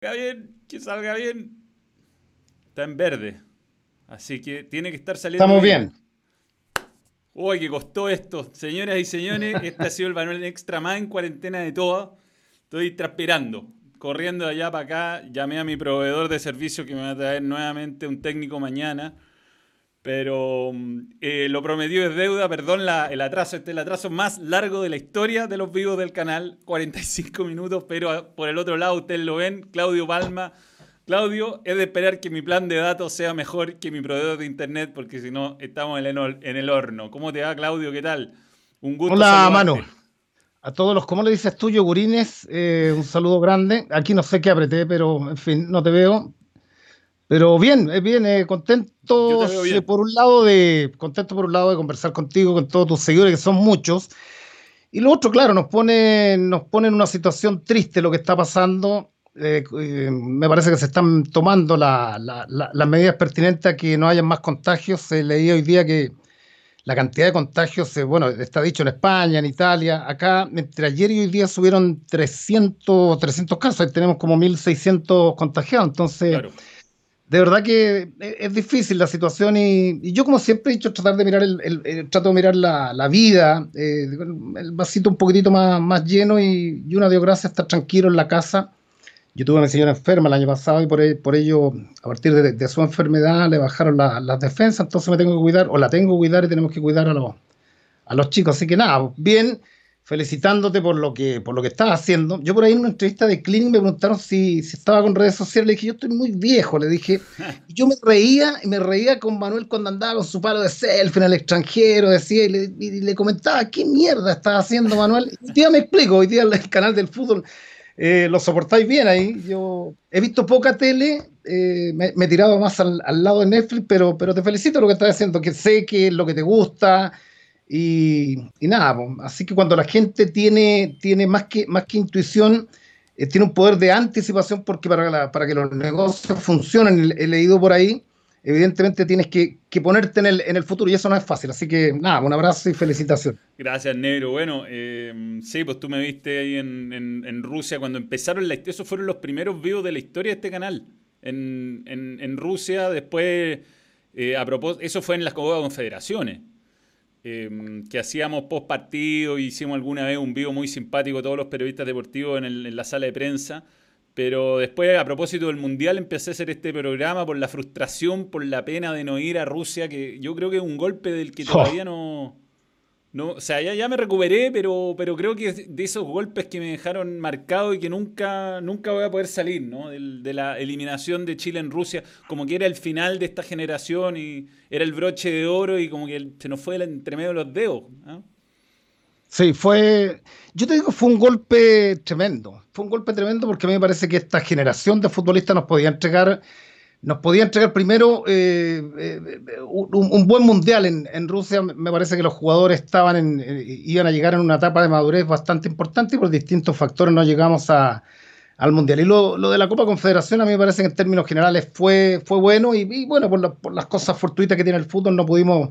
bien, que salga bien. Está en verde. Así que tiene que estar saliendo. Estamos bien. Uy, que costó esto. Señoras y señores, este ha sido el Manuel Extra más en cuarentena de todo. Estoy transpirando, corriendo de allá para acá. Llamé a mi proveedor de servicio que me va a traer nuevamente un técnico mañana. Pero eh, lo prometido es deuda, perdón el atraso. Este es el atraso más largo de la historia de los vivos del canal, 45 minutos, pero por el otro lado ustedes lo ven, Claudio Palma. Claudio, es de esperar que mi plan de datos sea mejor que mi proveedor de internet, porque si no, estamos en el, horno. ¿Cómo te va, Claudio? ¿Qué tal? Un gusto. Hola, mano. A todos los, ¿cómo le dices tú, yogurines? Eh, un saludo grande. Aquí no sé qué apreté, pero en fin, no te veo. Pero bien, eh, bien, eh, contento por un lado de contento por un lado de conversar contigo, con todos tus seguidores, que son muchos. Y lo otro, claro, nos pone, nos pone en una situación triste lo que está pasando. Eh, me parece que se están tomando las medidas pertinentes a que no haya más contagios. Se leía hoy día que la cantidad de contagios, bueno, está dicho en España, en Italia, acá, entre ayer y hoy día subieron 300, 300 casos, y tenemos como 1.600 contagiados. Entonces, de verdad que es difícil la situación y, yo como siempre he dicho tratar de mirar el, trato de mirar la, vida, eh, el vasito un poquitito más, más lleno y, una Dios gracias estar tranquilo en la casa. Yo tuve a mi señora enferma el año pasado y por, e, por ello, a partir de, su enfermedad, le bajaron las defensas, entonces me tengo que cuidar, o la tengo que cuidar y tenemos que cuidar a los, a los chicos. Así que nada, bien, felicitándote por lo que por lo que estás haciendo. Yo por ahí en una entrevista de Cleaning me preguntaron si, si, estaba con redes sociales. Le dije, yo estoy muy viejo. Le dije, yo me reía y me reía con Manuel cuando andaba con su palo de selfie en el extranjero. Decía y le, comentaba, ¿qué mierda estás haciendo, Manuel? Y hoy día me explico. Hoy día el canal del fútbol eh, lo soportáis bien ahí. Yo he visto poca tele. Eh, me, he tirado más al, al, lado de Netflix, pero, pero te felicito lo que estás haciendo, que sé que es lo que te gusta, y, nada, así que cuando la gente tiene, tiene más, que, más que intuición, eh, tiene un poder de anticipación porque para, para que los negocios funcionen, he leído por ahí, evidentemente tienes que, ponerte en el, en el, futuro y eso no es fácil. Así que nada, un abrazo y felicitación. Gracias, Negro. Bueno, eh, sí, pues tú me viste ahí en, Rusia cuando empezaron la esos fueron los primeros vivos de la historia de este canal. En, Rusia, después, eh, a propósito, eso fue en las confederaciones. Em, que hacíamos post partido, hicimos alguna vez un vivo muy simpático todos los periodistas deportivos en, la sala de prensa, pero después a propósito del Mundial empecé a hacer este programa por la frustración, por la pena de no ir a Rusia, que yo creo que es un golpe del que todavía no, no, o sea, ya, me recuperé, pero, pero creo que de esos golpes que me dejaron marcado y que nunca, nunca voy a poder salir, ¿no? De, la eliminación de Chile en Rusia, como que era el final de esta generación y era el broche de oro y como que se nos fue el entremedio de los dedos. Sí, fue, yo te digo, fue un golpe tremendo, fue un golpe tremendo porque a mí me parece que esta generación de futbolistas nos podía entregar nos podía entregar primero eh, eh, un, buen mundial en, Rusia. Me parece que los jugadores estaban en, eh, iban a llegar en una etapa de madurez bastante importante y por distintos factores no llegamos al mundial. Y lo, de la Copa Confederación a mí me parece que en términos generales fue, fue bueno y, bueno, por, por, las cosas fortuitas que tiene el fútbol no pudimos,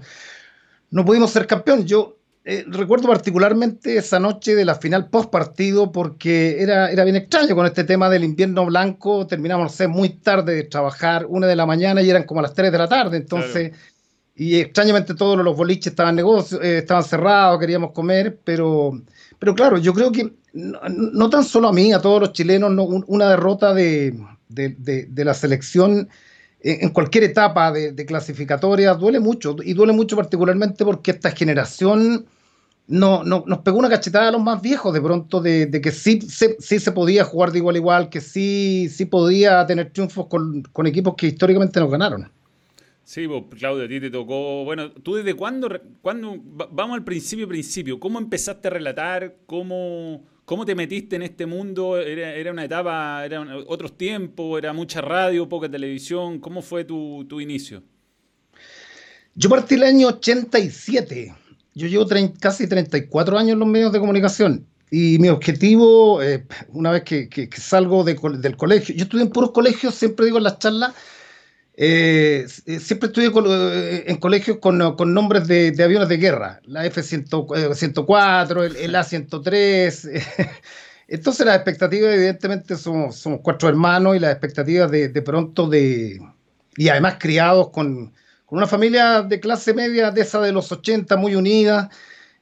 no pudimos ser campeón. Yo eh, recuerdo particularmente esa noche de la final post partido porque era, era bien extraño con este tema del invierno blanco. Terminamos, no sé, muy tarde de trabajar, una de la mañana y eran como las tres de la tarde. Entonces, y extrañamente todos los boliches estaban, negocios, eh, estaban cerrados, queríamos comer, pero, pero claro, yo creo que no, tan solo a mí, a todos los chilenos, una derrota de, de la selección en cualquier etapa de, clasificatoria duele mucho y duele mucho particularmente porque esta generación no, no, nos pegó una cachetada a los más viejos de pronto de, que sí, sí se podía jugar de igual a igual, que sí, sí podía tener triunfos con, equipos que históricamente nos ganaron. Sí, pues, Claudio, a ti te tocó. Bueno, ¿tú desde cuándo, cuándo? Vamos al principio, principio. ¿Cómo empezaste a relatar? ¿Cómo, cómo te metiste en este mundo? ¿Era, una etapa, eran otros tiempos? ¿Era mucha radio, poca televisión? ¿Cómo fue tu, tu inicio? Yo partí el año 87 yo llevo casi 34 años en los medios de comunicación y mi objetivo, eh, una vez que, salgo del colegio, yo estudié en puros colegios, siempre digo en las charlas, eh, eh, siempre estudié en colegios con, nombres de, aviones de guerra, la F-104, el, A-103, Entonces las expectativas, evidentemente, somos, cuatro hermanos y las expectativas de, pronto de... Y además criados con, una familia de clase media, de esa de los 80, muy unida,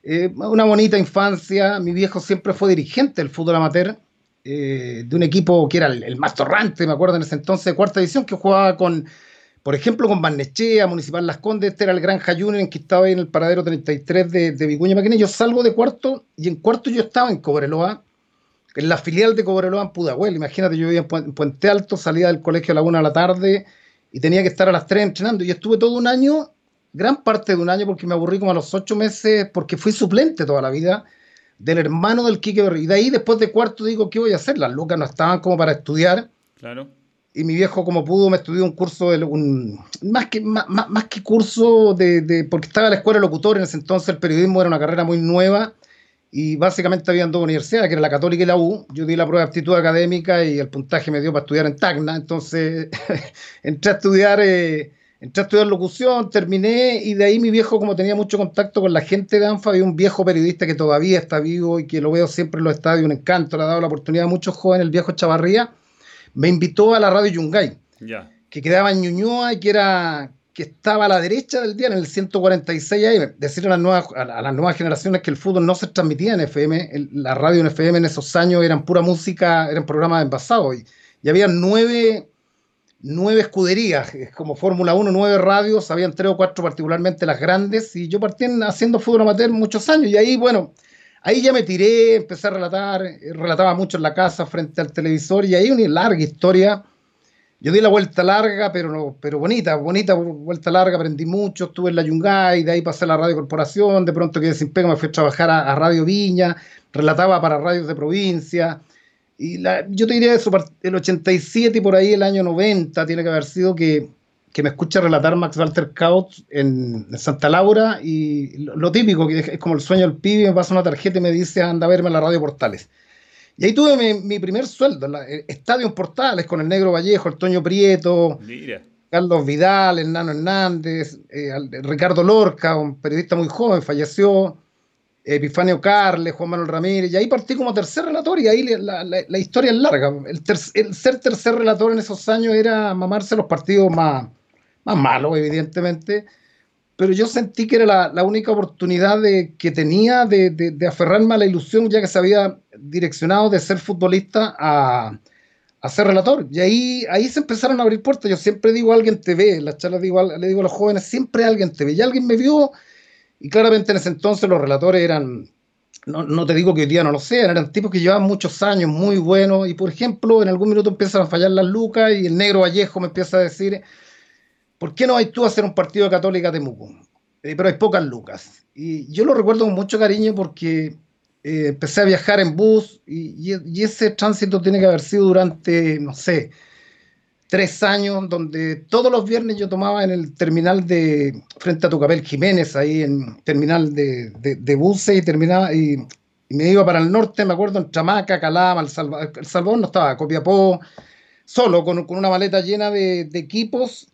eh, una bonita infancia. Mi viejo siempre fue dirigente del fútbol amateur, eh, de un equipo que era el, más torrante, me acuerdo en ese entonces, de cuarta división, que jugaba con, por ejemplo, con Barnechea, Municipal Las Condes, este era el Gran Junior en que estaba ahí en el paradero 33 de, Vicuña Maquina. Yo salgo de cuarto y en cuarto yo estaba en Cobreloa, en la filial de Cobreloa en Pudahuel. Imagínate, yo vivía en Puente Alto, salía del colegio a la una de la tarde y tenía que estar a las tres entrenando. Y estuve todo un año, gran parte de un año, porque me aburrí como a los ocho meses, porque fui suplente toda la vida del hermano del Quique Y de ahí, después de cuarto, digo, ¿qué voy a hacer? Las lucas no estaban como para estudiar. Claro. Y mi viejo, como pudo, me estudió un curso, de, un, más, que, más, más que curso de, de, porque estaba en la escuela de locutor, en ese entonces el periodismo era una carrera muy nueva y básicamente habían dos universidades, que era la Católica y la U. Yo di la prueba de aptitud académica y el puntaje me dio para estudiar en Tacna, entonces entré a estudiar... Eh, entré a estudiar locución, terminé y de ahí mi viejo, como tenía mucho contacto con la gente de ANFA, había un viejo periodista que todavía está vivo y que lo veo siempre en los estadios, un encanto, le ha dado la oportunidad a muchos jóvenes, el viejo Chavarría, me invitó a la radio Yungay, que quedaba en Ñuñoa y que era que estaba a la derecha del día en el 146 AM. Decir a las nuevas, a las nuevas generaciones que el fútbol no se transmitía en FM, la radio en FM en esos años eran pura música, eran programas envasados y, y había nueve nueve escuderías, como Fórmula 1, nueve radios, habían tres o cuatro particularmente las grandes, y yo partí haciendo fútbol amateur muchos años, y ahí, bueno, ahí ya me tiré, empecé a relatar, eh, relataba mucho en la casa frente al televisor, y ahí una larga historia. Yo di la vuelta larga, pero pero bonita, bonita vuelta larga, aprendí mucho, estuve en la Yungay, de ahí pasé a la Radio Corporación, de pronto quedé sin pega, me fui a trabajar a Radio Viña, relataba para radios de provincia, y yo te diría eso, el 87 y por ahí el año 90 tiene que haber sido que, que me escucha relatar Max Walter Kaut en, Santa Laura y lo, típico, que es como el sueño del pibe, me pasa una tarjeta y me dice anda a verme en la radio Portales. Y ahí tuve mi, primer sueldo, la, Estadio Portales con el Negro Vallejo, el Toño Prieto, Carlos Vidal, Hernano Hernández, eh, Ricardo Lorca, un periodista muy joven, falleció. Epifanio Carles, Juan Manuel Ramírez, y ahí partí como tercer relator y ahí la, la, historia es larga. El, el, ser tercer relator en esos años era mamarse los partidos más, más malos, evidentemente, pero yo sentí que era la, única oportunidad de, que tenía de, aferrarme a la ilusión, ya que se había direccionado de ser futbolista a, ser relator. Y ahí, ahí se empezaron a abrir puertas. Yo siempre digo, alguien te ve, en las charlas digo, le digo a los jóvenes, siempre alguien te ve, y alguien me vio y claramente en ese entonces los relatores eran, no, te digo que hoy día no lo sean, eran tipos que llevaban muchos años, muy buenos, y por ejemplo, en algún minuto empiezan a fallar las lucas y el negro Vallejo me empieza a decir, ¿por qué no hay tú a hacer un partido de Católica de Muco? Eh, pero hay pocas lucas. Y yo lo recuerdo con mucho cariño porque eh, empecé a viajar en bus y, y, ese tránsito tiene que haber sido durante, no sé, tres años donde todos los viernes yo tomaba en el terminal de frente a Tucapel Jiménez, ahí en terminal de, de, buses y terminaba y, me iba para el norte, me acuerdo, en Chamaca, Calama, El Salvador, el Salvador no estaba, Copiapó, solo, con, con una maleta llena de, equipos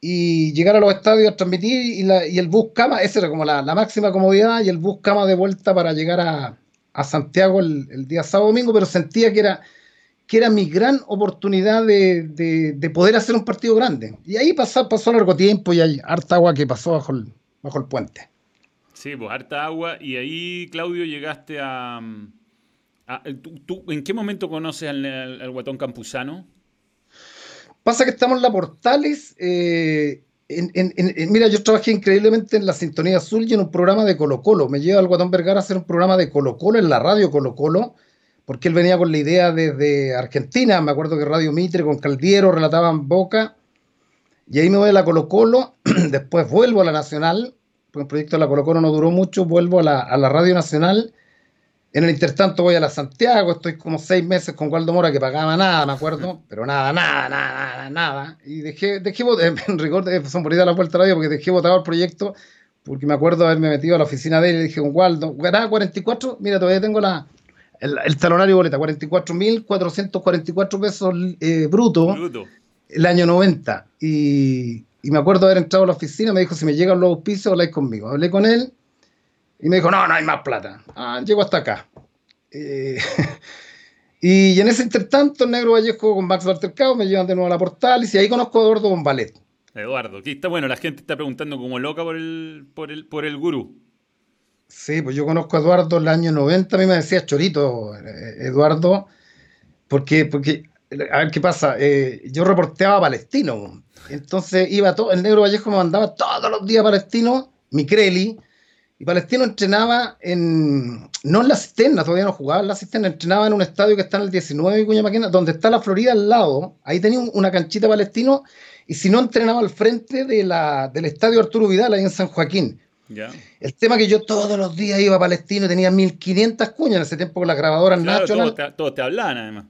y llegar a los estadios a transmitir y, la, y el bus cama, esa era como la, la, máxima comodidad y el bus cama de vuelta para llegar a, a Santiago el, día sábado domingo, pero sentía que era que era mi gran oportunidad de, poder hacer un partido grande. Y ahí pasó, pasó largo tiempo y hay harta agua que pasó bajo el, bajo el puente. Sí, pues harta agua. Y ahí, Claudio, llegaste a... ¿tú, en qué momento conoces al, guatón campusano? Pasa que estamos en la Portales. Eh, mira, yo trabajé increíblemente en la Sintonía Azul y en un programa de Colo Colo. Me lleva al Guatón Vergara a hacer un programa de Colo Colo en la radio Colo Colo porque él venía con la idea desde Argentina, me acuerdo que Radio Mitre con Caldiero relataban Boca, y ahí me voy a la Colo Colo, después vuelvo a la Nacional, porque el proyecto de la Colo Colo no duró mucho, vuelvo a la, Radio Nacional, en el intertanto voy a la Santiago, estoy como seis meses con Waldo Mora que pagaba nada, me acuerdo, pero nada, nada, nada, nada, y dejé, dejé en rigor, son por ir a la vuelta radio porque dejé votado el proyecto, porque me acuerdo haberme metido a la oficina de él y dije con Waldo, ganaba 44, mira, todavía tengo la, el, el talonario boleta, 44.444 pesos eh, bruto, el año 90. Y, y, me acuerdo haber entrado a la oficina, me dijo, si me llegan los auspicios, habláis conmigo. Hablé con él y me dijo, no, no hay más plata. Ah, llego hasta acá. Eh, Y en ese intertanto, el negro Vallejo con Max Bartercao me llevan de nuevo a la Portalis y ahí conozco a Eduardo Bombalet. Eduardo, aquí está bueno, la gente está preguntando como loca por el, por el, por el gurú. Sí, pues yo conozco a Eduardo en el año 90, a mí me decía Chorito, eh, Eduardo, porque, porque a ver qué pasa, eh, yo reporteaba a Palestino, entonces iba todo, el negro Vallejo me mandaba todos los días a Palestino, Micreli, y Palestino entrenaba en, no en la cisterna, todavía no jugaba en la cisterna, entrenaba en un estadio que está en el 19 Cuña Maquena, donde está la Florida al lado, ahí tenía una canchita palestino, y si no entrenaba al frente de la, del estadio Arturo Vidal, ahí en San Joaquín. El tema que yo todos los días iba a Palestino, tenía 1500 cuñas en ese tiempo con las grabadoras claro, Todos te, todo te hablan además.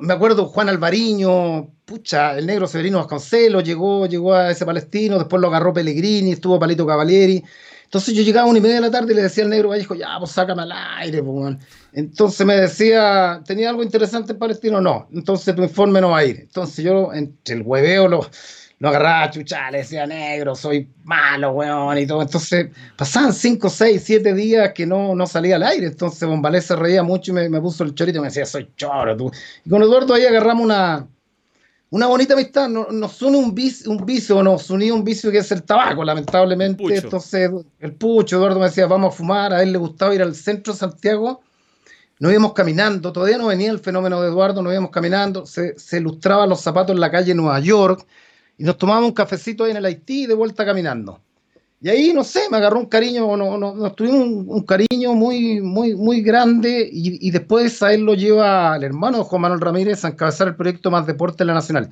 me acuerdo Juan Alvariño, pucha, el negro Severino Vasconcelos llegó, llegó a ese palestino, después lo agarró Pellegrini, estuvo Palito Cavalieri. Entonces yo llegaba a una y media de la tarde y le decía al negro Vallejo, ya, pues sácame al aire, pues. Entonces me decía, ¿tenía algo interesante en Palestino? No. Entonces tu informe no va a ir. Entonces yo, entre el hueveo, lo lo agarraba chucha, le decía negro, soy malo, weón, y todo. Entonces pasaban 5, 6, 7 días que no, no salía al aire. Entonces Bombalé se reía mucho y me, puso el chorito y me decía, soy choro, tú. Y con Eduardo ahí agarramos una, una bonita amistad. Nos, une un vicio, un vicio, nos unía un vicio que es el tabaco, lamentablemente. Entonces el pucho, Eduardo me decía, vamos a fumar. A él le gustaba ir al centro de Santiago. Nos íbamos caminando, todavía no venía el fenómeno de Eduardo, nos íbamos caminando, se, se ilustraban los zapatos en la calle Nueva York, y nos tomábamos un cafecito ahí en el Haití y de vuelta caminando. Y ahí, no sé, me agarró un cariño, no, no, nos tuvimos un, cariño muy, muy, muy grande y, después a él lo lleva el hermano Juan Manuel Ramírez a encabezar el proyecto Más Deporte en la Nacional.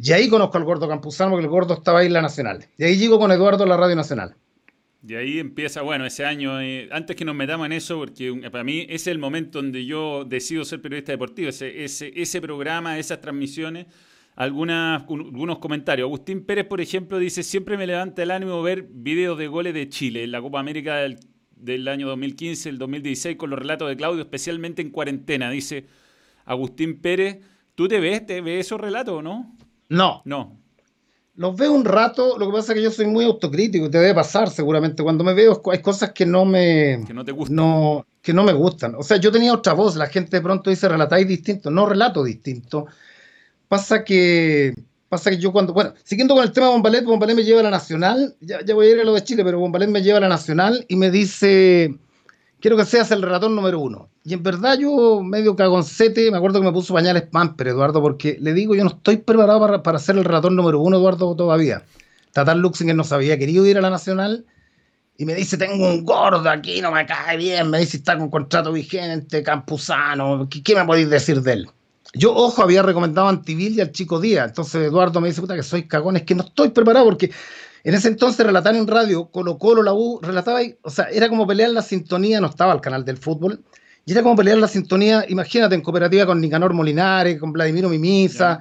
Y ahí conozco al gordo Campuzano, porque el gordo estaba ahí en la Nacional. Y ahí llego con Eduardo a la Radio Nacional. Y ahí empieza, bueno, ese año, eh, antes que nos metamos en eso, porque para mí ese es el momento donde yo decido ser periodista deportivo, ese, ese, ese programa, esas transmisiones algunas, algunos comentarios. Agustín Pérez, por ejemplo, dice, siempre me levanta el ánimo ver videos de goles de Chile en la Copa América del, año 2015, el 2016, con los relatos de Claudio, especialmente en cuarentena. Dice Agustín Pérez, ¿tú te ves, te ves esos relatos o no? No. No. Los veo un rato, lo que pasa es que yo soy muy autocrítico, te debe pasar seguramente. Cuando me veo hay cosas que no me... Que no te gustan. No, que no me gustan. O sea, yo tenía otra voz, la gente de pronto dice relatáis distinto, no relato distinto Pasa que, pasa que yo cuando, bueno, siguiendo con el tema de Bombalet, Bombalet me lleva a la Nacional, ya, ya, voy a ir a lo de Chile, pero Bombalet me lleva a la Nacional y me dice, quiero que seas el relator número uno. Y en verdad yo medio cagoncete, me acuerdo que me puso pañales Pamper, Eduardo, porque le digo, yo no estoy preparado para, para ser el relator número uno, Eduardo, todavía. Tatar Luxinger no sabía, querido ir a la Nacional y me dice, tengo un gordo aquí, no me cae bien, me dice, está con contrato vigente, campusano, ¿qué, qué me podéis decir de él? Yo, ojo, había recomendado a Antivil y al Chico Díaz. Entonces Eduardo me dice, puta, que soy cagón, es que no estoy preparado porque en ese entonces relatar en radio, Colo Colo, la U, relataba, o sea, era como pelear la sintonía, no estaba el canal del fútbol, y era como pelear la sintonía, imagínate, en cooperativa con Nicanor Molinares, con Vladimiro Mimisa,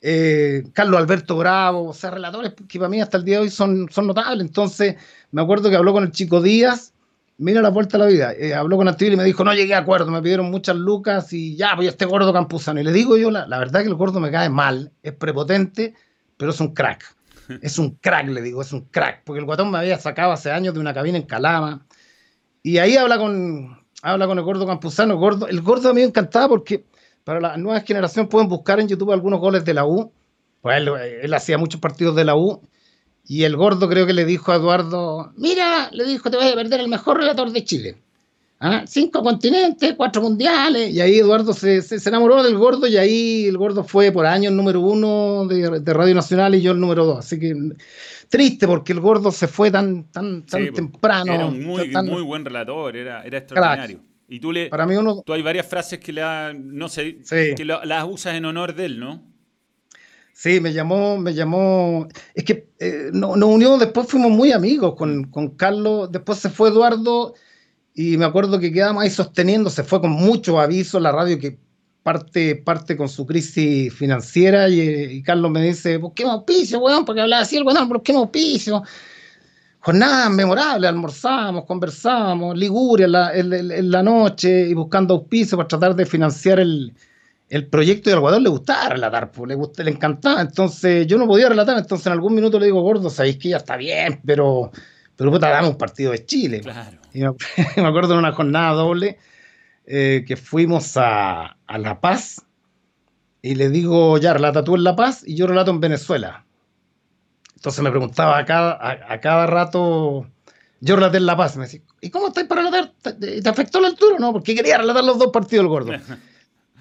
eh, Carlos Alberto Bravo, o sea, relatores que para mí hasta el día de hoy son, son notables. Entonces, me acuerdo que habló con el Chico Díaz mira la vuelta a la vida. Eh, habló con Antivil y me dijo, no llegué a acuerdo, me pidieron muchas lucas y ya, voy a este gordo campusano. Y le digo yo, la, verdad que el gordo me cae mal, es prepotente, pero es un crack. Es un crack, le digo, es un crack. Porque el guatón me había sacado hace años de una cabina en Calama. Y ahí habla con, habla con el gordo campusano. El gordo, el gordo a mí me encantaba porque para la nueva generación pueden buscar en YouTube algunos goles de la U. Pues él, él hacía muchos partidos de la U y el gordo creo que le dijo a Eduardo, mira, le dijo, te vas a perder el mejor relator de Chile. ¿Ah? Cinco continentes, cuatro mundiales. Y ahí Eduardo se, se, enamoró del gordo y ahí el gordo fue por años número uno de, Radio Nacional y yo el número dos. Así que triste porque el gordo se fue tan, tan, tan temprano. Era un muy, muy buen relator, era, era extraordinario. Y tú le, Para mí uno, tú hay varias frases que le no sé, que las usas en honor de él, ¿no? Sí, me llamó, me llamó. Es que eh, nos, unió, después fuimos muy amigos con, con, Carlos. Después se fue Eduardo y me acuerdo que quedamos ahí sosteniendo. Se fue con mucho aviso la radio que parte, parte con su crisis financiera. Y, Carlos me dice: qué auspicio, weón, porque hablaba así el weón, qué auspicio. Jornadas memorables, almorzábamos, conversábamos, Liguria en la, en la noche y buscando auspicio para tratar de financiar el, el proyecto de Algodón le gustaba relatar, pues, le, gustaba, le encantaba. Entonces yo no podía relatar, entonces en algún minuto le digo, gordo, sabéis que ya está bien, pero, pero puta, damos un partido de Chile. Claro. Y me, acuerdo de una jornada doble. eh, que fuimos a, La Paz y le digo, ya, relata tú en La Paz y yo relato en Venezuela. Entonces me preguntaba a cada, a, cada rato, yo relaté en La Paz, me decía, ¿y cómo estáis para relatar? ¿Te, afectó la altura no? Porque quería relatar los dos partidos del gordo.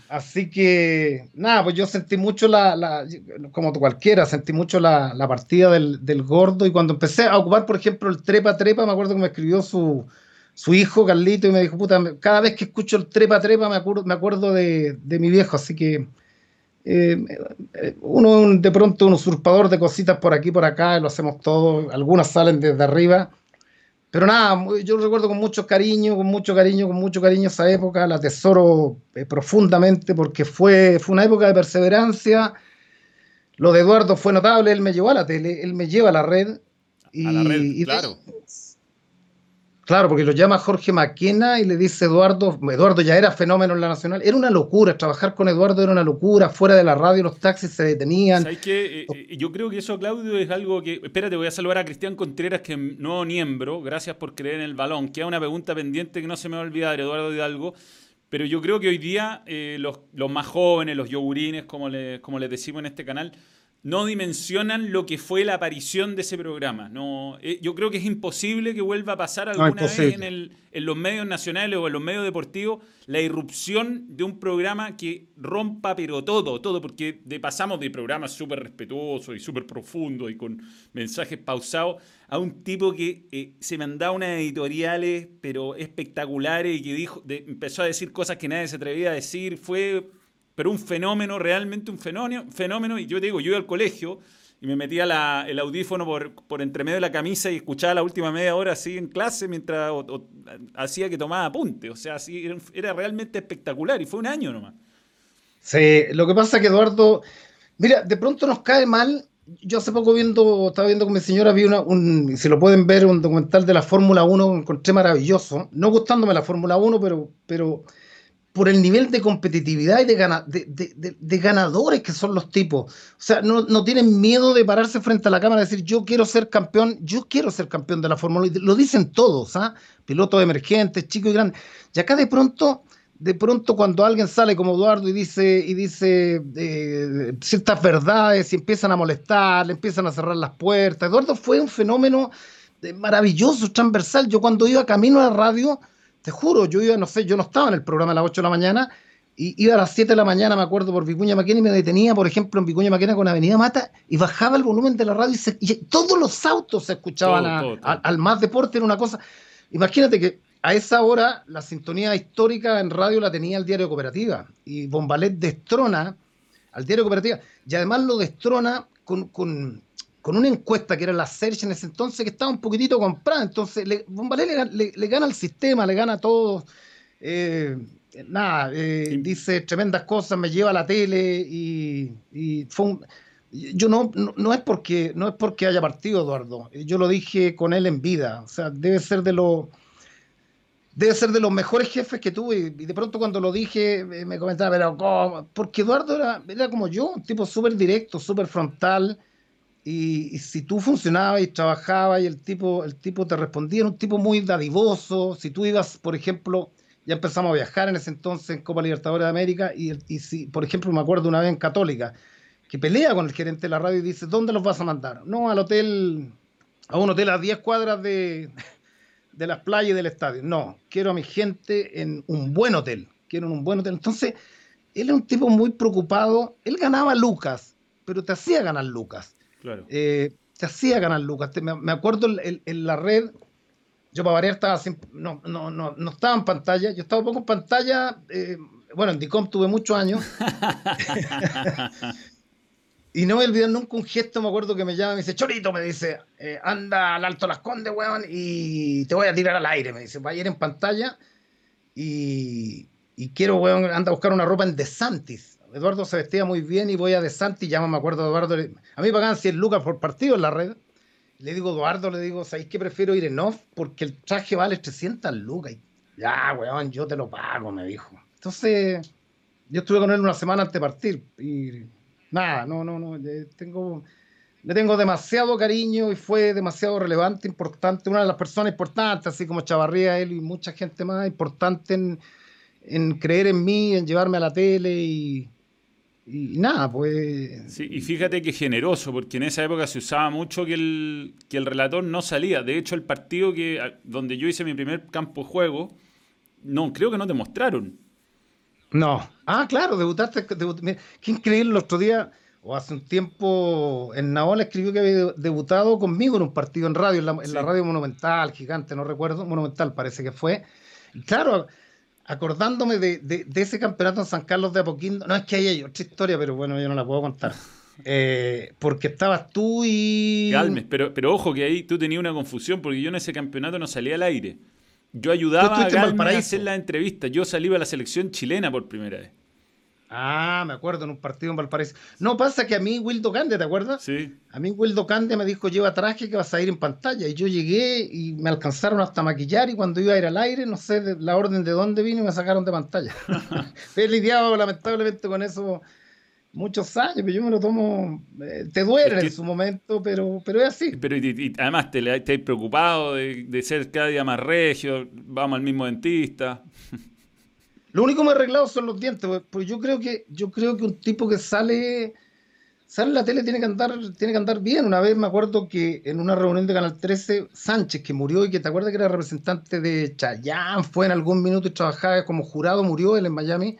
Así que, nada, pues yo sentí mucho la, como cualquiera, sentí mucho la, partida del, gordo y cuando empecé a ocupar, por ejemplo, el trepa trepa, me acuerdo que me escribió su, su hijo Carlito y me dijo, puta, cada vez que escucho el trepa trepa me acuerdo, me acuerdo de, mi viejo, así que eh, uno de pronto un usurpador de cositas por aquí, por acá, lo hacemos todo, algunas salen desde arriba pero nada, yo recuerdo con mucho cariño, con mucho cariño, con mucho cariño esa época, la tesoro eh, profundamente porque fue, fue una época de perseverancia. Lo de Eduardo fue notable, él me llevó a la tele, él me lleva a la red. Y, a la red, claro. Claro, porque lo llama Jorge Maquena y le dice Eduardo, Eduardo ya era fenómeno en la Nacional, era una locura, trabajar con Eduardo era una locura, fuera de la radio los taxis se detenían. ¿Sabes qué? Eh, eh, yo creo que eso, Claudio, es algo que... Espérate, voy a saludar a Cristian Contreras, que es nuevo miembro, gracias por creer en el balón. Queda una pregunta pendiente que no se me va a olvidar, Eduardo Hidalgo, pero yo creo que hoy día eh, los, los, más jóvenes, los yogurines, como, le, como les decimos en este canal, no dimensionan lo que fue la aparición de ese programa. No, eh, yo creo que es imposible que vuelva a pasar alguna vez en, el, en, los medios nacionales o en los medios deportivos la irrupción de un programa que rompa pero todo, todo, porque de, pasamos de programas súper respetuosos y súper profundos y con mensajes pausados a un tipo que eh, se mandaba unas editoriales pero espectaculares y que dijo, empezó a decir cosas que nadie se atrevía a decir, fue pero un fenómeno, realmente un fenómeno, fenómeno y yo te digo, yo iba al colegio y me metía el audífono por, entre medio de la camisa y escuchaba la última media hora así en clase mientras hacía que tomaba apunte, o sea, así era, realmente espectacular y fue un año nomás. Sí, lo que pasa es que Eduardo, mira, de pronto nos cae mal yo hace poco viendo, estaba viendo con mi señora, vi una, un, si lo pueden ver, un documental de la Fórmula 1, encontré maravilloso. No gustándome la Fórmula 1, pero, pero por el nivel de competitividad y de, ganadores que son los tipos. O sea, no, tienen miedo de pararse frente a la cámara y decir, yo quiero ser campeón, yo quiero ser campeón de la Fórmula 1. Lo dicen todos, ¿ah? Pilotos emergentes, chicos y grandes. Y acá de pronto, de pronto cuando alguien sale como Eduardo y dice, y dice eh, ciertas verdades y empiezan a molestar, le empiezan a cerrar las puertas. Eduardo fue un fenómeno eh, maravilloso, transversal. Yo cuando iba camino a la radio te juro, yo iba, no sé, yo no estaba en el programa a las 8 de la mañana, y iba a las 7 de la mañana, me acuerdo, por Vicuña Maquena y me detenía, por ejemplo, en Vicuña Maquena con Avenida Mata y bajaba el volumen de la radio y, todos los autos se escuchaban al más deporte, era una cosa. Imagínate que a esa hora la sintonía histórica en radio la tenía el diario Cooperativa y Bombalet destrona al diario Cooperativa y además lo destrona con, con, con una encuesta que era la Search en ese entonces que estaba un poquitito comprada. Entonces, le, le, gana al sistema, le gana a todos. Eh, nada, eh, dice tremendas cosas, me lleva a la tele y, fue yo no, no, es porque no es porque haya partido Eduardo, yo lo dije con él en vida, o sea, debe ser de los debe ser de los mejores jefes que tuve y de pronto cuando lo dije me comentaba, pero ¿cómo? Porque Eduardo era, era como yo, un tipo súper directo, súper frontal, y, si tú funcionabas y trabajabas y el tipo, el tipo te respondía, era un tipo muy dadivoso. Si tú ibas, por ejemplo, ya empezamos a viajar en ese entonces en Copa Libertadores de América, y, y si, por ejemplo, me acuerdo una vez en Católica, que pelea con el gerente de la radio y dice, ¿dónde los vas a mandar? No, al hotel, a un hotel a 10 cuadras de, de las playas y del estadio. No, quiero a mi gente en un buen hotel. Quiero en un buen hotel. Entonces, él era un tipo muy preocupado. Él ganaba lucas, pero te hacía ganar lucas. Eh, se hacía ganar lucas. Me, acuerdo en, la red, yo para variar estaba no, no, no, no, estaba en pantalla, yo estaba poco en pantalla, eh, bueno, en DICOM tuve muchos años. y no me olvidé nunca un gesto, me acuerdo que me llama, me dice, Chorito, me dice, eh, anda al Alto Las Condes, weón, y te voy a tirar al aire, me dice, va a ir en pantalla y, y quiero, weón, anda a buscar una ropa en DeSantis. Eduardo se vestía muy bien y voy a De Santi, ya me acuerdo de Eduardo. A mí pagan 100 lucas por partido en la red. Le digo, Eduardo, le digo, ¿sabéis que prefiero ir en off? Porque el traje vale 300 lucas. Y, ya, weón, yo te lo pago, me dijo. Entonces, yo estuve con él una semana antes de partir. Y nada, no, no, no. Tengo, le tengo demasiado cariño y fue demasiado relevante, importante. Una de las personas importantes, así como Chavarría, él y mucha gente más importante en en creer en mí, en llevarme a la tele y, y nada, pues... Sí, y fíjate que generoso, porque en esa época se usaba mucho que el, que el relator no salía. De hecho, el partido que, donde yo hice mi primer campo de juego, no, creo que no te mostraron. No. Ah, claro, debutaste. qué increíble el otro día, o hace un tiempo, en Naola escribió que había debutado conmigo en un partido en radio, en la, radio Monumental, gigante, no recuerdo, Monumental parece que fue. Y claro, acordándome de, ese campeonato en San Carlos de Apoquindo, no es que hay otra historia, pero bueno, yo no la puedo contar. Eh, porque estabas tú y. Calmes, pero, pero ojo que ahí tú tenías una confusión, porque yo en ese campeonato no salía al aire. Yo ayudaba a Galme a hacer la entrevista. Yo salí a la selección chilena por primera vez. Ah, me acuerdo, en un partido en Valparaíso. No pasa que a mí Wildo Cande, ¿te acuerdas? Sí. A mí Wildo Cande me dijo, lleva traje que vas a ir en pantalla. Y yo llegué y me alcanzaron hasta maquillar y cuando iba a ir al aire, no sé la orden de dónde vino y me sacaron de pantalla. He lidiado lamentablemente con eso muchos años, pero yo me lo tomo, eh, te duele en su momento, pero, pero es así. Pero y, además te, te preocupado de, ser cada día más regio, vamos al mismo dentista. Lo único he arreglado son los dientes, pues yo creo que, yo creo que un tipo que sale, sale en la tele tiene que andar, tiene que andar bien. Una vez me acuerdo que en una reunión de Canal 13, Sánchez, que murió y que te acuerdas que era representante de Chayán, fue en algún minuto y trabajaba como jurado, murió él en Miami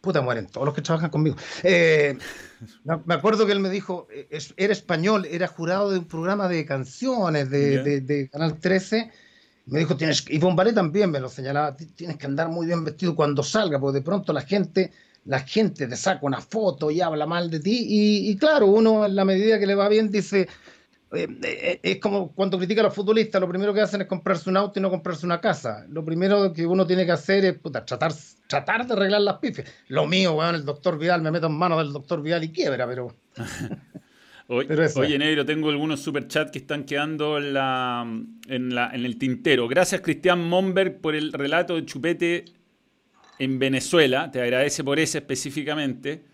puta, mueren todos los que trabajan conmigo. Eh, me acuerdo que él me dijo, era español, era jurado de un programa de canciones de, Canal 13. Me dijo, tienes y Bombaré también me lo señalaba, tienes que andar muy bien vestido cuando salga, porque de pronto la gente, la gente te saca una foto y habla mal de ti. Y, y claro, uno en la medida que le va bien dice, eh, eh, es como cuando critica a los futbolistas, lo primero que hacen es comprarse un auto y no comprarse una casa. Lo primero que uno tiene que hacer es tratar, tratar de arreglar las pifes. Lo mío, weón, el doctor Vidal, me meto en manos del doctor Vidal y quiebra, pero... Oye, Negro, tengo algunos superchats que están quedando en, la, en, la, en el tintero. Gracias, Cristian Momberg, por el relato de Chupete en Venezuela. Te agradece por ese específicamente.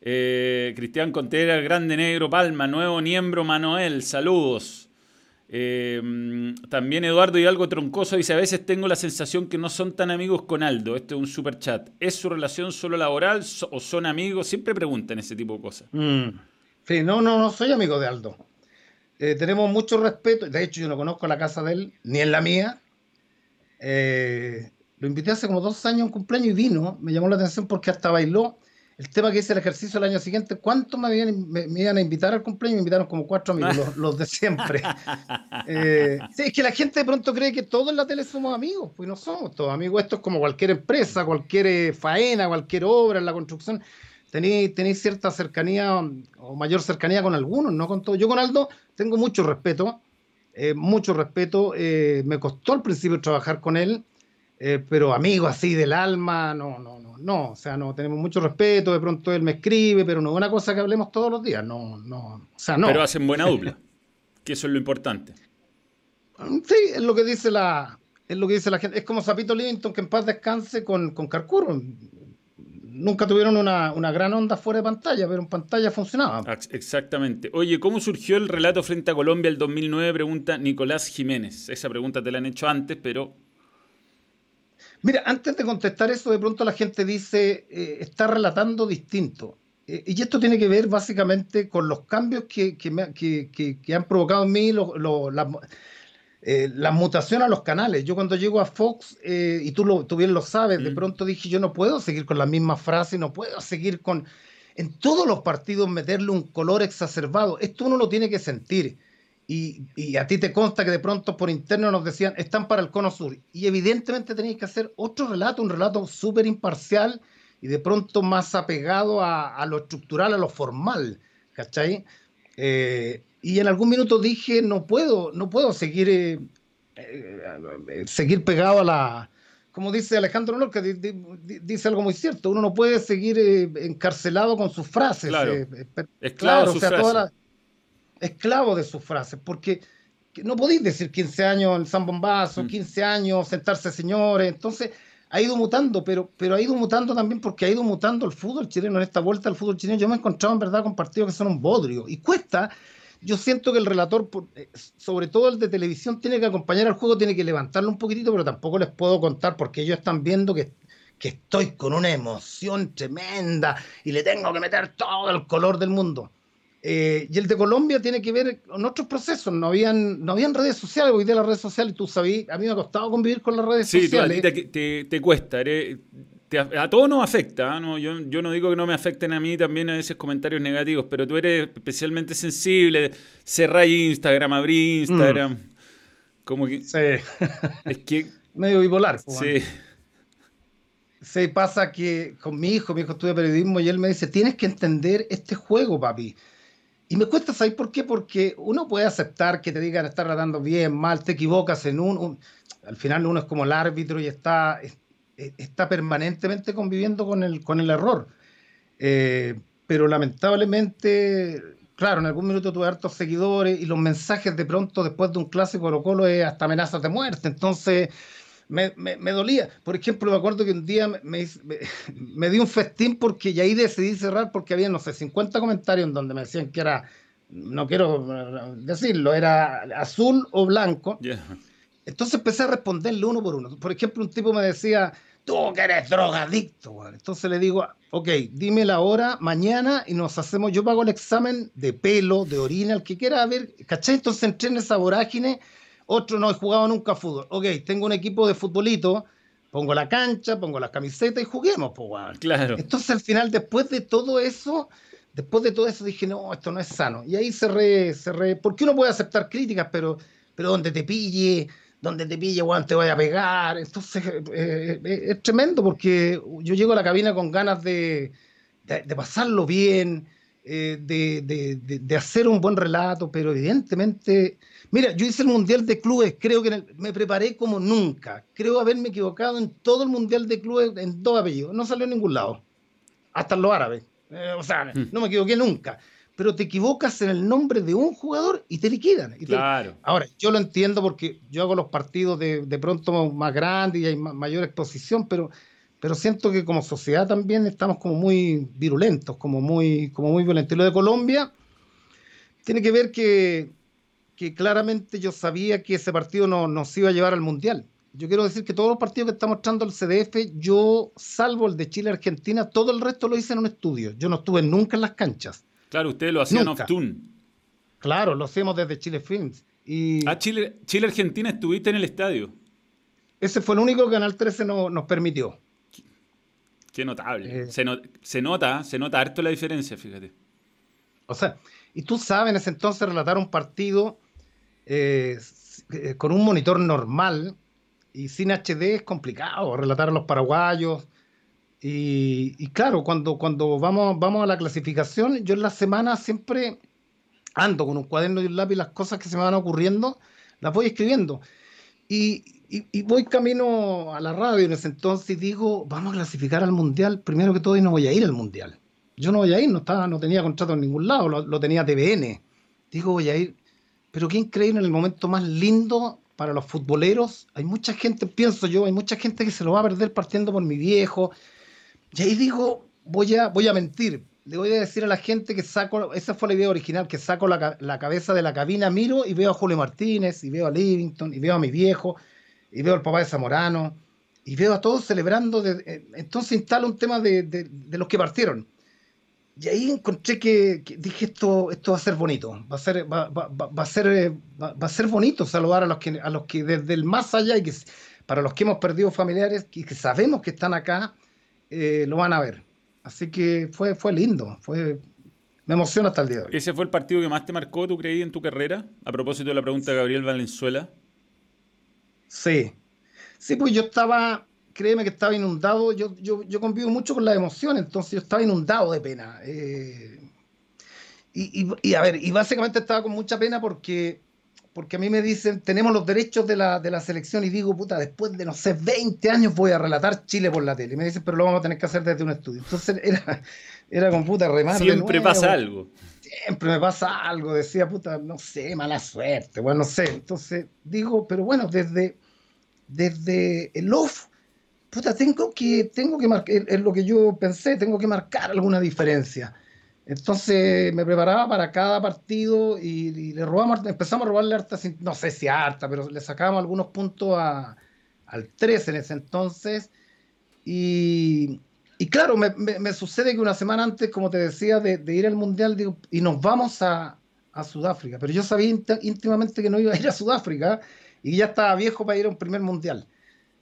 Eh, Cristian Contreras, Grande Negro, Palma, Nuevo Niembro, Manuel, saludos. Eh, también Eduardo Hidalgo Troncoso dice, a veces tengo la sensación que no son tan amigos con Aldo. Este es un super chat. ¿Es su relación solo laboral o son amigos? Siempre preguntan ese tipo de cosas. Mm. Sí, no, no, no soy amigo de Aldo. Eh, tenemos mucho respeto. De hecho, yo no conozco la casa de él, ni en la mía. lo invité hace como dos años a un cumpleaños y vino. Me llamó la atención porque hasta bailó el tema que hice el ejercicio el año siguiente, ¿cuántos me, me, iban a invitar al cumpleaños? Me invitaron como cuatro amigos, los, de siempre. Eh, sí, es que la gente de pronto cree que todos en la tele somos amigos, pues no somos todos amigos. Esto es como cualquier empresa, cualquier eh, faena, cualquier obra en la construcción. Tenéis, tenéis cierta cercanía o mayor cercanía con algunos, no con todos. Yo con Aldo tengo mucho respeto, eh, mucho respeto. me costó al principio trabajar con él, pero amigo así del alma, no, no, no no, o sea, no tenemos mucho respeto, de pronto él me escribe, pero no es una cosa que hablemos todos los días, no, no, o sea, no. Pero hacen buena dupla, que eso es lo importante. Sí, es lo que dice la, es lo que dice la gente, es como Zapito Linton, que en paz descanse con, con Carcuro. Nunca tuvieron una, una, gran onda fuera de pantalla, pero en pantalla funcionaba. Exactamente. Oye, ¿cómo surgió el relato frente a Colombia el 2009? Pregunta Nicolás Jiménez. Esa pregunta te la han hecho antes, pero Mira, antes de contestar eso, de pronto la gente dice, eh, está relatando distinto. Eh, y esto tiene que ver básicamente con los cambios que, que, han provocado en mí la, eh, mutación a los canales. Yo cuando llego a Fox, y tú, lo, tú bien lo sabes, de mm. pronto dije, yo no puedo seguir con la misma frase, no puedo seguir con... En todos los partidos meterle un color exacerbado. Esto uno lo tiene que sentir. Y, a ti te consta que de pronto por interno nos decían, están para el cono sur. Y evidentemente tenéis que hacer otro relato, un relato súper imparcial y de pronto más apegado a, lo estructural, a lo formal. ¿Cachai? Eh, y en algún minuto dije, no puedo, no puedo seguir, eh, eh, seguir pegado a la... Como dice Alejandro que dice algo muy cierto, uno no puede seguir encarcelado con sus frases. Claro, es claro, o sea, toda esclavo de sus frases, porque no podéis decir 15 años en San Bombazo, 15 mm. años sentarse señores, entonces ha ido mutando, pero, pero ha ido mutando también porque ha ido mutando el fútbol chileno. En esta vuelta al fútbol chileno yo me he encontrado en verdad con partidos que son un bodrio y cuesta. Yo siento que el relator, eh, sobre todo el de televisión, tiene que acompañar al juego, tiene que levantarlo un poquitito, pero tampoco les puedo contar porque ellos están viendo que, que estoy con una emoción tremenda y le tengo que meter todo el color del mundo. Eh, y el de Colombia tiene que ver con otros procesos. No habían, no habían redes sociales. Hoy día las redes sociales, tú sabías, a mí me ha costado convivir con las redes sociales. Sí, te, te, cuesta. A todos nos afecta. ¿ah? ¿no? Yo, yo, no digo que no me afecten a mí también a veces comentarios negativos, pero tú eres especialmente sensible. Cerrar Instagram, abrir Instagram. Mm. Como que. Sí. Es que. Medio bipolar. Pues, sí. Se pasa que con mi hijo, mi hijo estudia periodismo y él me dice: Tienes que entender este juego, papi. Y me cuesta saber por qué, porque uno puede aceptar que te digan estar tratando bien, mal, te equivocas en un, Al final uno es como el árbitro y está, está permanentemente conviviendo con el, con el error. Eh, pero lamentablemente, claro, en algún minuto tuve hartos seguidores y los mensajes de pronto después de un clásico Colo Colo es hasta amenazas de muerte. Entonces me, me, dolía. Por ejemplo, me acuerdo que un día me, me, di un festín porque ya ahí decidí cerrar porque había, no sé, 50 comentarios en donde me decían que era, no quiero decirlo, era azul o blanco. Entonces empecé a responderle uno por uno. Por ejemplo, un tipo me decía, tú que eres drogadicto. Entonces le digo, ok, dime la hora mañana y nos hacemos, yo pago el examen de pelo, de orina, el que quiera ver, ¿cachai? Entonces entré en esa vorágine otro no he jugado nunca fútbol. Ok, tengo un equipo de futbolito, pongo la cancha, pongo las camisetas y juguemos, pues, Claro. Entonces al final, después de todo eso, después de todo eso dije, no, esto no es sano. Y ahí cerré, cerré, porque uno puede aceptar críticas, pero, pero donde te pille, donde te pille, Juan, te voy a pegar. Entonces eh, eh, es tremendo porque yo llego a la cabina con ganas de, de, pasarlo bien, eh, de, de, hacer un buen relato, pero evidentemente Mira, yo hice el Mundial de Clubes, creo que me preparé como nunca. Creo haberme equivocado en todo el Mundial de Clubes en dos apellidos. No salió en ningún lado. Hasta en los árabes. Eh, o sea, hmm. no me equivoqué nunca. Pero te equivocas en el nombre de un jugador y te liquidan. claro. Ahora, yo lo entiendo porque yo hago los partidos de, de pronto más grandes y hay mayor exposición, pero, pero siento que como sociedad también estamos como muy virulentos, como muy, como muy violentos. Y lo de Colombia tiene que ver que que claramente yo sabía que ese partido no nos iba a llevar al Mundial. Yo quiero decir que todos los partidos que está mostrando el CDF, yo, salvo el de Chile-Argentina, todo el resto lo hice en un estudio. Yo no estuve nunca en las canchas. Claro, ustedes lo hacían off-tune. Claro, lo hacíamos desde Chile Films. Y ah, Chile, Chile-Argentina estuviste en el estadio. Ese fue el único que Canal 13 nos permitió. Qué notable. Eh. se, se, nota, se nota harto la diferencia, fíjate. O sea, y tú sabes, en ese entonces relatar un partido eh, eh, con un monitor normal y sin HD es complicado relatar a los paraguayos. Y, claro, cuando, cuando vamos, vamos a la clasificación, yo en la semana siempre ando con un cuaderno y un lápiz, las cosas que se me van ocurriendo, las voy escribiendo. Y, y, voy camino a la radio en ese entonces y digo, vamos a clasificar al Mundial, primero que todo y no voy a ir al Mundial. Yo no voy a ir, no, estaba, no tenía contrato en ningún lado, lo, lo tenía TVN. Digo, voy a ir pero qué increíble en el momento más lindo para los futboleros. Hay mucha gente, pienso yo, hay mucha gente que se lo va a perder partiendo por mi viejo. Y ahí digo, voy a, voy a mentir. Le voy a decir a la gente que saco, esa fue la idea original, que saco la, la cabeza de la cabina, miro y veo a Julio Martínez, y veo a Livington, y veo a mi viejo, y veo al papá de Zamorano, y veo a todos celebrando. Eh, entonces instalo un tema de, de, de los que partieron y ahí encontré que, dije esto, esto va a ser bonito, va a ser, va, va, va, a ser, eh, va, a ser bonito saludar a los que, a los que desde el más allá y que para los que hemos perdido familiares y que, sabemos que están acá, eh, lo van a ver. Así que fue, fue lindo, fue, me emociona hasta el día de hoy. ¿Ese fue el partido que más te marcó, tú creí, en tu carrera? A propósito de la pregunta de Gabriel Valenzuela. Sí, sí, pues yo estaba, créeme que estaba inundado. Yo, yo, yo convivo mucho con la emoción, entonces yo estaba inundado de pena. Eh, y, a ver, y básicamente estaba con mucha pena porque, porque a mí me dicen, tenemos los derechos de la, de la selección y digo, puta, después de, no sé, 20 años voy a relatar Chile por la tele. Y me dicen, pero lo vamos a tener que hacer desde un estudio. Entonces era, era con puta remar. Siempre pasa algo. Siempre me pasa algo. Decía, puta, no sé, mala suerte. Bueno, no sé. Entonces digo, pero bueno, desde, desde el off puta, tengo que, tengo que marcar, es lo que yo pensé, tengo que marcar alguna diferencia. Entonces me preparaba para cada partido y, le robamos, empezamos a robarle harta, no sé si harta, pero le sacábamos algunos puntos a, al 3 en ese entonces. Y, claro, me, sucede que una semana antes, como te decía, de, ir al Mundial, digo, y nos vamos a, Sudáfrica. Pero yo sabía íntimamente que no iba a ir a Sudáfrica y ya estaba viejo para ir a un primer Mundial.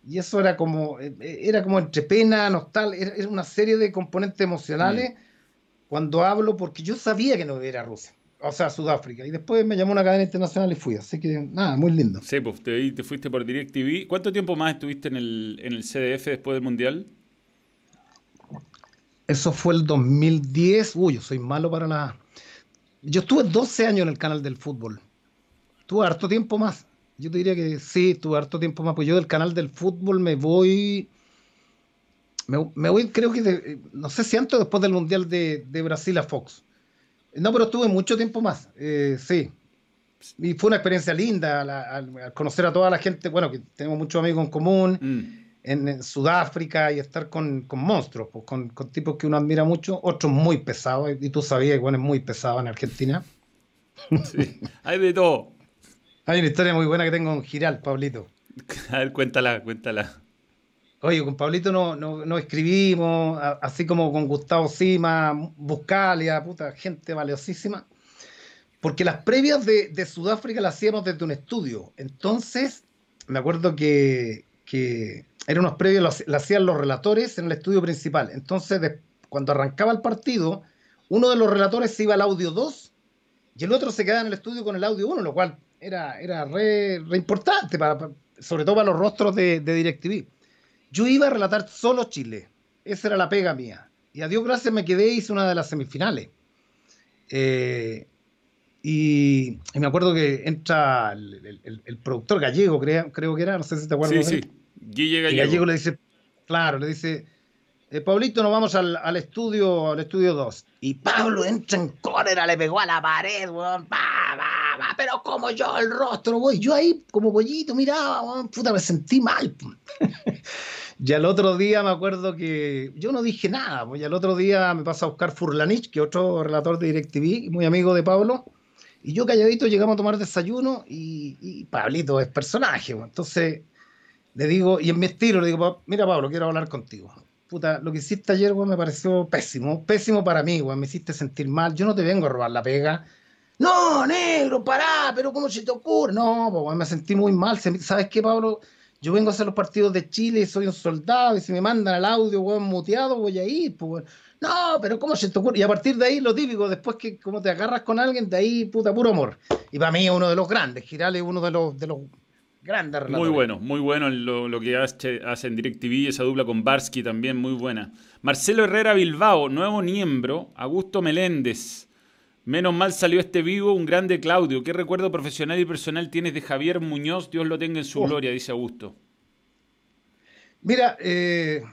Y eso era como, eh, era como entre pena, nostalgia, era, una serie de componentes emocionales mm. Cuando hablo, porque yo sabía que no iba a ir a Rusia o sea, Sudáfrica. Y después me llamó una cadena internacional y fui. Así que nada, muy lindo. Sí, pues te, te fuiste por DirecTV. ¿Cuánto tiempo más estuviste en el, en el CDF después del Mundial? Eso fue el 2010. Uy, yo soy malo para la... Yo estuve 12 años en el canal del fútbol. Tuve harto tiempo más. Yo te diría que sí, tuve harto tiempo más. Pues yo del canal del fútbol me voy... Me, voy, creo que, no sé si antes o después del Mundial de, de Brasil a Fox. No, pero estuve mucho tiempo más, eh, sí. Y fue una experiencia linda al, conocer a toda la gente, bueno, que tenemos muchos amigos en común, mm. en, Sudáfrica y estar con, monstruos, pues, con, tipos que uno admira mucho, otros muy pesados, y tú sabías que bueno, es muy pesado en Argentina. Sí, hay de todo. Hay una historia muy buena que tengo en Giral, Pablito. A ver, cuéntala, cuéntala. Oye, con Pablito no, escribimos, así como con Gustavo Sima, Buscalia, puta, gente valiosísima. Porque las previas de, Sudáfrica las hacíamos desde un estudio. Entonces, me acuerdo que, eran unos previos, las hacían los relatores en el estudio principal. Entonces, cuando arrancaba el partido, uno de los relatores se iba al audio 2 y el otro se quedaba en el estudio con el audio 1, lo cual era, era re, importante, para, sobre todo para los rostros de, de DirecTV. Yo iba a relatar solo Chile. Esa era la pega mía. Y a Dios gracias me quedé, hice una de las semifinales. Eh, y, me acuerdo que entra el, productor gallego, creo, creo, que era, no sé si te acuerdas. Sí, sí, Guille Gallego. Y gallego le dice, claro, le dice, eh, Pablito, nos vamos al, estudio, al estudio 2. Y Pablo entra en cólera, le pegó a la pared, weón, pero como yo el rostro, voy, yo ahí como pollito miraba, puta, me sentí mal. y al otro día me acuerdo que yo no dije nada, y al otro día me pasa a buscar Furlanich, que otro relator de DirecTV, muy amigo de Pablo, y yo calladito llegamos a tomar desayuno y, Pablito es personaje, entonces le digo, y en mi estilo le digo, mira Pablo, quiero hablar contigo. Puta, lo que hiciste ayer, me pareció pésimo, pésimo para mí, me hiciste sentir mal, yo no te vengo a robar la pega, no, negro, pará, pero ¿cómo se te ocurre? No, me sentí muy mal. ¿Sabes qué, Pablo? Yo vengo a hacer los partidos de Chile y soy un soldado y si me mandan el audio, weón, muteado, voy a ir, pues, No, pero ¿cómo se te ocurre? Y a partir de ahí, lo típico, después que como te agarras con alguien, de ahí, puta, puro amor. Y para mí es uno de los grandes, Giral es uno de los, de los grandes relatores. Muy bueno, muy bueno lo, lo que hace, hace en DirecTV, esa dupla con Barsky también, muy buena. Marcelo Herrera Bilbao, nuevo miembro, Augusto Meléndez. Menos mal salió este vivo, un grande Claudio. ¿Qué recuerdo profesional y personal tienes de Javier Muñoz? Dios lo tenga en su gloria, dice Augusto. Mira, eh,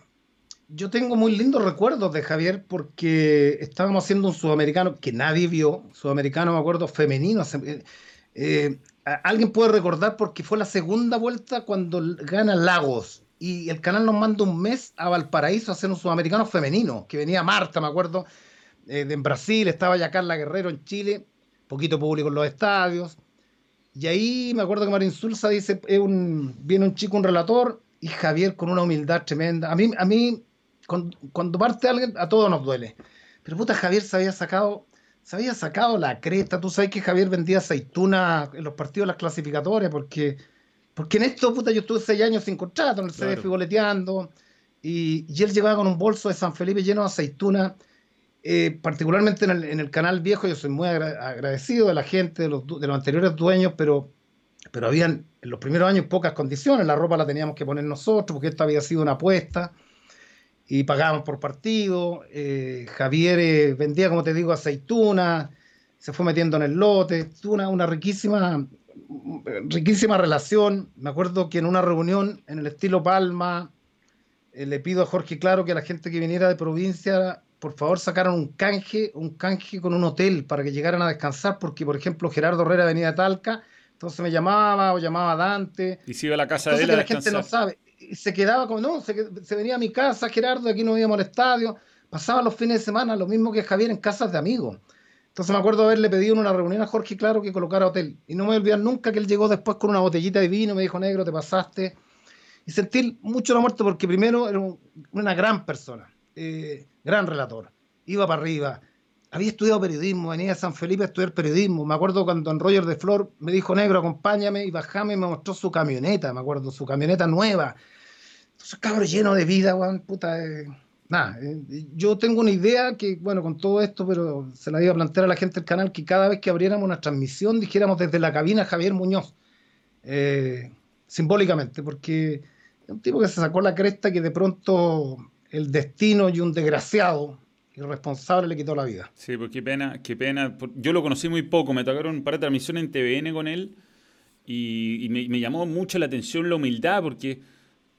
yo tengo muy lindos recuerdos de Javier porque estábamos haciendo un sudamericano que nadie vio, sudamericano, me acuerdo, femenino. Eh, eh, alguien puede recordar porque fue la segunda vuelta cuando gana Lagos y el canal nos manda un mes a Valparaíso a hacer un sudamericano femenino, que venía Marta, me acuerdo, eh, en Brasil, estaba ya Carla Guerrero en Chile, poquito público en los estadios. Y ahí me acuerdo que Marín Sulza dice, un, viene un chico, un relator, y Javier con una humildad tremenda. A mí, a mí cuando, parte alguien, a todos nos duele. Pero puta, Javier se había sacado, se había sacado la cresta. Tú sabes que Javier vendía aceituna en los partidos de las clasificatorias, porque, porque en esto, puta, yo estuve seis años sin contrato, en el CDF boleteando, y, y, él llevaba con un bolso de San Felipe lleno de aceituna eh, particularmente en el, canal viejo, yo soy muy agradecido de la gente, de los, anteriores dueños, pero, pero habían en los primeros años pocas condiciones, la ropa la teníamos que poner nosotros, porque esto había sido una apuesta, y pagábamos por partido. Eh, Javier eh, vendía, como te digo, aceitunas, se fue metiendo en el lote, una, una riquísima, riquísima relación. Me acuerdo que en una reunión en el estilo Palma, le pido a Jorge Claro que la gente que viniera de provincia por favor sacaron un canje, un canje con un hotel para que llegaran a descansar, porque por ejemplo Gerardo Herrera venía de Talca, entonces me llamaba o llamaba a Dante. Y se iba a la casa de él a la gente no sabe. Y se quedaba como, no, se, venía a mi casa, Gerardo, aquí no íbamos al estadio. Pasaba los fines de semana, lo mismo que Javier en casas de amigos. Entonces me acuerdo haberle pedido en una reunión a Jorge Claro que colocara hotel. Y no me voy a olvidar nunca que él llegó después con una botellita de vino, me dijo, negro, te pasaste. y sentir mucho la muerte porque primero era una gran persona, eh, gran relator, iba para arriba, había estudiado periodismo, venía de San Felipe a estudiar periodismo. Me acuerdo cuando Don Roger de Flor me dijo, negro, acompáñame y bajame y me mostró su camioneta, me acuerdo, su camioneta nueva. Entonces, cabrón, lleno de vida, weón, puta. Eh, nada, eh, yo tengo una idea que, bueno, con todo esto, pero se la iba a plantear a la gente del canal, que cada vez que abriéramos una transmisión dijéramos desde la cabina Javier Muñoz, eh, simbólicamente, porque es un tipo que se sacó la cresta que de pronto el destino y un desgraciado irresponsable le quitó la vida. Sí, pues qué pena, qué pena. Yo lo conocí muy poco, me tocaron un par de transmisiones en TVN con él y, me, llamó mucho la atención la humildad porque...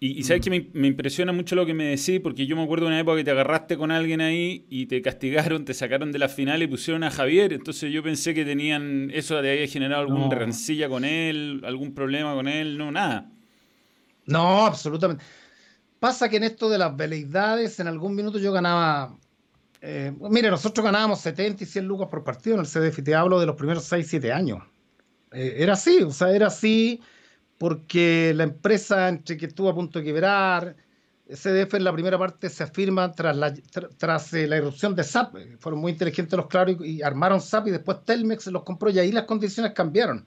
Y, sabes mm. que me, impresiona mucho lo que me decís, porque yo me acuerdo de una época que te agarraste con alguien ahí y te castigaron, te sacaron de la final y pusieron a Javier. Entonces yo pensé que tenían eso de había generado alguna rencilla con él, algún problema con él, no, nada. No, absolutamente. Pasa que en esto de las veleidades, en algún minuto yo ganaba eh, mire, nosotros ganábamos 70 y 100 lucas por partido en el CDF, te hablo de los primeros 6, 7 años. Eh, era así, o sea, era así porque la empresa, entre que estuvo a punto de quebrar, CDF en la primera parte se afirma tras la, tras, eh, la irrupción de SAP. Fueron muy inteligentes los claros y, armaron SAP y después Telmex los compró y ahí las condiciones cambiaron.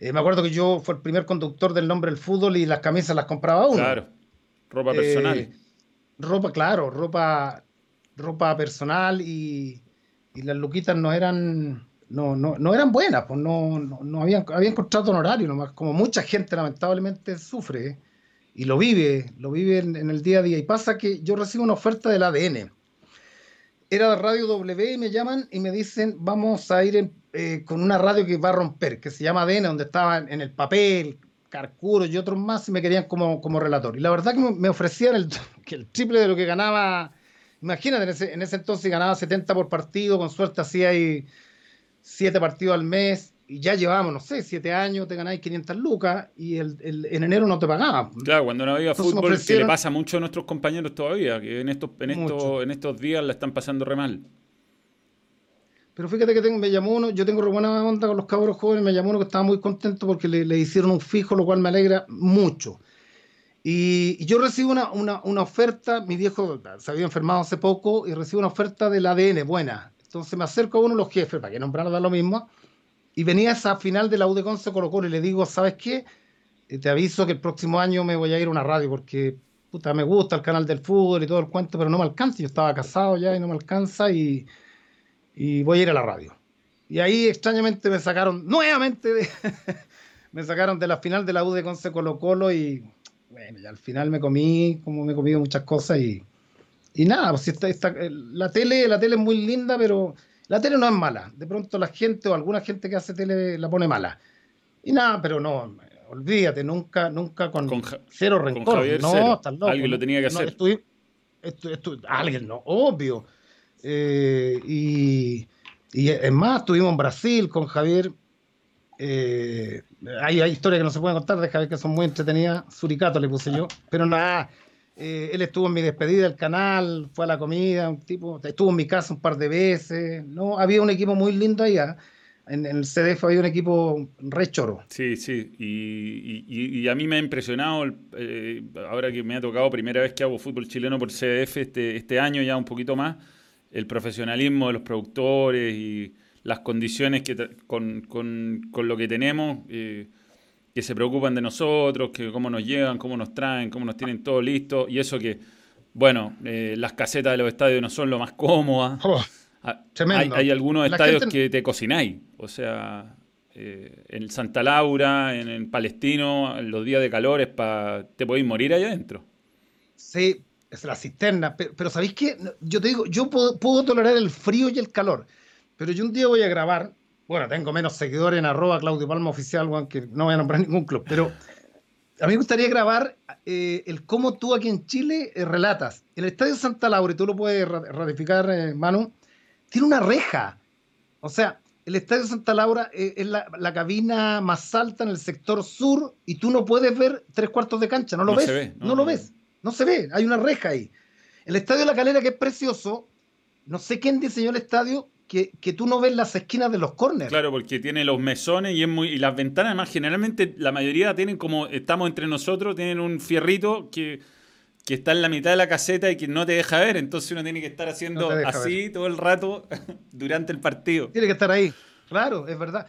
me acuerdo que yo fui el primer conductor del nombre del fútbol y las camisas las compraba uno. Claro, ropa personal. ropa, claro, ropa ropa personal y, las luquitas no eran no, no, no eran buenas, pues no, no, habían, habían contrato honorario, nomás, como mucha gente lamentablemente sufre y lo vive, lo vive en, el día a día. Y pasa que yo recibo una oferta del ADN. Era de Radio W y me llaman y me dicen, vamos a ir eh, con una radio que va a romper, que se llama ADN, donde estaban en el papel, Carcuro y otros más, y me querían como, como relator. Y la verdad que me ofrecían el, el triple de lo que ganaba Imagínate, en ese, en ese entonces ganaba 70 por partido, con suerte hacía ahí 7 partidos al mes, y ya llevábamos, no sé, 7 años, te ganáis 500 lucas, y el, en enero no te pagaban. Claro, cuando no había fútbol, que le pasa mucho a nuestros compañeros todavía, que en estos, en estos, en estos días la están pasando re mal. Pero fíjate que tengo, me llamó uno, yo tengo buena onda con los cabros jóvenes, me llamó uno que estaba muy contento porque le, le hicieron un fijo, lo cual me alegra mucho. Y, yo recibo una, una, una, oferta, mi viejo se había enfermado hace poco y recibo una oferta del ADN, buena. Entonces me acerco a uno de los jefes, para que nombrarlo da lo mismo, y venía esa final de la UDECON se colocó y le digo, ¿sabes qué? Eh, te aviso que el próximo año me voy a ir a una radio porque puta, me gusta el canal del fútbol y todo el cuento, pero no me alcanza. Yo estaba casado ya y no me alcanza y, y voy a ir a la radio. Y ahí extrañamente me sacaron nuevamente de, me sacaron de la final de la UDECON se Colo Colo y bueno, y al final me comí, como me he comido muchas cosas y, y nada, pues está, está, eh, la tele, la tele es muy linda, pero la tele no es mala. De pronto la gente o alguna gente que hace tele la pone mala. Y nada, pero no, olvídate, nunca, nunca con, cero rencor. no, Alguien lo tenía que hacer. alguien, no, obvio. Eh, y, y es más, estuvimos en Brasil con Javier eh, hay, historias que no se pueden contar, deja ver que son muy entretenidas. Suricato le puse yo, pero nada. Eh, él estuvo en mi despedida del canal, fue a la comida, un tipo, estuvo en mi casa un par de veces. No, había un equipo muy lindo allá. En, el CDF había un equipo re choro. Sí, sí, y, a mí me ha impresionado, eh, ahora que me ha tocado primera vez que hago fútbol chileno por CDF este, este año ya un poquito más, el profesionalismo de los productores y las condiciones que con, con, con, lo que tenemos, eh, que se preocupan de nosotros, que cómo nos llevan, cómo nos traen, cómo nos tienen todo listo, y eso que, bueno, eh, las casetas de los estadios no son lo más cómodas. Oh, ah, hay, algunos estadios que te cocináis, o sea, eh, en Santa Laura, en, Palestino, en los días de calor, pa, te podéis morir allá adentro. Sí, es la cisterna, pero, ¿sabéis qué? Yo te digo, yo puedo, puedo tolerar el frío y el calor pero yo un día voy a grabar, bueno, tengo menos seguidores en arroba Claudio Palma Oficial, aunque no voy a nombrar ningún club, pero a mí me gustaría grabar eh, el cómo tú aquí en Chile eh, relatas. El Estadio Santa Laura, y tú lo puedes ratificar, eh, Manu, tiene una reja. O sea, el Estadio Santa Laura es la, cabina más alta en el sector sur y tú no puedes ver tres cuartos de cancha, no lo ves. no, lo ves, no se ve, hay una reja ahí. El Estadio de la Calera, que es precioso, no sé quién diseñó el estadio, que, que, tú no ves las esquinas de los corners. Claro, porque tiene los mesones y es muy y las ventanas además generalmente la mayoría tienen como estamos entre nosotros, tienen un fierrito que, que está en la mitad de la caseta y que no te deja ver, entonces uno tiene que estar haciendo así todo el rato durante el partido. Tiene que estar ahí. Claro, es verdad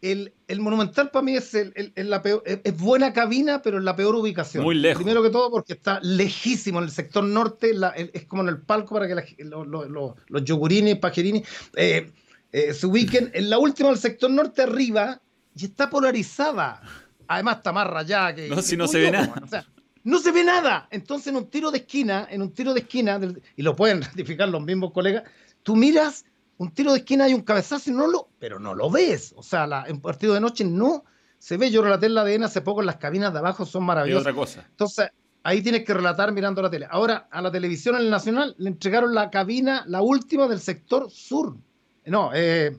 el, Monumental para mí es, la peor, es, buena cabina, pero en la peor ubicación. Muy lejos. Primero que todo porque está lejísimo en el sector norte, es como en el palco para que los yogurines, pajerini eh, eh, se ubiquen. En la última del sector norte arriba y está polarizada. Además está más rayada que... No, si no se ve nada. no se ve nada. Entonces en un tiro de esquina, en un tiro de esquina, y lo pueden ratificar los mismos colegas, tú miras un tiro de esquina y un cabezazo y no lo, pero no lo ves. O sea, la, en partido de noche no se ve. Yo relaté en la ADN hace poco, en las cabinas de abajo son maravillosas. otra cosa. Entonces, ahí tienes que relatar mirando la tele. Ahora, a la televisión en el Nacional le entregaron la cabina, la última del sector sur. No, eh,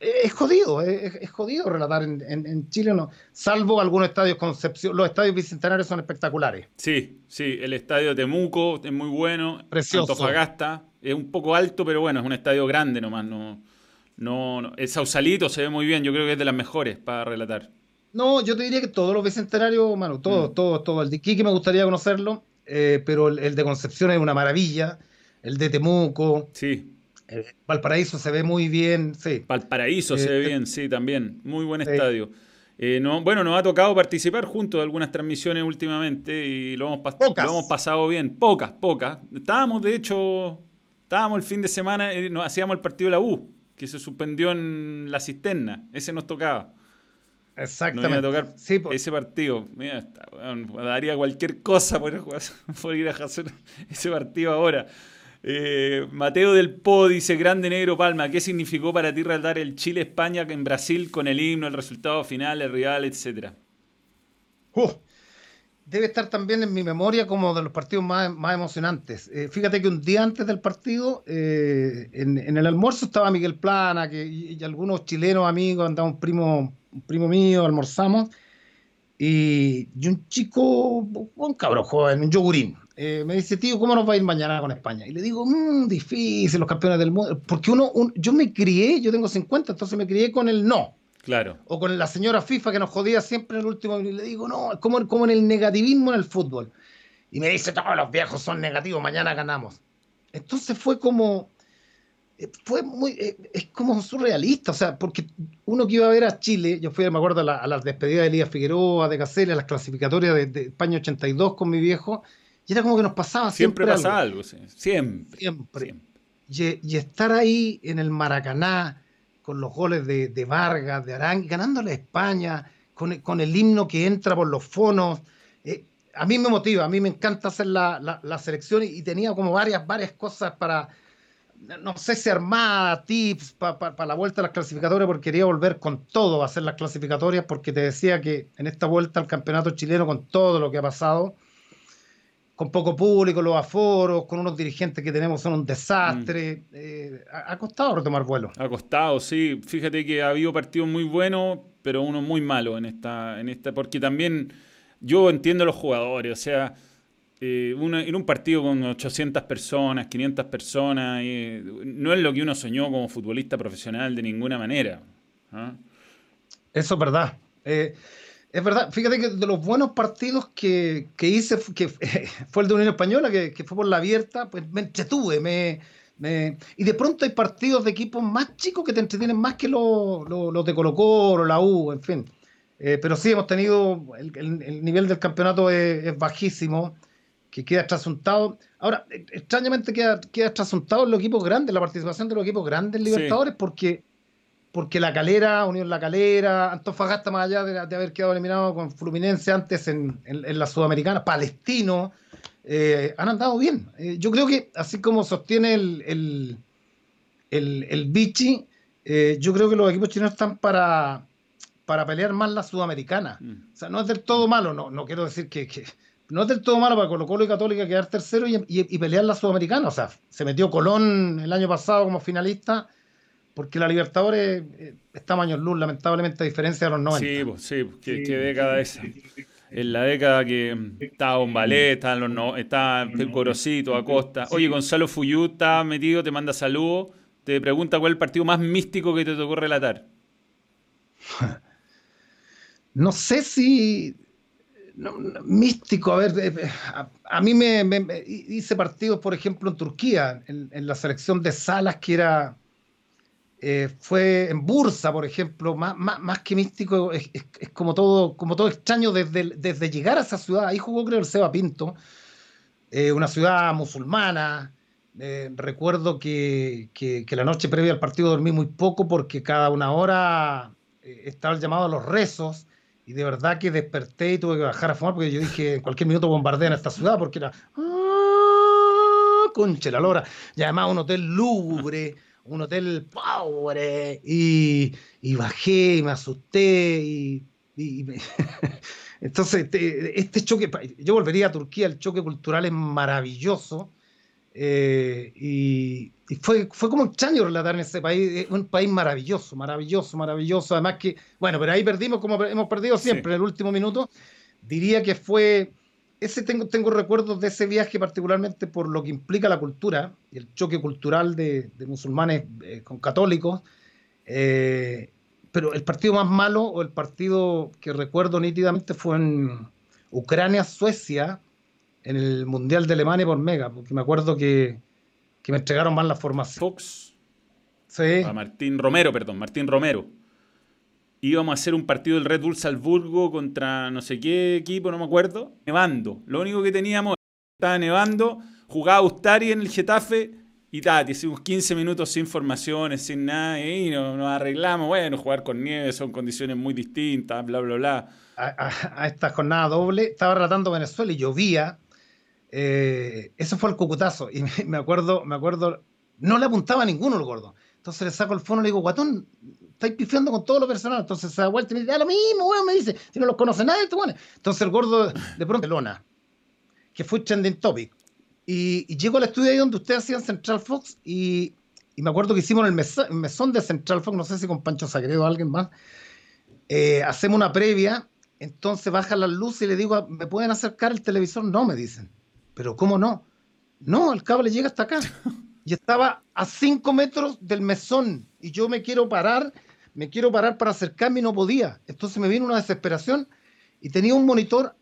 es jodido, es, jodido relatar en, en, Chile, no, salvo algunos estadios Concepción. Los estadios bicentenarios son espectaculares. Sí, sí, el estadio Temuco es muy bueno. Precioso. Antofagasta es un poco alto, pero bueno, es un estadio grande nomás. No, no, el Sausalito se ve muy bien, yo creo que es de las mejores para relatar. No, yo te diría que todos los bicentenarios, mano, todos, mm. todos, todos. El de me gustaría conocerlo, eh, pero el, de Concepción es una maravilla. El de Temuco. Sí. Eh, Valparaíso se ve muy bien, sí. Valparaíso se ve eh, bien, sí, también. Muy buen estadio. no, bueno, nos ha tocado participar juntos de algunas transmisiones últimamente y lo hemos, lo hemos pasado bien. Pocas, pocas. Estábamos, de hecho, Estábamos el fin de semana, y nos hacíamos el partido de la U, que se suspendió en la cisterna. Ese nos tocaba. Exactamente. Nos tocar ese partido. Mira, daría cualquier cosa por, ir a hacer ese partido ahora. Eh, Mateo del Po dice, Grande Negro Palma, ¿qué significó para ti relatar el Chile-España en Brasil con el himno, el resultado final, el rival, etcétera? Debe estar también en mi memoria como de los partidos más, emocionantes. Eh, fíjate que un día antes del partido, eh, en, el almuerzo estaba Miguel Plana y, algunos chilenos amigos, andaba un primo, un primo mío, almorzamos, y, un chico, un cabrón joven, un yogurín, eh, me dice, tío, ¿cómo nos va a ir mañana con España? Y le digo, mmm, difícil, los campeones del mundo, porque uno, yo me crié, yo tengo 50, entonces me crié con el no. Claro. O con la señora FIFA que nos jodía siempre en el último y le digo, no, es como, como en el negativismo en el fútbol. Y me dice, todos los viejos son negativos, mañana ganamos. Entonces fue como, eh, fue muy, eh, es como surrealista, o sea, porque uno que iba a ver a Chile, yo fui, me acuerdo, a, las despedidas de Elías Figueroa, de Caceres, a las clasificatorias de, España 82 con mi viejo, y era como que nos pasaba siempre. Siempre pasaba algo, siempre. Siempre. y, estar ahí en el Maracaná, con los goles de, Vargas, de Arán, ganándole a España, con, el himno que entra por los fonos. Eh, a mí me motiva, a mí me encanta hacer la, selección y, tenía como varias, varias cosas para, no sé si armada, tips para la vuelta a las clasificatorias, porque quería volver con todo a hacer las clasificatorias, porque te decía que en esta vuelta al campeonato chileno, con todo lo que ha pasado, con poco público, los aforos, con unos dirigentes que tenemos son un desastre. Mm. Eh, ha, costado retomar vuelo. Ha costado, sí. Fíjate que ha habido partidos muy buenos, pero uno muy malo en esta, en esta, porque también yo entiendo a los jugadores, o sea, eh, en un partido con 800 personas, 500 personas, no es lo que uno soñó como futbolista profesional de ninguna manera. ¿ah? Eso es verdad. Es verdad, fíjate que de los buenos partidos que, hice, que fue el de Unión Española, que, fue por la abierta, pues me entretuve, me, y de pronto hay partidos de equipos más chicos que te entretienen más que los, de Colo Colo, la U, en fin. Eh, pero sí hemos tenido, el, nivel del campeonato es, bajísimo, que queda trasuntado. Ahora, extrañamente queda, queda trasuntado en los equipos grandes, la participación de los equipos grandes en Libertadores, porque porque La Calera, Unión La Calera, Antofagasta, más allá de, haber quedado eliminado con Fluminense antes en, la Sudamericana, Palestino, eh, han andado bien. Eh, yo creo que, así como sostiene el, el, el, Vichy, eh, yo creo que los equipos chilenos están para, para pelear más la Sudamericana. Mm. O sea, no es del todo malo, no, no quiero decir que, no es del todo malo para Colo Colo y Católica quedar tercero y, y pelear la Sudamericana. O sea, se metió Colón el año pasado como finalista porque la Libertadores eh, está mayor luz, lamentablemente, a diferencia de los 90. Sí, pues, sí, pues, ¿qué, década esa? En la década que estaba Bombalé, estaba, los no, está el Corocito, Acosta. Oye, Gonzalo Fuyú está metido, te manda saludos. te pregunta cuál es el partido más místico que te tocó relatar. No sé si místico, a ver, eh, a, mí me, hice partidos, por ejemplo, en Turquía, en, la selección de Salas, que era, eh, fue en Bursa, por ejemplo, más, más, que místico, es, como, todo, como todo extraño desde, desde llegar a esa ciudad, ahí jugó creo el Seba Pinto, eh, una ciudad musulmana, recuerdo que, que, la noche previa al partido dormí muy poco porque cada una hora estaba el llamado a los rezos, y de verdad que desperté y tuve que bajar a fumar porque yo dije, en cualquier minuto bombardean esta ciudad porque era, ¡ah! conche la lora. Y además un hotel lúgubre, un hotel pobre. Y, y bajé y me asusté y... Entonces, este, este choque, yo volvería a Turquía, el choque cultural es maravilloso. Eh, y, fue, fue como extraño relatar en ese país, un país maravilloso, maravilloso, maravilloso. Además que, bueno, pero ahí perdimos como hemos perdido siempre en el último minuto. Diría que fue, ese tengo, tengo recuerdos de ese viaje particularmente por lo que implica la cultura y el choque cultural de, musulmanes eh, con católicos. Eh, pero el partido más malo o el partido que recuerdo nítidamente fue en Ucrania-Suecia en el Mundial de Alemania por Mega, porque me acuerdo que, me entregaron mal la formación. Fox. Sí. A Martín Romero, perdón, Martín Romero. Íbamos a hacer un partido del Red Bull Salzburgo contra no sé qué equipo, no me acuerdo. Nevando. Lo único que teníamos estaba nevando. Jugaba Ustari en el Getafe y tal, hicimos 15 minutos sin formaciones, sin nada, y nos, arreglamos. Bueno, jugar con nieve son condiciones muy distintas, bla, bla, bla. A, a esta jornada doble, estaba tratando Venezuela y llovía eh, eso fue el cucutazo. Y me, acuerdo, me acuerdo, no le apuntaba a ninguno el gordo. Entonces le saco el fono y le digo, guatón, estáis pifiando con todo lo personal. Entonces vuelta y me dice, ah, lo mismo, weón, me dice, si no los conoce nadie, bueno. Entonces el gordo de pronto, Lona, que fue trending topic. Y, llego al estudio ahí donde ustedes hacían Central Fox y, me acuerdo que hicimos en el mesón, de Central Fox, no sé si con Pancho Sagredo o alguien más, eh, hacemos una previa, entonces baja la luz y le digo, ¿me pueden acercar el televisor? No, me dicen pero ¿cómo no? No, el cable llega hasta acá. Y estaba a cinco metros del mesón. Y yo me quiero parar, me quiero parar para acercarme y no podía. Entonces me vino una desesperación y tenía un monitor,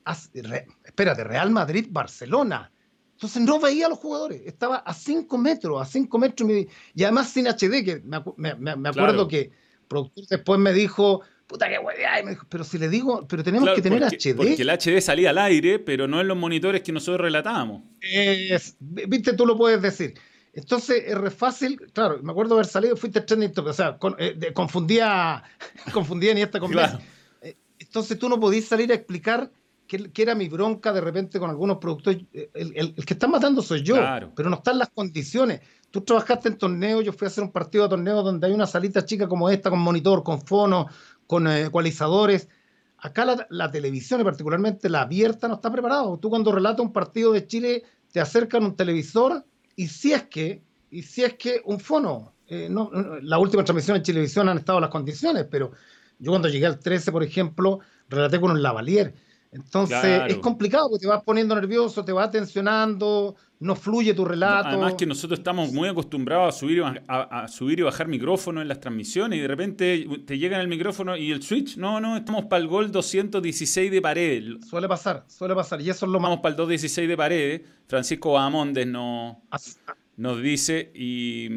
espérate, Real Madrid, Barcelona. Entonces no veía a los jugadores, estaba a cinco metros, a cinco metros, y además sin HD, que me, acuerdo que productor después me dijo, puta que me dijo, pero si le digo, pero tenemos que tener HD. Porque el HD salía al aire, pero no en los monitores que nosotros relatábamos. Viste, tú lo puedes decir. Entonces es re fácil, claro, me acuerdo haber salido, fuiste trending o sea, eh, confundía, confundía ni esta con eh, Entonces tú no podías salir a explicar que, era mi bronca de repente con algunos productores. Eh, el, que está matando soy yo, pero no están las condiciones. Tú trabajaste en torneo, yo fui a hacer un partido de torneo donde hay una salita chica como esta, con monitor, con fono, con eh, ecualizadores. Acá la, televisión, y particularmente la abierta, no está preparado. Tú cuando relatas un partido de Chile, te acercan un televisor y si es que, y si es que un fono. Eh, no, la última transmisión en televisión han estado las condiciones, pero yo cuando llegué al 13, por ejemplo, relaté con un lavalier entonces es complicado porque te vas poniendo nervioso, te vas tensionando, no fluye tu relato. Además que nosotros estamos muy acostumbrados a subir, a, subir y bajar micrófono en las transmisiones y de repente te llega el micrófono y el switch, no, no, estamos para el gol 216 de pared. Suele pasar, suele pasar y eso es lo más... Vamos para el 216 de pared, Francisco Bahamondes nos, nos dice y,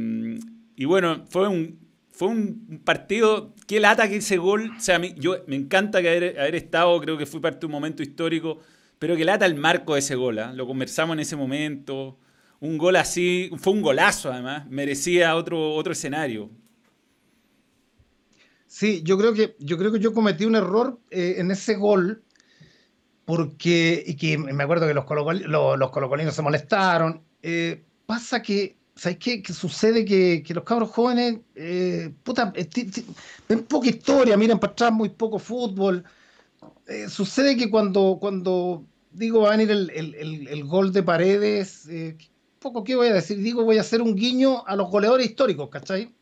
y bueno, fue un fue un partido, qué lata que ese gol, o sea, a mí, yo me encanta que haber, estado, creo que fue parte de un momento histórico, pero que lata el marco de ese gol, ¿ah? lo conversamos en ese momento, un gol así, fue un golazo además, merecía otro, otro escenario. Sí, yo creo que yo creo que yo cometí un error eh, en ese gol, porque, y que me acuerdo que los, los, colocolinos se molestaron, eh, pasa que ¿sabes qué? Que sucede que, los cabros jóvenes, eh, puta, eh, ven poca historia, miran para atrás muy poco fútbol. Eh, sucede que cuando, cuando digo va a venir el, gol de paredes, poco qué voy a decir, digo voy a hacer un guiño a los goleadores históricos, ¿cachai?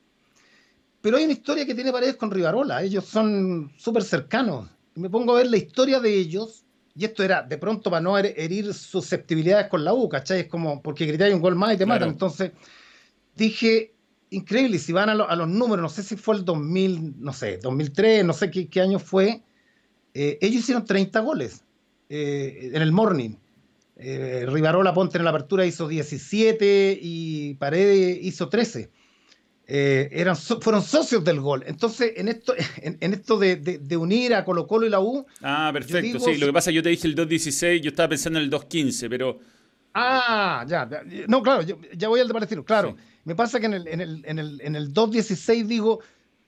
Pero hay una historia que tiene paredes con Rivarola, ellos son súper cercanos. Me pongo a ver la historia de ellos y esto era de pronto para no herir susceptibilidades con la U, ¿cachai? Es como porque gritáis un gol más y te matan. Entonces dije, increíble. Si van a, los números, no sé si fue el 2000, no sé, 2003, no sé qué, año fue. Eh, ellos hicieron 30 goles eh, en el morning. Eh, Rivarola Ponte en la apertura hizo 17 y Paredes hizo 13. Eran, fueron socios del gol. Entonces, en esto, en, esto de, unir a Colo Colo y la U. Ah, perfecto. sí, lo que pasa, yo te dije el 2.16, yo estaba pensando en el 2.15, pero. Ah, ya. No, claro, ya voy al de Palestino. Claro. Me pasa que en el, en el, en el, en el 2.16 digo,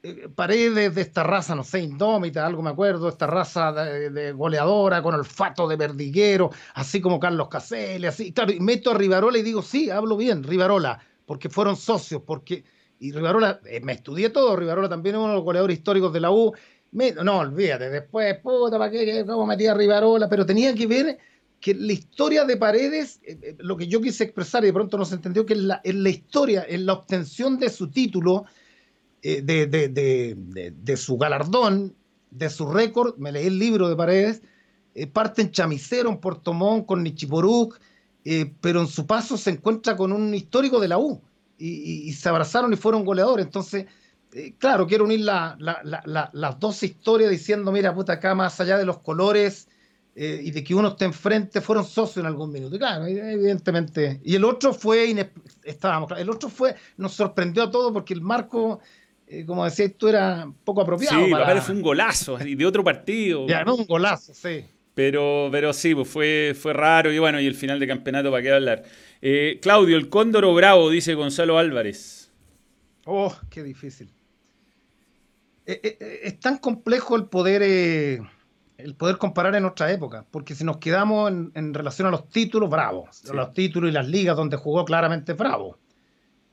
eh, paredes de esta raza, no sé, indómita, algo me acuerdo, esta raza de, goleadora con olfato de verdiguero, así como Carlos Caselli, así. Claro, y meto a Rivarola y digo, sí, hablo bien, Rivarola, porque fueron socios, porque. Y Rivarola, eh, me estudié todo, Rivarola también es uno de los goleadores históricos de la U. no, olvídate, después, puta, ¿para qué? ¿Cómo metía Rivarola? Pero tenía que ver que la historia de Paredes, eh, eh, lo que yo quise expresar y de pronto no se entendió, que en la, la historia, en la obtención de su título, eh, de, su galardón, de su récord, me leí el libro de Paredes, parte en Chamicero, en Puerto Montt, con Nichiporuk, pero en su paso se encuentra con un histórico de la U y, se abrazaron y fueron goleadores. Entonces, claro, quiero unir las dos historias diciendo, mira, puta, acá más allá de los colores eh, y de que uno esté enfrente, fueron socios en algún minuto. claro, evidentemente. Y el otro fue, estábamos, el otro fue, nos sorprendió a todos porque el marco, eh, como decías tú, era poco apropiado. Sí, para... fue un golazo, de otro partido. Ya, no un golazo, sí. Pero, pero sí, pues fue, fue raro y bueno, y el final de campeonato, ¿para qué hablar? Eh, Claudio, el Cóndor o Bravo, dice Gonzalo Álvarez. Oh, qué difícil. es tan complejo el poder el poder comparar en otra época, porque si nos quedamos en, relación a los títulos, bravo. Los títulos y las ligas donde jugó claramente bravo.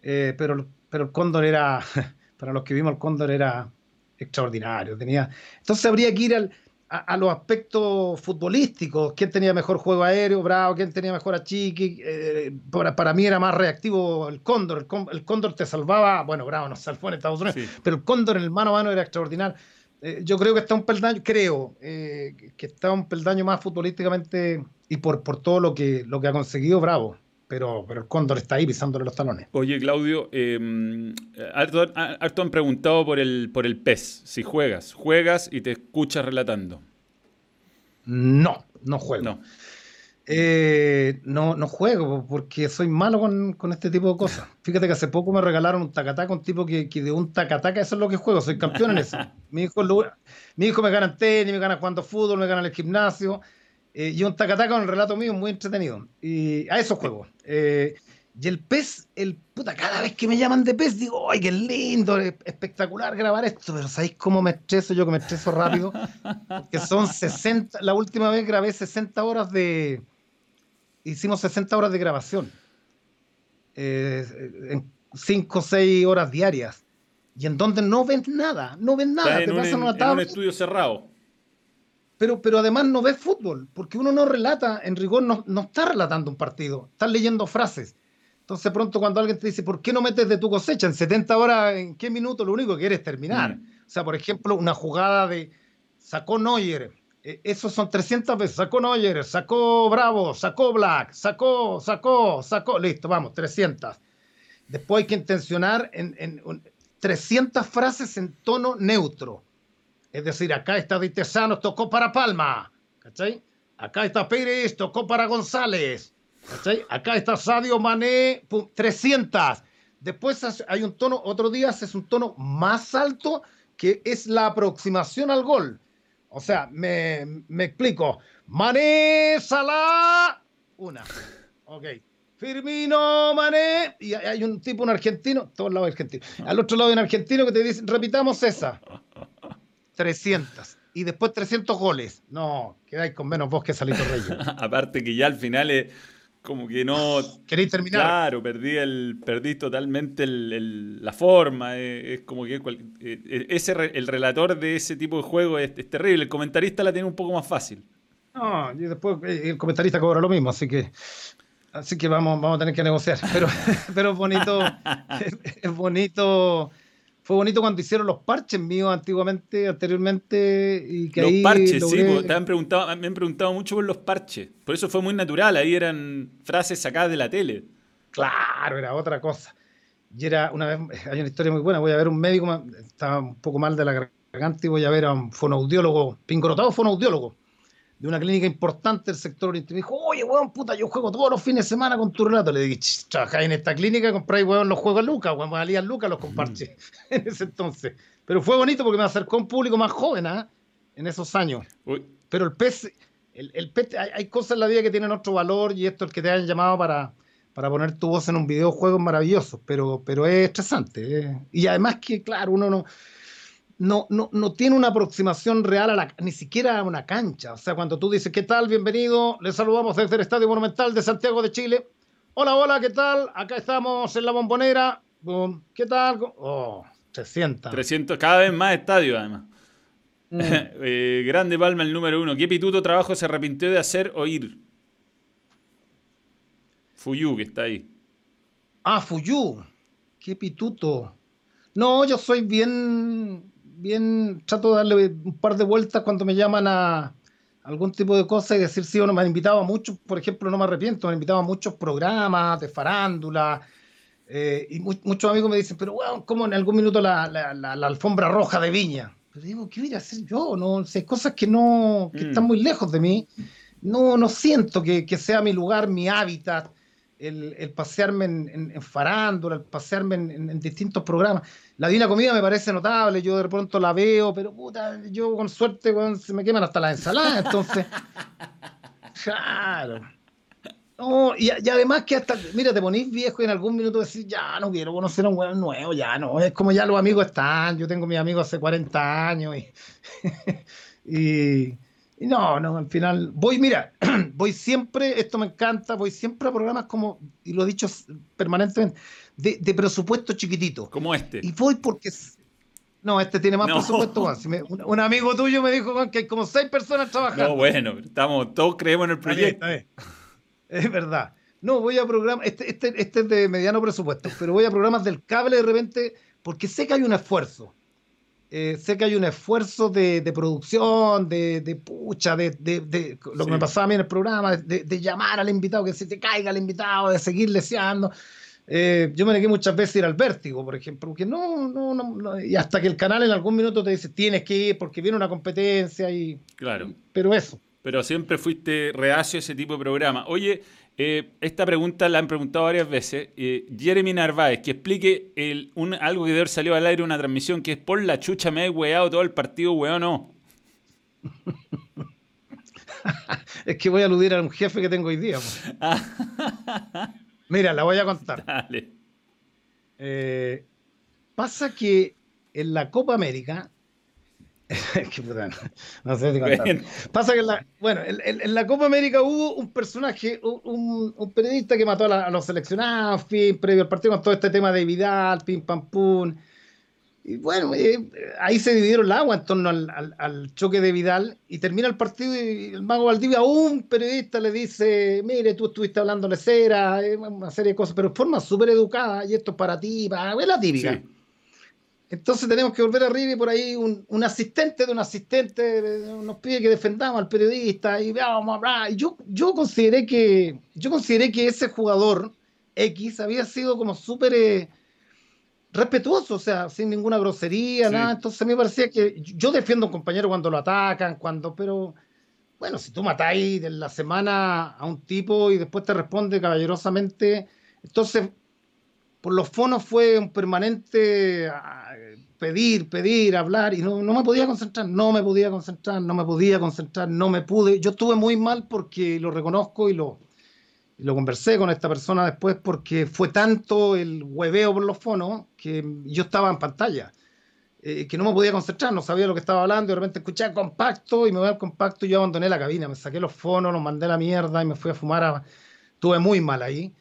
Eh, pero, pero el Cóndor era, para los que vimos el Cóndor era extraordinario. Tenía, entonces habría que ir a, los aspectos futbolísticos. ¿Quién tenía mejor juego aéreo? Bravo. ¿Quién tenía mejor a Chiqui? Eh, para, mí era más reactivo el Cóndor. El, Cóndor te salvaba, bueno, Bravo nos salvó en Estados Unidos, pero el Cóndor en el mano a mano era extraordinario. Eh, yo creo que está un peldaño, creo, eh, que está un peldaño más futbolísticamente y por, por todo lo que, lo que ha conseguido Bravo. Pero, pero el Cóndor está ahí pisándole los talones. Oye, Claudio, eh, harto, han preguntado por el, por el PES. Si juegas, juegas y te escuchas relatando. No, no juego. No. Eh, no, no juego porque soy malo con, este tipo de cosas. Fíjate que hace poco me regalaron un tacataca, un tipo que, de un tacataca, eso es lo que juego, soy campeón en eso. Mi hijo, mi hijo me gana en tenis, me gana jugando fútbol, me gana en el gimnasio. Eh, y un tacataca el relato mío muy entretenido. Y a eso juego. Eh, y el pez, el puta, cada vez que me llaman de pez, digo, ¡ay, qué lindo! espectacular grabar esto. Pero ¿sabéis cómo me estreso yo que me estreso rápido? Que son 60, la última vez grabé 60 horas de, hicimos 60 horas de grabación, eh, en 5 o 6 horas diarias, y en donde no ven nada, no ven nada. En, te un, un estudio cerrado. Pero, pero además no ves fútbol, porque uno no relata, en rigor no, no está relatando un partido, está leyendo frases. Entonces pronto cuando alguien te dice, ¿por qué no metes de tu cosecha en 70 horas, en qué minuto lo único que quieres terminar? Mm. O sea, por ejemplo, una jugada de sacó Neuer, eh, esos son 300 veces. Sacó Neuer, sacó Bravo, sacó Black, sacó, sacó, sacó. Listo, vamos, 300. Después hay que intencionar en, 300 frases en tono neutro. Es decir, acá está Ditesano, tocó para Palma. ¿Cachai? Acá está Pérez, tocó para González. ¿Cachai? Acá está Sadio Mané, 300. Después hay un tono, otro día es un tono más alto que es la aproximación al gol. O sea, me, me explico. Mané, Salah, una. Ok. Firmino, Mané, y hay un tipo, un argentino, todos lados argentino. Al otro lado hay un argentino que te dice, repitamos esa. 300. Y después 300 goles. No, quedáis con menos vos que Salito Reyes. Aparte que ya al final es como que no. ¿Queréis terminar? Claro, perdí, el, perdí totalmente la forma. Eh, es, como que eh, eh, ese, el relator de ese tipo de juego es, terrible. El comentarista la tiene un poco más fácil. No, y después el comentarista cobra lo mismo, así que. Así que vamos, vamos a tener que negociar. Pero, pero es bonito. es bonito fue bonito cuando hicieron los parches míos antiguamente, anteriormente. Y que los parches, sí, te han preguntado, me han preguntado mucho por los parches. Por eso fue muy natural, ahí eran frases sacadas de la tele. Claro, era otra cosa. y era una vez, hay una historia muy buena, voy a ver un médico, estaba un poco mal de la garganta y voy a ver a un fonoaudiólogo, pincorotado fonoaudiólogo, de una clínica importante del sector oriental. Me dijo, oye, weón, puta, yo juego todos los fines de semana con tu relato. Le dije, trabajáis en esta clínica, compráis, weón, los juegos a Lucas, weón, valían Lucas los comparches en ese entonces. Pero fue bonito porque me acercó a un público más joven, ¿ah? En esos años. Pero el pez, el, el pez, hay, hay, cosas en la vida que tienen otro valor y esto el que te hayan llamado para, para poner tu voz en un videojuego es maravilloso, pero, pero es estresante. ¿eh? Y además que, claro, uno no no, no, no tiene una aproximación real a la, ni siquiera a una cancha. O sea, cuando tú dices, ¿qué tal? Bienvenido, les saludamos desde el Estadio Monumental de Santiago de Chile. Hola, hola, ¿qué tal? Acá estamos en la bombonera. ¿Qué tal? Oh, 300. 300, cada vez más estadio además. Mm. eh, grande Palma el número uno. ¿Qué pituto trabajo se arrepintió de hacer o ir? Fuyu, que está ahí. Ah, Fuyu. Qué pituto. No, yo soy bien bien, trato de darle un par de vueltas cuando me llaman a algún tipo de cosa y decir sí o no. Me han invitado a muchos, por ejemplo, no me arrepiento, me han invitado a muchos programas de farándula. Eh, y muchos amigos me dicen, pero bueno, ¿cómo en algún minuto la, la, alfombra roja de Viña? Pero digo, ¿qué voy a hacer yo? No sé, cosas que no, que están mm. muy lejos de mí. No, no siento que, que sea mi lugar, mi hábitat el, pasearme en, farándula, el pasearme en, distintos programas. La Divina Comida me parece notable, yo de pronto la veo, pero puta, yo con suerte se me queman hasta las ensaladas, entonces. claro. No, y, además que hasta, mira, te ponís viejo y en algún minuto decís, ya no quiero conocer a un hueón nuevo, ya no, es como ya los amigos están, yo tengo mis amigos hace 40 años y no, no, al final voy, mira, voy siempre, esto me encanta, voy siempre a programas como, y lo he dicho permanentemente, de, presupuesto chiquitito. Como este. Y voy porque... No, este tiene más presupuesto. un, amigo tuyo me dijo que hay como seis personas trabajando. No, bueno, estamos, todos creemos en el proyecto. Es verdad. No, voy a programas, este, este, este es de mediano presupuesto, pero voy a programas del cable de repente porque sé que hay un esfuerzo. Eh, sé que hay un esfuerzo de, producción, de, pucha, de, lo que me pasaba a mí en el programa, de, llamar al invitado, que se te caiga el invitado, de seguir leseando. Eh, yo me negué muchas veces ir al vértigo, por ejemplo, porque no, no, no, y hasta que el canal en algún minuto te dice tienes que ir porque viene una competencia y. Claro. pero eso. Pero siempre fuiste reacio a ese tipo de programa. Oye, eh, esta pregunta la han preguntado varias veces. Eh, Jeremy Narváez, que explique el, un, algo que debe haber salido al aire una transmisión, que es por la chucha me he weado todo el partido, weón, no. es que voy a aludir a un jefe que tengo hoy día. Mira, la voy a contar. Dale. Eh, pasa que en la Copa América no sé si Pasa que en la, bueno, en, la Copa América hubo un personaje, un, periodista que mató a, los seleccionados, fin, previo al partido con todo este tema de Vidal, pim pam pum. Y bueno, eh, ahí se dividieron el agua en torno al, choque de Vidal y termina el partido y el mago Valdivia a un periodista le dice, mire, tú estuviste hablando de cera, eh, una serie de cosas, pero de forma súper educada y esto es para ti, para, es la típica. Entonces tenemos que volver arriba y por ahí un, asistente de un asistente nos pide que defendamos al periodista y vamos a Y yo, yo consideré que yo consideré que ese jugador X había sido como súper eh, respetuoso, o sea, sin ninguna grosería, nada. Entonces a mí me parecía que yo defiendo a un compañero cuando lo atacan, cuando, pero bueno, si tú matáis de la semana a un tipo y después te responde caballerosamente, entonces por los fonos fue un permanente ah, pedir, pedir, hablar, y no, me podía concentrar, no me podía concentrar, no me podía concentrar, no me pude. Yo estuve muy mal porque lo reconozco y lo, lo conversé con esta persona después porque fue tanto el hueveo por los fonos que yo estaba en pantalla. Eh, que no me podía concentrar, no sabía lo que estaba hablando, y de repente escuché compacto y me voy al compacto y yo abandoné la cabina, me saqué los fonos, los mandé a la mierda y me fui a fumar. A... Estuve muy mal ahí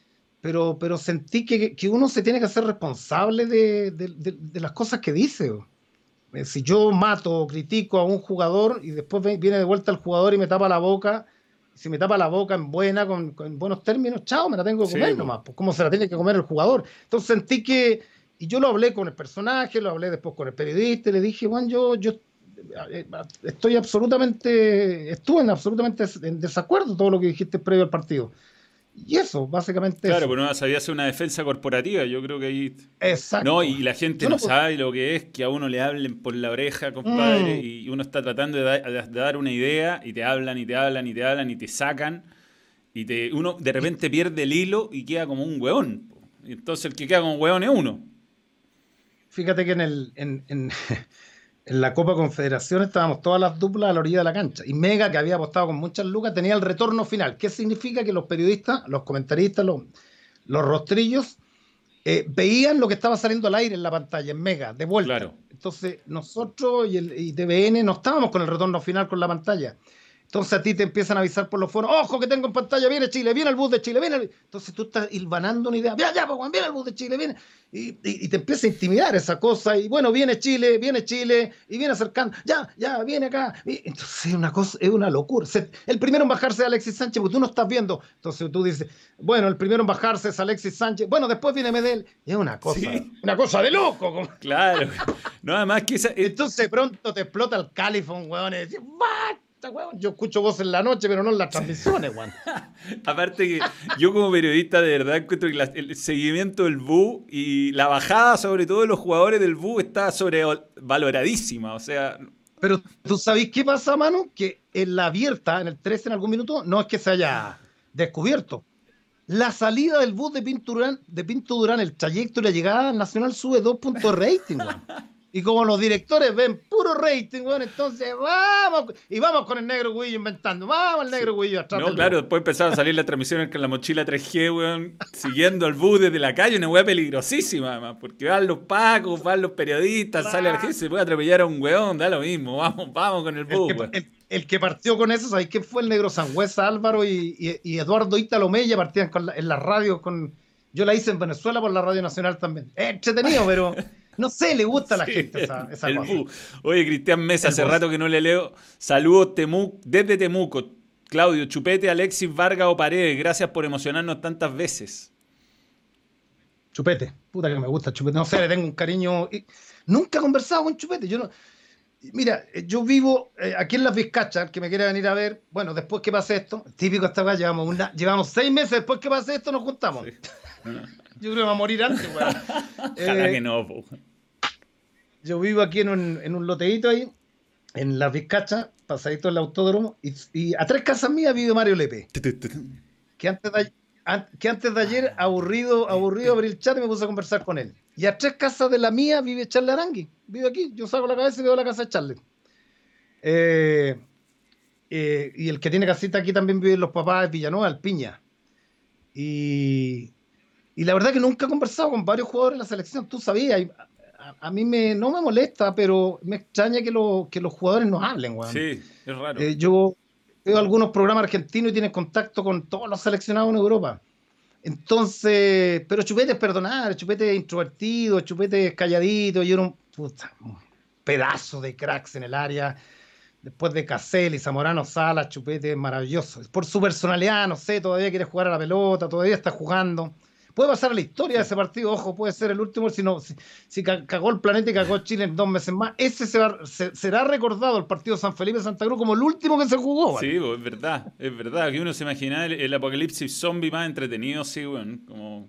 pero, pero sentí que, que, uno se tiene que hacer responsable de, de, de, las cosas que dice. Eh, si yo mato o critico a un jugador y después viene de vuelta el jugador y me tapa la boca, si me tapa la boca en buena, con, con buenos términos, chao, me la tengo que comer nomás. Pues, ¿Cómo se la tiene que comer el jugador? Entonces sentí que, y yo lo hablé con el personaje, lo hablé después con el periodista, y le dije, bueno, yo, yo eh, estoy absolutamente, estuve en absolutamente en desacuerdo todo lo que dijiste previo al partido y eso, básicamente. Claro, eso. pero no sabía hacer una defensa corporativa, yo creo que ahí. Exacto. No, y la gente no, sabe lo que es que a uno le hablen por la oreja, compadre, mm. y uno está tratando de, dar una idea y te hablan y te hablan y te hablan y te sacan. Y te, uno de repente pierde el hilo y queda como un hueón. Entonces el que queda como un hueón es uno. Fíjate que en el. en, en la Copa Confederación estábamos todas las duplas a la orilla de la cancha. Y Mega, que había apostado con muchas lucas, tenía el retorno final. ¿Qué significa? Que los periodistas, los comentaristas, los, los rostrillos, eh, veían lo que estaba saliendo al aire en la pantalla, en Mega, de vuelta. Entonces, nosotros y, el, y TVN no estábamos con el retorno final con la pantalla. Entonces a ti te empiezan a avisar por los foros, ojo que tengo en pantalla, viene Chile, viene el bus de Chile, viene Entonces tú estás hilvanando una idea, ya, ya, pues, viene el bus de Chile, viene. Y, te empieza a intimidar esa cosa, y bueno, viene Chile, viene Chile, y viene acercando, ya, ya, viene acá. entonces es una cosa, es una locura. el primero en bajarse es Alexis Sánchez, porque tú no estás viendo. Entonces tú dices, bueno, el primero en bajarse es Alexis Sánchez, bueno, después viene Medel. Es una cosa, una cosa de loco. Claro. No, además que esa... Entonces pronto te explota el califón, weón, y dices, yo escucho voz en la noche, pero no en las transmisiones, weón. Aparte que yo como periodista de verdad encuentro que el seguimiento del BU y la bajada sobre todo de los jugadores del BU está sobrevaloradísima, o sea... Pero tú sabes qué pasa, Manu, que en la abierta, en el 13 en algún minuto, no es que se haya descubierto. La salida del bus de Pinto Durán, de Pinto Durán el trayecto y la llegada al Nacional sube dos puntos de rating, weón. Y como los directores ven puro rating, bueno, entonces vamos, y vamos con el negro Guillo inventando, vamos el negro Guillo atrás. No, claro, después empezaron a salir las transmisiones con la mochila 3G, weón, siguiendo al bus desde la calle, una weá peligrosísima, además, porque van los pacos, van los periodistas, sale la gente, se puede atropellar a un weón, da lo mismo, vamos, vamos con el bus, el que, partió con eso, ¿sabes quién fue el negro Sangüesa Álvaro y, Eduardo Ítalo Mella? Partían en la radio con. Yo la hice en Venezuela por la Radio Nacional también. entretenido, pero. No sé, le gusta a la gente esa, esa cosa. Oye, Cristian Mesa, hace rato que no le leo. Saludos desde Temuco. Claudio, Chupete, Alexis, Vargas o Paredes, gracias por emocionarnos tantas veces. Chupete, puta que me gusta Chupete. No sé, le tengo un cariño. Nunca he conversado con Chupete. Yo no. Mira, yo vivo eh, aquí en Las Vizcachas, que me quiere venir a ver. Bueno, después que pase esto, típico esta acá, llevamos, una, llevamos seis meses después que pase esto, nos juntamos. Yo creo que va a morir antes, weón. Ojalá que no, Yo vivo aquí en un, en un loteíto ahí, en Las Vizcachas, pasadito el autódromo, y, a tres casas mías vive Mario Lepe. que antes de, que antes de ayer, aburrido, aburrido, abrí el chat y me puse a conversar con él. Y a tres casas de la mía vive Charles Arangui. Vive aquí. Yo saco la cabeza y veo la casa de Charles. Eh, eh, y el que tiene casita aquí también vive los papás de Villanueva, Alpiña. Y, y la verdad que nunca he conversado con varios jugadores de la selección. Tú sabías, a, mí me, no me molesta, pero me extraña que, que los jugadores nos hablen, weón. Sí, es raro. Eh, yo veo algunos programas argentinos y tienen contacto con todos los seleccionados en Europa. Entonces, pero Chupete es perdonar, Chupete es introvertido, Chupete es calladito, y era un, pedazo de cracks en el área. Después de Caselli, Zamorano, Sala, Chupete es maravilloso. Por su personalidad, no sé, todavía quiere jugar a la pelota, todavía está jugando puede pasar a la historia de ese partido, ojo, puede ser el último, si, no, si, cagó el planeta y cagó Chile en dos meses más, ese será recordado el partido San Felipe Santa Cruz como el último que se jugó. Sí, es verdad, es verdad, que uno se imagina el, apocalipsis zombie más entretenido, sí, bueno, como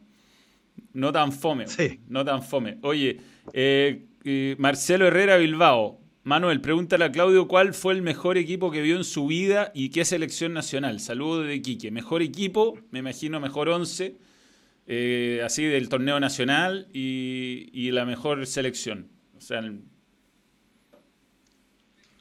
no tan fome, sí. no tan fome. Oye, eh, eh, Marcelo Herrera Bilbao, Manuel, pregúntale a Claudio cuál fue el mejor equipo que vio en su vida y qué selección nacional. Saludos de Quique. Mejor equipo, me imagino mejor once eh, así del torneo nacional y, la mejor selección. O sea,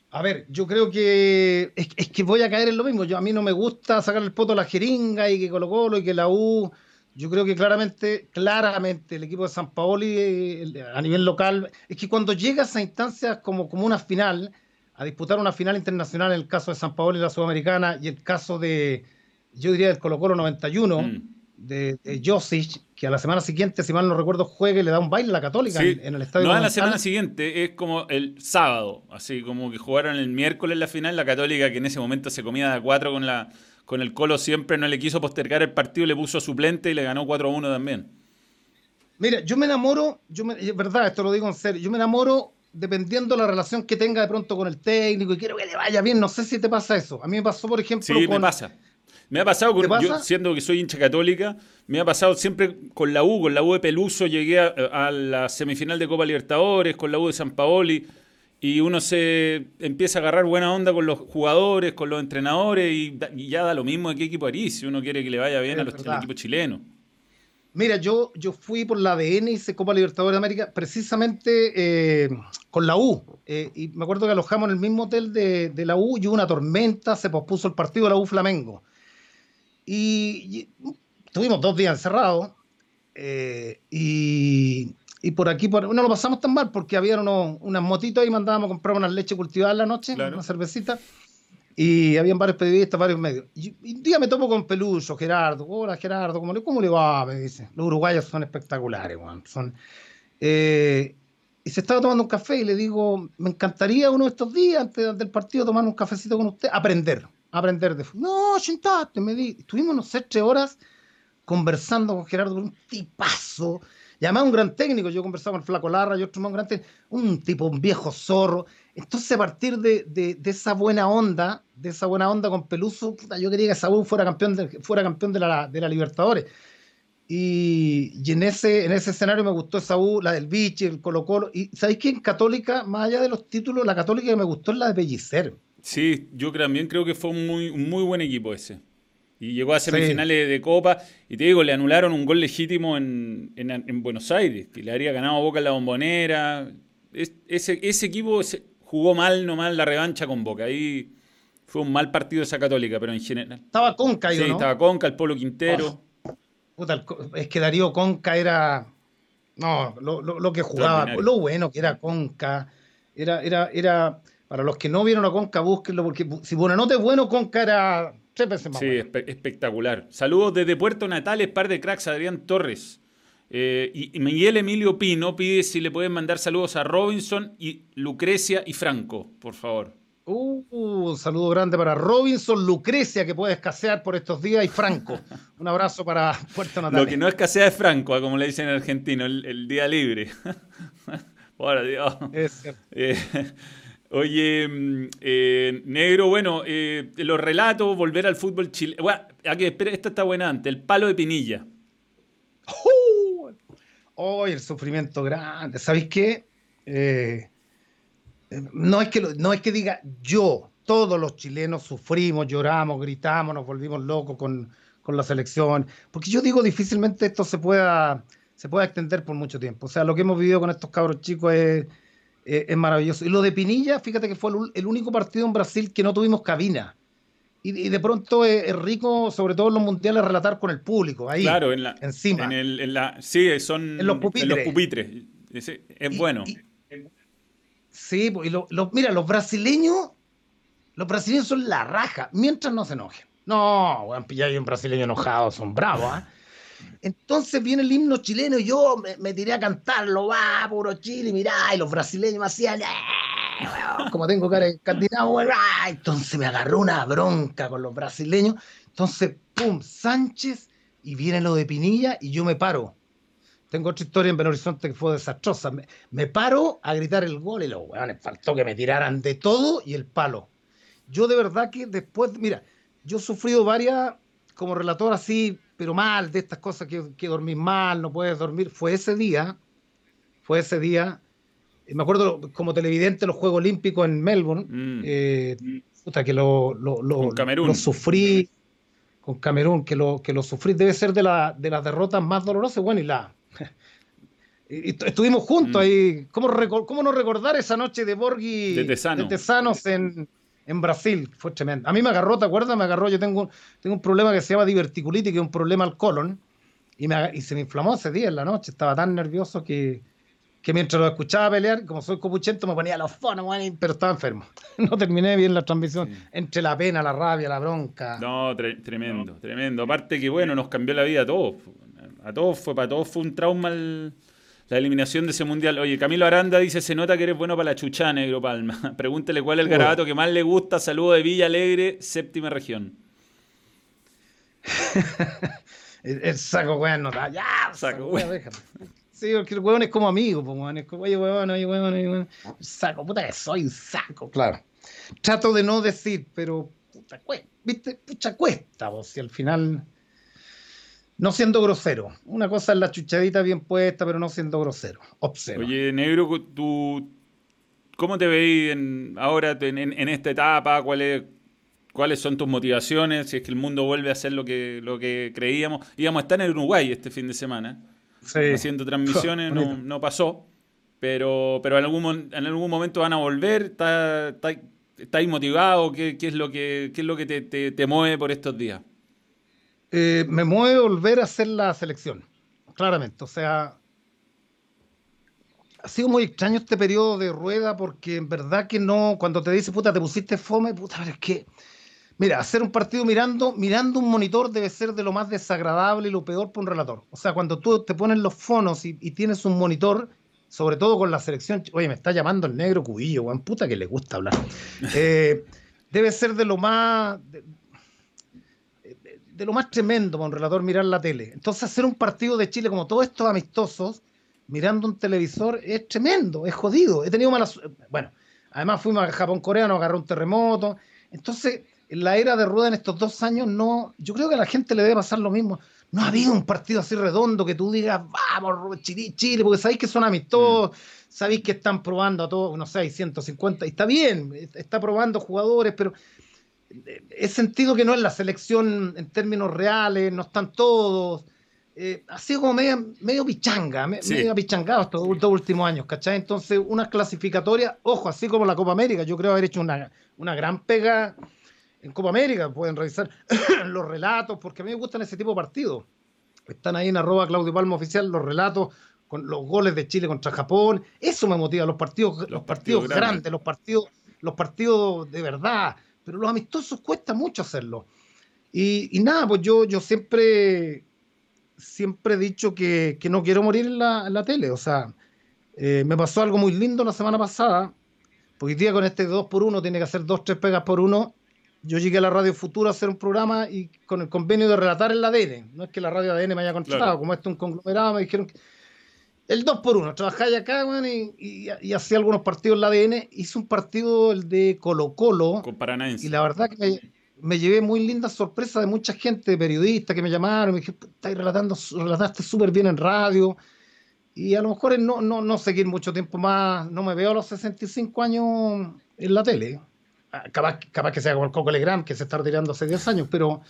a ver, yo creo que es, que voy a caer en lo mismo. Yo, a mí no me gusta sacar el poto a la jeringa y que Colo Colo y que la U. Yo creo que claramente, claramente el equipo de San Paoli a nivel local, es que cuando llegas a instancias como, como una final, a disputar una final internacional en el caso de San Paoli y la Sudamericana y el caso de, yo diría, del Colo Colo 91, de, de Josic, que a la semana siguiente, si mal no recuerdo, juegue y le da un baile a la Católica en, el estadio. No a la semana siguiente, es como el sábado, así como que jugaron el miércoles la final, la Católica que en ese momento se comía de cuatro con, la, con el Colo siempre, no le quiso postergar el partido, le puso suplente y le ganó 4-1 también. Mira, yo me enamoro, yo me, es verdad, esto lo digo en serio, yo me enamoro dependiendo la relación que tenga de pronto con el técnico y quiero que le vaya bien, no sé si te pasa eso. A mí me pasó, por ejemplo, sí, me pasa Me ha pasado, con, yo siendo que soy hincha católica, me ha pasado siempre con la U, con la U de Peluso, llegué a, la semifinal de Copa Libertadores, con la U de San Paoli, y uno se empieza a agarrar buena onda con los jugadores, con los entrenadores, y, ya da lo mismo de qué equipo eres, si uno quiere que le vaya bien a los, al equipo chileno. Mira, yo, yo fui por la ADN y hice Copa Libertadores de América precisamente eh, con la U. Eh, y me acuerdo que alojamos en el mismo hotel de, la U y hubo una tormenta, se pospuso el partido de la U Flamengo. Y, tuvimos dos días encerrados. Eh, y, por aquí no lo pasamos tan mal porque había unas motitos y mandábamos a comprar una leche cultivada en la noche, una cervecita. Y habían varios periodistas, varios medios. Y, un día me topo con Peluso, Gerardo. Hola, Gerardo, ¿cómo le, cómo le va? Me dice. Los uruguayos son espectaculares, Juan. Son, eh, y se estaba tomando un café y le digo, me encantaría uno de estos días, antes del partido, tomar un cafecito con usted, aprender. Aprender de. No, sentate, me di. Estuvimos, no sé, tres horas conversando con Gerardo, un tipazo. Y además un gran técnico, yo conversaba con el Flaco Larra y otro más grande, un tipo, un viejo zorro. Entonces, a partir de, de, esa buena onda, de esa buena onda con Peluso, yo quería que Saúl fuera campeón de, fuera campeón de la, de la Libertadores. Y, y, en, ese, en ese escenario me gustó Saúl, la del Vichy, el Colo Colo. Y ¿sabéis que en Católica, más allá de los títulos, la Católica que me gustó es la de Pellicer? Sí, yo también creo que fue un muy, un muy buen equipo ese. Y llegó a semifinales de Copa. Y te digo, le anularon un gol legítimo en, en, Buenos Aires, que le habría ganado Boca en la bombonera. ese, ese equipo jugó mal nomás la revancha con Boca. Ahí fue un mal partido esa católica, pero en general. Estaba Conca, Sí, estaba Conca, el Polo Quintero. Oh, es que Darío Conca era. No, lo, lo, que jugaba, lo bueno que era Conca. Era, era, era. Para los que no vieron a Conca, búsquenlo, porque si Buenanote es bueno, Conca era Sí, espectacular. Saludos desde Puerto Natales, par de cracks, Adrián Torres. Eh, y, Miguel Emilio Pino pide si le pueden mandar saludos a Robinson y Lucrecia y Franco, por favor. Uh, un saludo grande para Robinson, Lucrecia, que puede escasear por estos días, y Franco. Un abrazo para Puerto Natales. Lo que no escasea es Franco, ah, como le dicen en argentino, el, día libre. Por Dios. Es. Eh, Oye, mm, eh, negro, bueno, eh, los relatos, volver al fútbol chileno. Aquí, espera, esta está buena antes, el palo de Pinilla. ¡Oh! el sufrimiento grande. ¿Sabéis qué? Eh, no, es que no es que diga yo, todos los chilenos sufrimos, lloramos, gritamos, nos volvimos locos con, con la selección. Porque yo digo, difícilmente esto se pueda, se pueda extender por mucho tiempo. O sea, lo que hemos vivido con estos cabros chicos es eh, es maravilloso. Y lo de Pinilla, fíjate que fue el, único partido en Brasil que no tuvimos cabina. Y, de pronto es, rico, sobre todo en los mundiales, relatar con el público, ahí, claro, en la, encima. En el, la, sí, son en los pupitres. Es, bueno. sí, y mira, los brasileños, los brasileños son la raja, mientras no se enojen. No, bueno, pillar un brasileño enojado, son bravos, ¿ah? Entonces viene el himno chileno y yo me, tiré a cantarlo, va, puro Chile, mirá, y los brasileños me hacían, eh, como tengo cara de escandinavo, entonces me agarró una bronca con los brasileños. Entonces, pum, Sánchez, y viene lo de Pinilla, y yo me paro. Tengo otra historia en Belo Horizonte que fue desastrosa. Me, paro a gritar el gol y los weones faltó que me tiraran de todo y el palo. Yo de verdad que después, mira, yo he sufrido varias, como relator así, pero mal, de estas cosas que, que dormís mal, no puedes dormir. Fue ese día, fue ese día. Me acuerdo como televidente los Juegos Olímpicos en Melbourne, mm. eh, que lo, lo, lo, sufrí con Camerún, que lo, que lo sufrí, debe ser de, la, de las derrotas más dolorosas. Bueno, y la. estuvimos juntos mm. ahí. ¿Cómo, ¿Cómo, no recordar esa noche de Borghi de, Tesanos en, en Brasil, fue tremendo. A mí me agarró, ¿te acuerdas? Me agarró, yo tengo, tengo un problema que se llama diverticulitis, que es un problema al colon, y, me, y se me inflamó ese día en la noche, estaba tan nervioso que, que mientras lo escuchaba pelear, como soy copuchento, me ponía los fonos, pero estaba enfermo. No terminé bien la transmisión, entre la pena, la rabia, la bronca. No, tremendo, tremendo. Aparte que, bueno, nos cambió la vida a todos. A todos fue, para todos fue un trauma el la eliminación de ese mundial. Oye, Camilo Aranda dice: Se nota que eres bueno para la chucha, Negro Palma. Pregúntele cuál es el garabato que más le gusta. Saludo de Villa Alegre, séptima región. el, saco, weón, no está. Ya, saco, weón. Sí, porque el weón es como amigo, pues, weón. Es como, oye, weón, oye, weón, oye, weón. Saco, puta que soy un saco, claro. Trato de no decir, pero puta, cuesta, ¿viste? Pucha, cuesta, vos, si al final no siendo grosero. Una cosa es la chuchadita bien puesta, pero no siendo grosero. Observa. Oye, negro, tú, ¿cómo te veis en, ahora en, esta etapa? ¿Cuáles, ¿Cuáles son tus motivaciones? Si es que el mundo vuelve a ser lo que, lo que creíamos. Íbamos a estar en Uruguay este fin de semana. Haciendo transmisiones, no, no, pasó. Pero, pero en, algún, en algún momento van a volver. ¿Estás está, motivado? ¿Qué, ¿Qué, es lo que, qué es lo que te, te, te mueve por estos días? Eh, me mueve volver a hacer la selección, claramente. O sea, ha sido muy extraño este periodo de rueda porque en verdad que no, cuando te dice, puta, te pusiste fome, puta, pero es que, mira, hacer un partido mirando, mirando un monitor debe ser de lo más desagradable y lo peor para un relator. O sea, cuando tú te pones los fonos y, tienes un monitor, sobre todo con la selección, oye, me está llamando el negro cubillo, weón, puta que le gusta hablar. Eh, debe ser de lo más, de lo más tremendo para un relator mirar la tele. Entonces hacer un partido de Chile como todos estos amistosos, mirando un televisor, es tremendo, es jodido. He tenido malas... Bueno, además fuimos a Japón coreano, agarró un terremoto. Entonces, en la era de rueda en estos dos años, no, yo creo que a la gente le debe pasar lo mismo. No ha habido un partido así redondo que tú digas, vamos, Chile, Chile porque sabéis que son amistosos, mm. sabéis que están probando a todos, no sé, hay 150, y está bien, está probando jugadores, pero he sentido que no es la selección en términos reales, no están todos. Eh, ha sido como medio, medio pichanga, medio pichangado estos dos últimos años, ¿cachai? Entonces, unas clasificatorias, ojo, así como la Copa América, yo creo haber hecho una, una gran pega en Copa América, pueden revisar los relatos, porque a mí me gustan ese tipo de partidos. Están ahí en arroba Claudio Palma Oficial los relatos con los goles de Chile contra Japón. Eso me motiva, los partidos, los, partidos, grandes, los partidos, los partidos de verdad pero los amistosos cuesta mucho hacerlo. Y, nada, pues yo, yo siempre, siempre he dicho que, no quiero morir en la, tele. O sea, eh, me pasó algo muy lindo la semana pasada, porque hoy día con este 2 por 1 tiene que hacer dos, tres pegas por uno. Yo llegué a la Radio Futuro a hacer un programa y con el convenio de relatar el ADN. No es que la radio ADN me haya contratado, como esto es un conglomerado, me dijeron que el 2 por 1 trabajáis acá, y, y, hacía algunos partidos en la ADN. Hice un partido, el de Colo Colo. Con Paranaense. Y la verdad que me, llevé muy linda sorpresa de mucha gente, periodistas que me llamaron, me dijeron, estáis relatando, relataste súper bien en radio. Y a lo mejor no, no, no seguir mucho tiempo más, no me veo a los 65 años en la tele. Ah, capaz, capaz que sea como el Coco Legrand, que se está retirando hace 10 años, pero...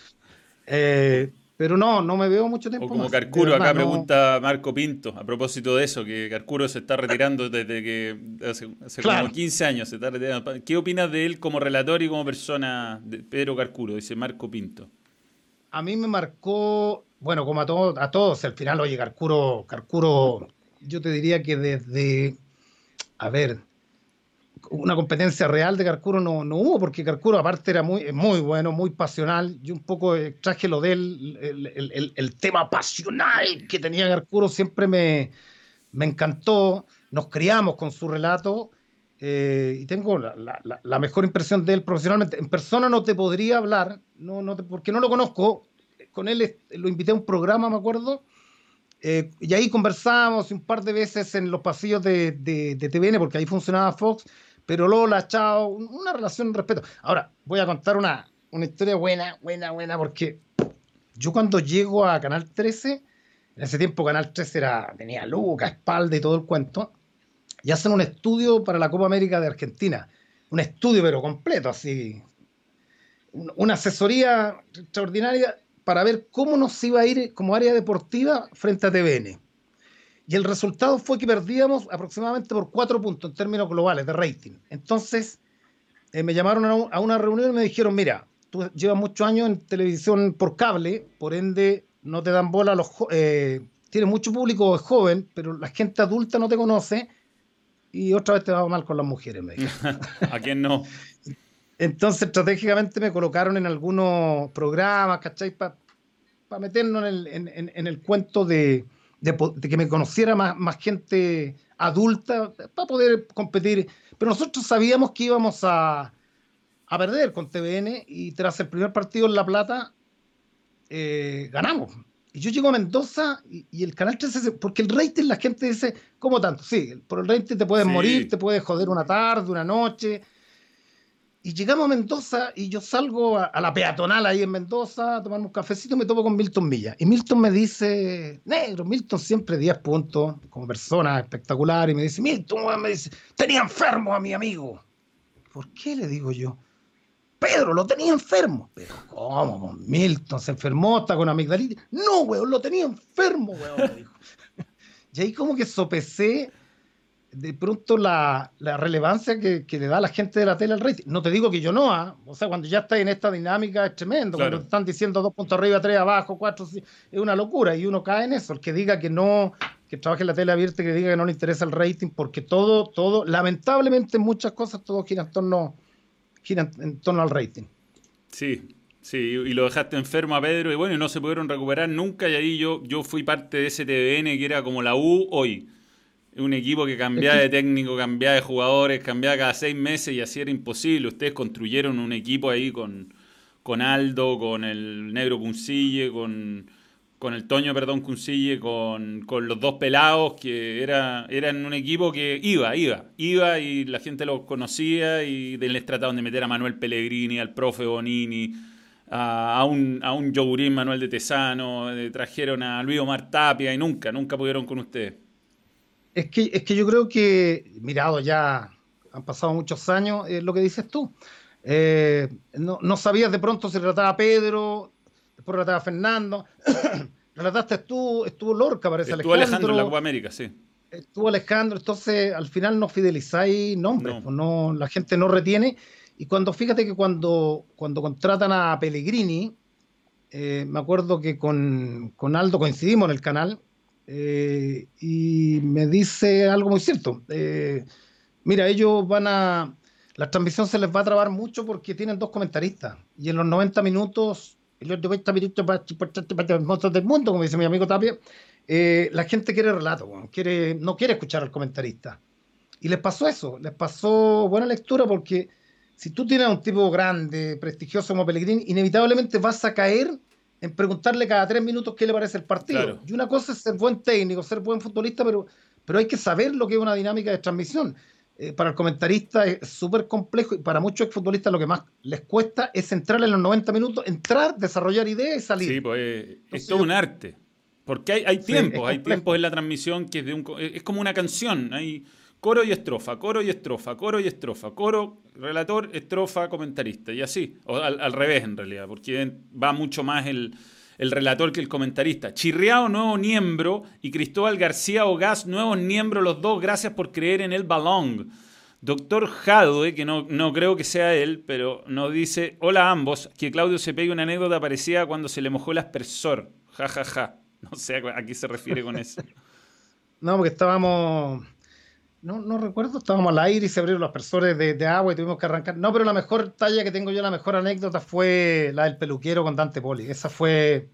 Eh, pero no, no me veo mucho tiempo. O como Carcuro, acá pregunta Marco Pinto, a propósito de eso, que Carcuro se está retirando desde que hace, como 15 años se está retirando. ¿Qué opinas de él como relator y como persona, de Pedro Carcuro? Dice Marco Pinto. A mí me marcó, bueno, como a, todos, a todos, al final, oye, Carcuro, Carcuro, yo te diría que desde, a ver, una competencia real de Carcuro no, no hubo, porque Carcuro aparte era muy, muy bueno, muy pasional. Yo un poco traje lo de él, el, el, tema pasional que tenía Carcuro siempre me, me encantó. Nos criamos con su relato eh, y tengo la, la, la, mejor impresión de él profesionalmente. En persona no te podría hablar, no, no porque no lo conozco. Con él lo invité a un programa, me acuerdo. Eh, y ahí conversamos un par de veces en los pasillos de, de, de TVN, porque ahí funcionaba Fox, pero Lola, chao, una relación de respeto. Ahora, voy a contar una, una historia buena, buena, buena, porque yo cuando llego a Canal 13, en ese tiempo Canal 13 era, tenía Luca, espalda y todo el cuento, y hacen un estudio para la Copa América de Argentina. Un estudio, pero completo, así. Una asesoría extraordinaria para ver cómo nos iba a ir como área deportiva frente a TVN. Y el resultado fue que perdíamos aproximadamente por cuatro puntos en términos globales de rating. Entonces, eh, me llamaron a, una reunión y me dijeron, mira, tú llevas muchos años en televisión por cable, por ende no te dan bola a los... Eh, tienes mucho público joven, pero la gente adulta no te conoce y otra vez te va mal con las mujeres, me dijeron. ¿A quién no? Entonces, estratégicamente me colocaron en algunos programas, ¿cachai? Para meternos en el cuento de de, que me conociera más, más gente adulta para poder competir. Pero nosotros sabíamos que íbamos a, a perder con TVN y tras el primer partido en La Plata eh, ganamos. Y yo llego a Mendoza y, el canal 13, porque el rating la gente dice, ¿cómo tanto? Sí, por el rating te puedes morir, te puedes joder una tarde, una noche. Y llegamos a Mendoza y yo salgo a, la peatonal ahí en Mendoza a tomarme un cafecito y me topo con Milton Villa. Y Milton me dice, negro, Milton siempre 10 puntos como persona espectacular. Y me dice, Milton, me dice, tenía enfermo a mi amigo. ¿Por qué le digo yo? Pedro, lo tenía enfermo. Pero, ¿cómo? Milton se enfermó, está con amigdalitis. No, weón, lo tenía enfermo, weón, me y ahí como que sopesé de pronto la, relevancia que, le da a la gente de la tele al rating. No te digo que yo no, ¿ah? o sea, cuando ya está en esta dinámica es tremendo, cuando están diciendo dos puntos arriba, tres abajo, cuatro, es una locura y uno cae en eso. El que diga que no, que trabaje en la tele abierta, que diga que no le interesa el rating, porque todo, todo, lamentablemente muchas cosas, todo gira en torno, gira en torno al rating. Sí, Sí, y lo dejaste enfermo a Pedro y bueno, y no se pudieron recuperar nunca y ahí yo, yo fui parte de ese TVN que era como la U hoy un equipo que cambiaba de técnico, cambiaba de jugadores, cambiaba cada seis meses y así era imposible. Ustedes construyeron un equipo ahí con, con Aldo, con el Negro Cuncille, con, con el Toño, perdón, Cuncille, con, con los dos pelados, que era, eran un equipo que iba, iba, iba y la gente los conocía y les trataban de meter a Manuel Pellegrini, al profe Bonini, a, un, a un Yogurín Manuel de Tesano, eh, trajeron a Luis Omar Tapia y nunca, nunca pudieron con ustedes. Es que, es que yo creo que, mirado ya, han pasado muchos años, es lo que dices tú. Eh, no, sabías de pronto si trataba a Pedro, después trataba a Fernando. Relataste tú, estuvo Lorca, parece estuvo Alejandro. en la Copa América, sí. Estuvo Alejandro, entonces al final no fidelizáis nombres, no. Pues no, la gente no retiene. Y cuando, fíjate que cuando, cuando contratan a Pellegrini, eh, me acuerdo que con, con Aldo coincidimos en el canal, eh, y me dice algo muy cierto. Eh, mira, ellos van a. La transmisión se les va a trabar mucho porque tienen dos comentaristas. Y en los 90 minutos, en los 90 minutos para del mundo, como dice mi amigo Tapia, eh, la gente quiere relato, quiere, no quiere escuchar al comentarista. Y les pasó eso, les pasó buena lectura porque si tú tienes a un tipo grande, prestigioso como Pellegrini, inevitablemente vas a caer en preguntarle cada tres minutos qué le parece el partido. Y una cosa es ser buen técnico, ser buen futbolista, pero, pero hay que saber lo que es una dinámica de transmisión. Eh, para el comentarista es súper complejo y para muchos futbolistas lo que más les cuesta es entrar en los 90 minutos, entrar, desarrollar ideas y salir. Sí, pues es todo un arte. Porque hay, hay tiempos, hay tiempos en la transmisión que es, de un, es como una canción. Hay, Coro y estrofa, coro y estrofa, coro y estrofa, coro, relator, estrofa, comentarista, y así. O al, revés, en realidad, porque va mucho más el, relator que el comentarista. Chirriao, nuevo miembro, y Cristóbal García Ogaz, nuevos miembros los dos, gracias por creer en el balón. Doctor Jadwe, que no, no, creo que sea él, pero nos dice, hola a ambos, que Claudio se pegue una anécdota parecida cuando se le mojó el aspersor. Ja, ja, ja. No sé a qué se refiere con eso. no, porque estábamos no, no recuerdo, estábamos al aire y se abrieron los aspersores de, agua y tuvimos que arrancar. No, pero la mejor talla que tengo yo, la mejor anécdota fue la del peluquero con Dante Poli. Esa fue,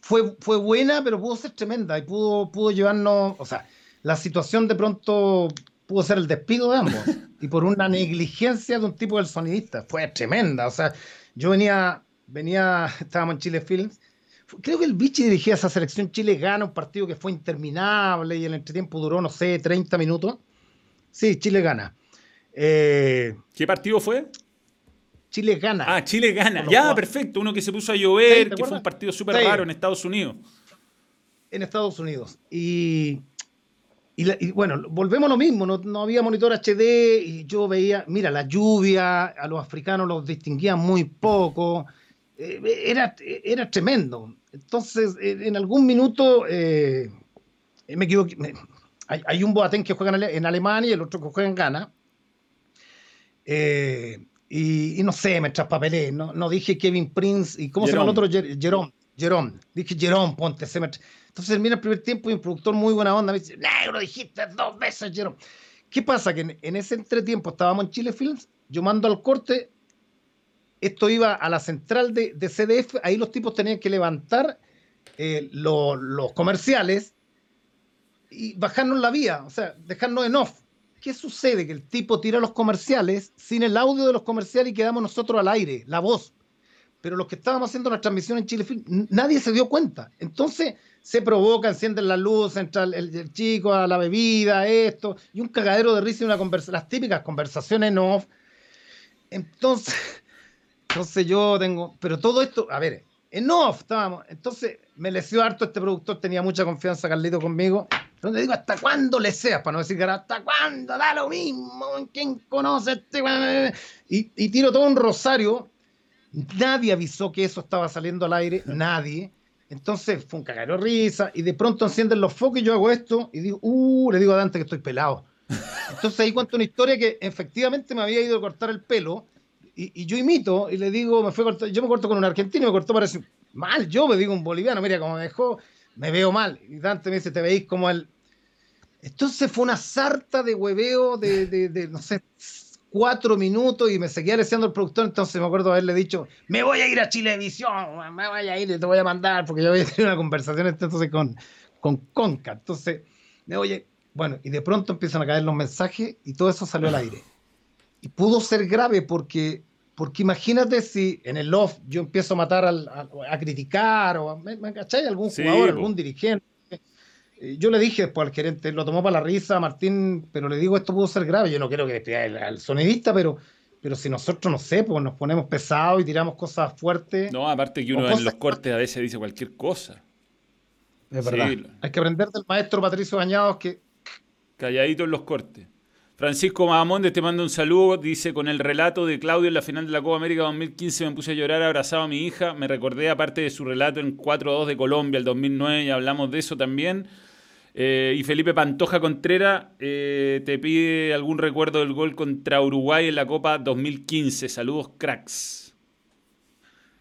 fue, fue buena, pero pudo ser tremenda y pudo, pudo llevarnos, o sea, la situación de pronto pudo ser el despido de ambos y por una negligencia de un tipo del sonidista. Fue tremenda, o sea, yo venía, venía, estábamos en Chile Films creo que el Vichy dirigía esa selección Chile gana un partido que fue interminable y el entretiempo duró, no sé, 30 minutos. Sí, Chile gana. Eh, ¿Qué partido fue? Chile gana. Ah, Chile gana. Ya, perfecto. Uno que se puso a llover, que fue un partido súper raro en Estados Unidos. En Estados Unidos. Y, bueno, volvemos a lo mismo. No, había monitor HD y yo veía, mira, la lluvia, a los africanos los distinguía muy poco. Eh, era, era tremendo. Entonces, en algún minuto eh, me equivoqué hay, un Boateng que juega en, Alemania y el otro que juega en Ghana. Eh, y, no sé, me traspapelé. No, no dije Kevin Prince. ¿Y cómo se llama el otro? Jerome. Jerome. Dije Jerome, ponte. Entonces termina el primer tiempo y un productor muy buena onda me dice, lo dijiste dos veces, Jerome. ¿Qué pasa? Que en, ese entretiempo estábamos en Chile Films, yo mando al corte, esto iba a la central de, CDF, ahí los tipos tenían que levantar eh, los comerciales y bajarnos la vía, o sea, dejarnos en off. ¿Qué sucede? Que el tipo tira los comerciales sin el audio de los comerciales y quedamos nosotros al aire, la voz. Pero los que estábamos haciendo la transmisión en Chile Film, nadie se dio cuenta. Entonces se provoca, encienden la luz, entra el, chico a la bebida, esto, y un cagadero de risa y una conversación, las típicas conversaciones en off. Entonces, entonces yo tengo, pero todo esto, a ver, en off estábamos, entonces me lesió harto este productor, tenía mucha confianza Carlito conmigo, donde digo, ¿hasta cuándo le seas? Para no decir que ¿hasta cuándo? Da lo mismo, ¿quién conoce este? Y, y tiro todo un rosario, nadie avisó que eso estaba saliendo al aire, nadie. Entonces fue un cagaro risa y de pronto encienden los focos y yo hago esto y digo, uh, le digo a Dante que estoy pelado. Entonces ahí cuento una historia que efectivamente me había ido a cortar el pelo y, yo imito y le digo, me fue yo me corto con un argentino y me cortó parece mal, yo me digo un boliviano, mira cómo me dejó, me veo mal. Y Dante me dice, te veis como el... Entonces fue una sarta de hueveo de, de, de no sé, cuatro minutos y me seguía leseando el productor, entonces me acuerdo haberle dicho, me voy a ir a Chilevisión, me voy a ir y te voy a mandar, porque yo había tenido una conversación entonces con, con Conca. Entonces, me oye, bueno, y de pronto empiezan a caer los mensajes y todo eso salió al aire. Y pudo ser grave porque, porque imagínate si en el loft yo empiezo a matar, al, a, criticar, o ¿me, me Algún jugador, algún dirigente. Eh, yo le dije después al gerente, lo tomó para la risa, Martín, pero le digo, esto pudo ser grave. Yo no quiero que despida al sonidista, pero, pero si nosotros, no sé, pues nos ponemos pesados y tiramos cosas fuertes. No, aparte que uno en los cortes a veces dice cualquier cosa. Es verdad. Hay que aprender del maestro Patricio Bañados que Calladito en los cortes. Francisco Mahamonde te manda un saludo, dice, con el relato de Claudio en la final de la Copa América 2015 me puse a llorar abrazado a mi hija, me recordé aparte de su relato en 4-2 de Colombia el 2009 y hablamos de eso también. Eh, y Felipe Pantoja Contreras eh, te pide algún recuerdo del gol contra Uruguay en la Copa 2015. Saludos, cracks.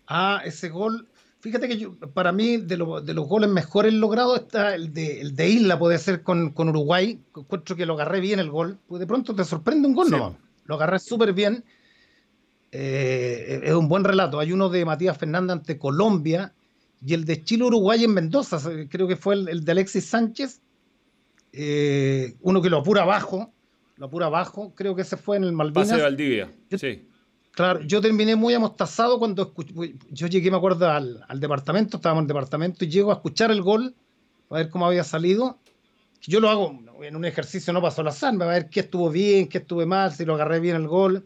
Ah, ese gol, Fíjate que para mí, de, los goles mejores logrados, está el de, el de Isla, puede ser con, Uruguay. Encuentro que lo agarré bien el gol. Pues de pronto te sorprende un gol, ¿no? Lo agarré súper bien. Eh, es un buen relato. Hay uno de Matías Fernández ante Colombia y el de Chile-Uruguay en Mendoza. Creo que fue el, de Alexis Sánchez. Eh, uno que lo apura abajo. Lo apura abajo. Creo que ese fue en el Malvinas. Pase de Valdivia. sí. Claro, yo terminé muy amostazado cuando escuché, yo llegué, me acuerdo, al, departamento, estábamos en el departamento y llego a escuchar el gol, a ver cómo había salido. Yo lo hago en un ejercicio no pasó la sal, a ver qué estuvo bien, qué estuve mal, si lo agarré bien el gol.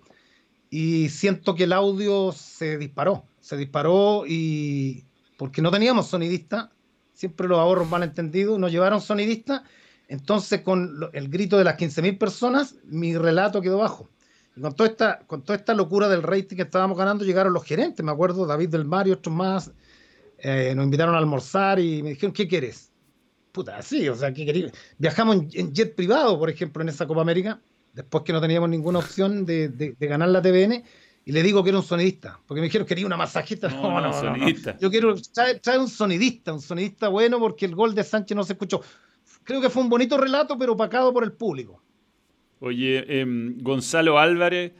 Y siento que el audio se disparó, se disparó y porque no teníamos sonidista, siempre los ahorros mal entendidos, nos llevaron sonidista, entonces con el grito de las 15.000 personas, mi relato quedó bajo con toda, esta, con toda esta locura del rating que estábamos ganando, llegaron los gerentes, me acuerdo, David del Mar y otros más, eh, nos invitaron a almorzar y me dijeron, ¿qué quieres? Puta, sí, o sea, ¿qué querías? Viajamos en, jet privado, por ejemplo, en esa Copa América, después que no teníamos ninguna opción de, ganar la TVN, y le digo que era un sonidista, porque me dijeron, quería una masajista. No, no, no, Yo quiero traer, un sonidista, un sonidista bueno, porque el gol de Sánchez no se escuchó. Creo que fue un bonito relato, pero opacado por el público. Oye, em, Gonzalo Álvarez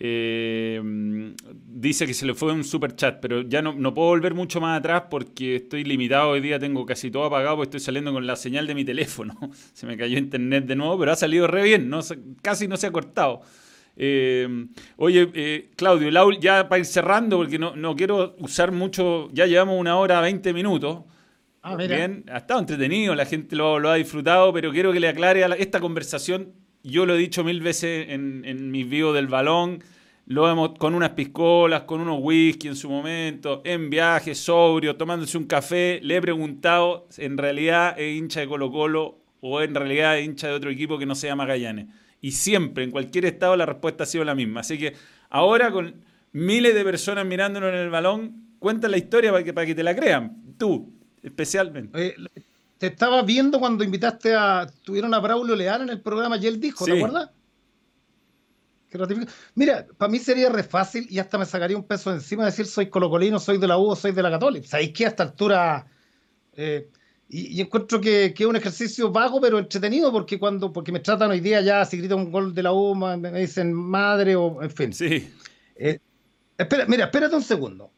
em, dice que se le fue un super chat, pero ya no, no, puedo volver mucho más atrás porque estoy limitado. Hoy día tengo casi todo apagado porque estoy saliendo con la señal de mi teléfono. Se me cayó internet de nuevo, pero ha salido re bien, no, casi no se ha cortado. Em, oye, eh, Claudio, ya para ir cerrando, porque no, no, quiero usar mucho, ya llevamos una hora, 20 minutos. Ah, Bien, ha estado entretenido, la gente lo, lo, ha disfrutado, pero quiero que le aclare a esta conversación yo lo he dicho mil veces en, mis videos del balón, lo hemos con unas piscolas, con unos whisky en su momento, en viaje, sobrio, tomándose un café, le he preguntado, en realidad es hincha de Colo Colo o en realidad es hincha de otro equipo que no se llama Magallanes. Y siempre, en cualquier estado, la respuesta ha sido la misma. Así que ahora con miles de personas mirándonos en el balón, cuenta la historia para que, para que te la crean. Tú, especialmente te estaba viendo cuando invitaste a. Tuvieron a Braulio Leal en el programa y él dijo, ¿te acuerdas? Mira, para mí sería re fácil y hasta me sacaría un peso encima de decir soy colocolino, soy de la U, soy de la Católica. ¿Sabéis que a esta altura? Eh, y, encuentro que, es un ejercicio vago pero entretenido porque cuando porque me tratan hoy día ya si grito un gol de la U me, dicen madre o en fin. Sí. Eh, espera, mira, espérate un segundo.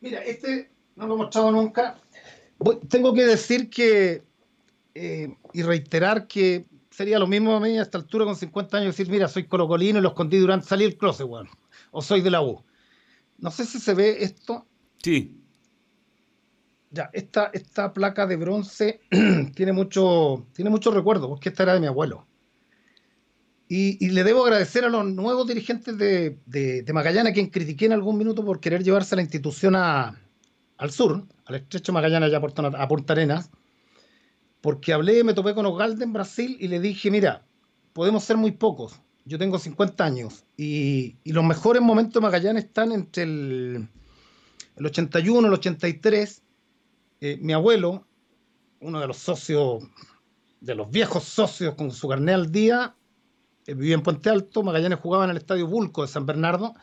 Mira, este no lo he mostrado nunca. tengo que decir que, eh, y reiterar que sería lo mismo a mí a esta altura con 50 años decir, mira, soy colocolino y lo escondí durante salir el closet, bueno, o soy de la U. No sé si se ve esto. Sí. Ya, esta, esta placa de bronce tiene mucho, tiene mucho recuerdo, porque esta era de mi abuelo. Y, le debo agradecer a los nuevos dirigentes de, de, Magallanes, a quien critiqué en algún minuto por querer llevarse la institución a, al sur, al estrecho Magallanes, allá a Punta, Arenas, porque hablé, me topé con Ogalde en Brasil y le dije, mira, podemos ser muy pocos, yo tengo 50 años y, y los mejores momentos de Magallanes están entre el, el 81, el 83. Eh, mi abuelo, uno de los socios, de los viejos socios con su carné al día, eh, vivía en Puente Alto, Magallanes jugaba en el Estadio Bulco de San Bernardo.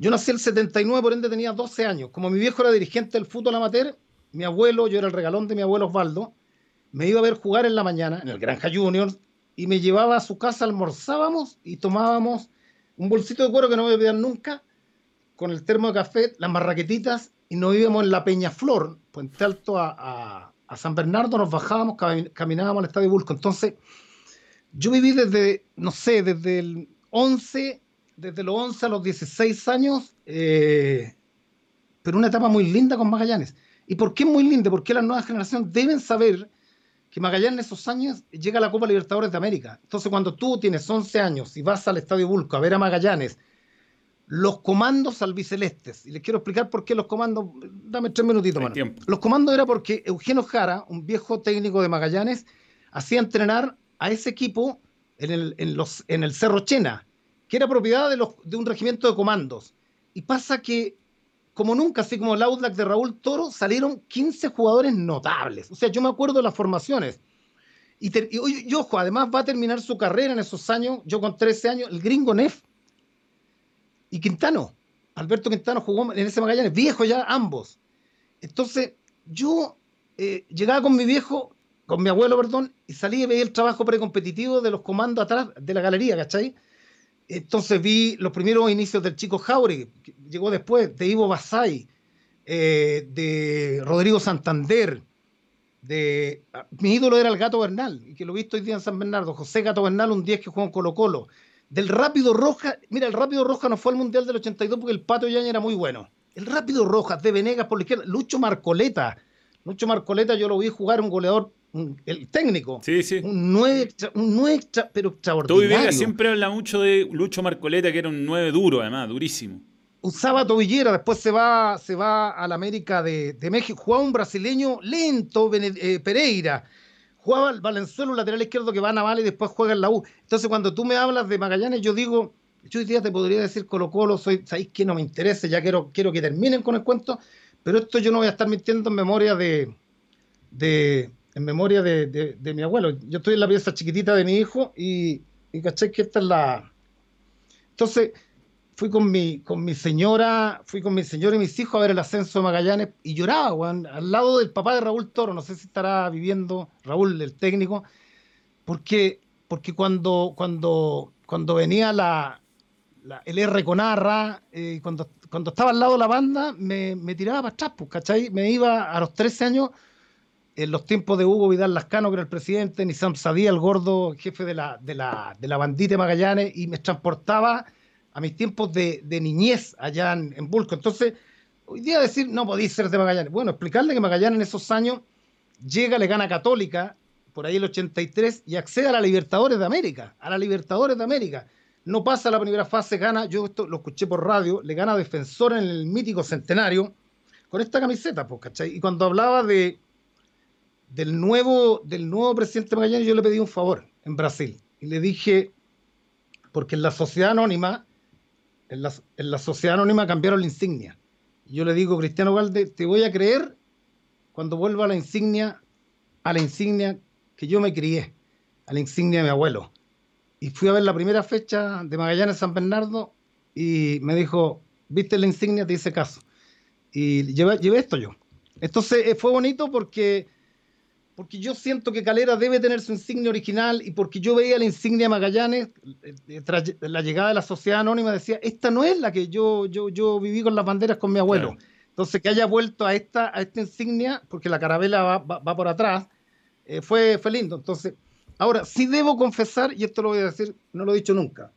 Yo nací el 79, por ende tenía 12 años. Como mi viejo era dirigente del fútbol amateur, mi abuelo, yo era el regalón de mi abuelo Osvaldo, me iba a ver jugar en la mañana en el Granja Junior y me llevaba a su casa, almorzábamos y tomábamos un bolsito de cuero que no me olvidar nunca, con el termo de café, las marraquetitas y nos íbamos en la Peña Flor, Puente Alto a, a San Bernardo, nos bajábamos, caminábamos al Estadio Bulco. Entonces, yo viví desde, no sé, desde el 11, desde los 11 a los 16 años, eh, pero una etapa muy linda con Magallanes. ¿Y por qué muy linda? Porque las nuevas generaciones deben saber que Magallanes en esos años llega a la Copa Libertadores de América. Entonces, cuando tú tienes 11 años y vas al Estadio Bulco a ver a Magallanes, los comandos albicelestes, y les quiero explicar por qué los comandos, dame tres minutitos, más. Los comandos era porque Eugenio Jara, un viejo técnico de Magallanes, hacía entrenar a ese equipo en el, en los, en el Cerro Chena, que era propiedad de, los, de un regimiento de comandos. Y pasa que, como nunca, así como el Outlack de Raúl Toro, salieron 15 jugadores notables. O sea, yo me acuerdo de las formaciones. Y, y, ojo, además va a terminar su carrera en esos años, yo con 13 años, el gringo Neff y Quintano. Alberto Quintano jugó en ese Magallanes, viejo ya ambos. Entonces, yo eh, llegaba con mi viejo con mi abuelo, perdón, y salí y veía el trabajo precompetitivo de los comandos atrás de la galería, ¿cachai? Entonces vi los primeros inicios del chico Jauregui, que llegó después, de Ivo Basay, eh, de Rodrigo Santander, de... Ah, mi ídolo era el Gato Bernal, y que lo he visto hoy día en San Bernardo, José Gato Bernal, un 10 que jugó en Colo Colo. Del Rápido Roja, mira, el Rápido Roja no fue al Mundial del 82 porque el Pato Yaña era muy bueno. El Rápido Roja de Venegas por la izquierda, Lucho Marcoleta. Lucho Marcoleta yo lo vi jugar, un goleador el técnico. Sí, sí. Un 9, un pero extraordinario. Vega siempre habla mucho de Lucho Marcoleta, que era un 9 duro, además, durísimo. Usaba tobillera, después se va, se va a la América de, México. Jugaba un brasileño lento, eh, Pereira. Jugaba el Valenzuela, un lateral izquierdo que va a Naval y después juega en la U. Entonces, cuando tú me hablas de Magallanes, yo digo, yo hoy día te podría decir Colo Colo, soy, sabéis que no me interesa, ya quiero, quiero que terminen con el cuento, pero esto yo no voy a estar mintiendo en memoria de, de en memoria de, mi abuelo. Yo estoy en la pieza chiquitita de mi hijo y, y caché que esta es la... Entonces, fui con mi, con mi señora, fui con mi señora y mis hijos a ver el ascenso de Magallanes y lloraba, al lado del papá de Raúl Toro, no sé si estará viviendo Raúl, el técnico, porque, porque cuando, cuando, cuando venía la, el R con Arra, eh, cuando, cuando estaba al lado de la banda, me, me tiraba para atrás, pues, ¿cachai? Me iba a los 13 años en los tiempos de Hugo Vidal Lascano, que era el presidente, ni Sam Sadía, el gordo jefe de la, de la, de la bandita de Magallanes, y me transportaba a mis tiempos de, niñez allá en, en, Bulco. Entonces, hoy día decir, no podéis ser de Magallanes. Bueno, explicarle que Magallanes en esos años llega, le gana Católica, por ahí el 83, y accede a la Libertadores de América, a la Libertadores de América. No pasa la primera fase, gana, yo esto lo escuché por radio, le gana Defensor en el mítico centenario, con esta camiseta, pues, ¿cachai? Y cuando hablaba de del nuevo, del nuevo presidente Magallanes, yo le pedí un favor en Brasil. Y le dije, porque en la sociedad anónima, en la, en la sociedad anónima cambiaron la insignia. Yo le digo, Cristiano Valde, te voy a creer cuando vuelva a la insignia, a la insignia que yo me crié, a la insignia de mi abuelo. Y fui a ver la primera fecha de Magallanes San Bernardo y me dijo, ¿viste la insignia? Te hice caso. Y llevé, llevé esto yo. Entonces eh, fue bonito porque porque yo siento que Calera debe tener su insignia original y porque yo veía la insignia Magallanes, eh, tras la llegada de la sociedad anónima, decía, esta no es la que yo, yo, yo viví con las banderas con mi abuelo. Entonces, que haya vuelto a esta, a esta insignia, porque la carabela va, por atrás, eh, fue, fue lindo. Entonces, ahora, sí debo confesar, y esto lo voy a decir, no lo he dicho nunca.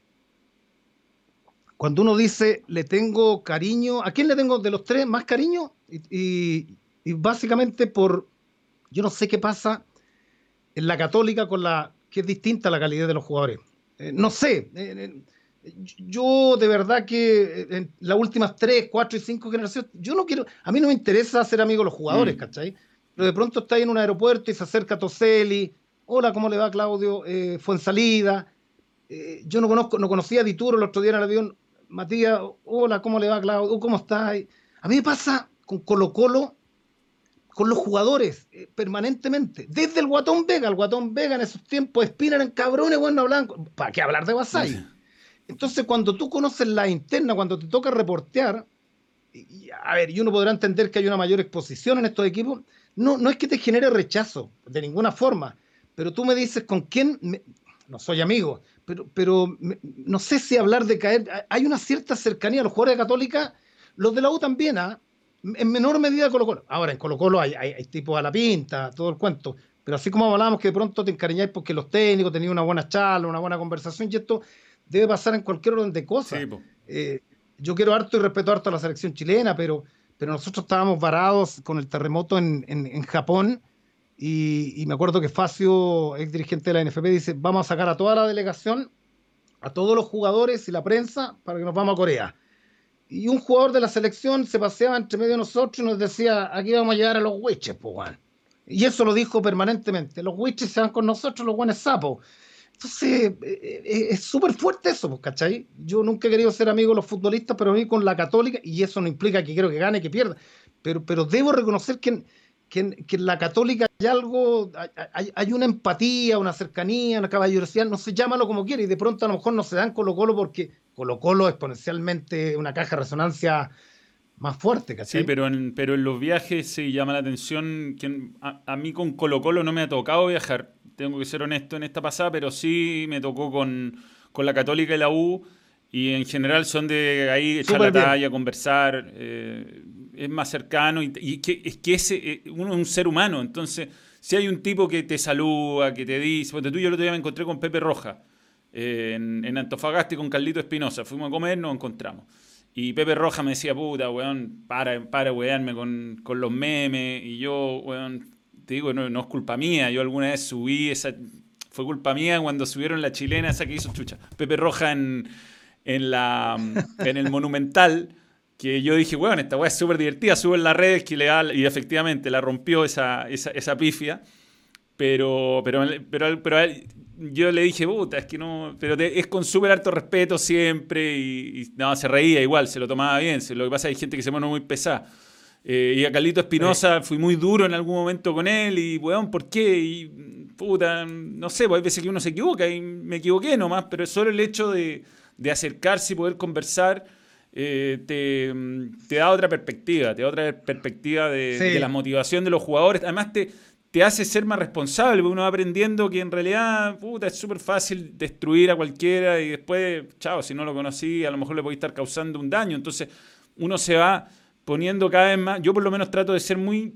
Cuando uno dice, le tengo cariño, ¿a quién le tengo de los tres más cariño? y básicamente por, yo no sé qué pasa en la católica con la que es distinta la calidad de los jugadores. no sé, yo de verdad que en las últimas tres, cuatro y cinco generaciones, yo no quiero, a mí no me interesa ser amigo de los jugadores, mm. ¿cachai? Pero de pronto está ahí en un aeropuerto y se acerca Toselli, hola, ¿cómo le va Claudio? Eh, fue en salida, eh, yo no conozco, no conocía a Dituro el otro día en el avión, Matías, hola, ¿cómo le va Claudio? ¿Cómo está? A mí me pasa con Colo Colo, con los jugadores, eh, permanentemente, desde el Guatón Vega, el Guatón Vega en esos tiempos, espinan en cabrones, bueno, blanco, ¿para qué hablar de Basay? Entonces, cuando tú conoces la interna, cuando te toca reportear, y, a ver, y uno podrá entender que hay una mayor exposición en estos equipos, no, no es que te genere rechazo, de ninguna forma, pero tú me dices con quién, no soy amigo, pero, pero no sé si hablar de caer, hay una cierta cercanía a los jugadores de Católica, los de la U también, ¿ah? En menor medida Colo Colo. Ahora, en Colo Colo hay, hay, tipos a la pinta, todo el cuento, pero así como hablábamos que de pronto te encariñáis porque los técnicos tenían una buena charla, una buena conversación, y esto debe pasar en cualquier orden de cosas. Eh, yo quiero harto y respeto harto a la selección chilena, pero, pero nosotros estábamos varados con el terremoto en, en, Japón y, me acuerdo que Facio, ex dirigente de la NFP, dice, vamos a sacar a toda la delegación, a todos los jugadores y la prensa para que nos vamos a Corea. Y un jugador de la selección se paseaba entre medio de nosotros y nos decía, aquí vamos a llegar a los huiches, pues, Y eso lo dijo permanentemente, los huiches se van con nosotros, los buenos sapos. Entonces, eh, eh, es súper fuerte eso, pues, ¿cachai? Yo nunca he querido ser amigo de los futbolistas, pero a mí con la católica, y eso no implica que quiero que gane, que pierda, pero, pero debo reconocer que en, que, la católica hay algo, hay, una empatía, una cercanía, una caballerosidad, no sé, llámalo como quiera, y de pronto a lo mejor no se dan Colo Colo porque Colo Colo es exponencialmente una caja de resonancia más fuerte, ¿cachai? Sí, pero en, pero en los viajes se llama la atención que a, a mí con Colo Colo no me ha tocado viajar tengo que ser honesto en esta pasada, pero sí me tocó con, la Católica y la U. Y en general son de ahí echar la talla, conversar, eh, es más cercano. Y, que, es que ese, eh, uno es un ser humano, entonces si hay un tipo que te saluda, que te dice, porque tú yo el otro día me encontré con Pepe Roja eh, en, Antofagasta y con Carlito Espinosa, fuimos a comer, nos encontramos. Y Pepe Roja me decía, puta, weón, para, para wearme con, con los memes. Y yo, weón, te digo, no, es culpa mía. Yo alguna vez subí esa. Fue culpa mía cuando subieron la chilena, esa que hizo chucha. Pepe Roja en, en, la, en el Monumental. Que yo dije, bueno, esta weá es súper divertida. Sube en las redes que le y efectivamente la rompió esa, esa, pifia. Pero, pero, pero, pero yo le dije, puta, es que no. Pero es con súper alto respeto siempre. Y, no, se reía igual, se lo tomaba bien. Lo que pasa es que hay gente que se pone muy pesada. Eh, y a Carlito Espinosa fui muy duro en algún momento con él y, weón, ¿por qué? Y, puta, no sé, pues hay veces que uno se equivoca y me equivoqué nomás, pero solo el hecho de, acercarse y poder conversar eh, te, da otra perspectiva, te da otra perspectiva de, la motivación de los jugadores. Además, te, te hace ser más responsable, porque uno va aprendiendo que en realidad, puta, es súper fácil destruir a cualquiera y después, chao, si no lo conocí, a lo mejor le puede estar causando un daño. Entonces, uno se va poniendo cada vez más, yo por lo menos trato de ser muy,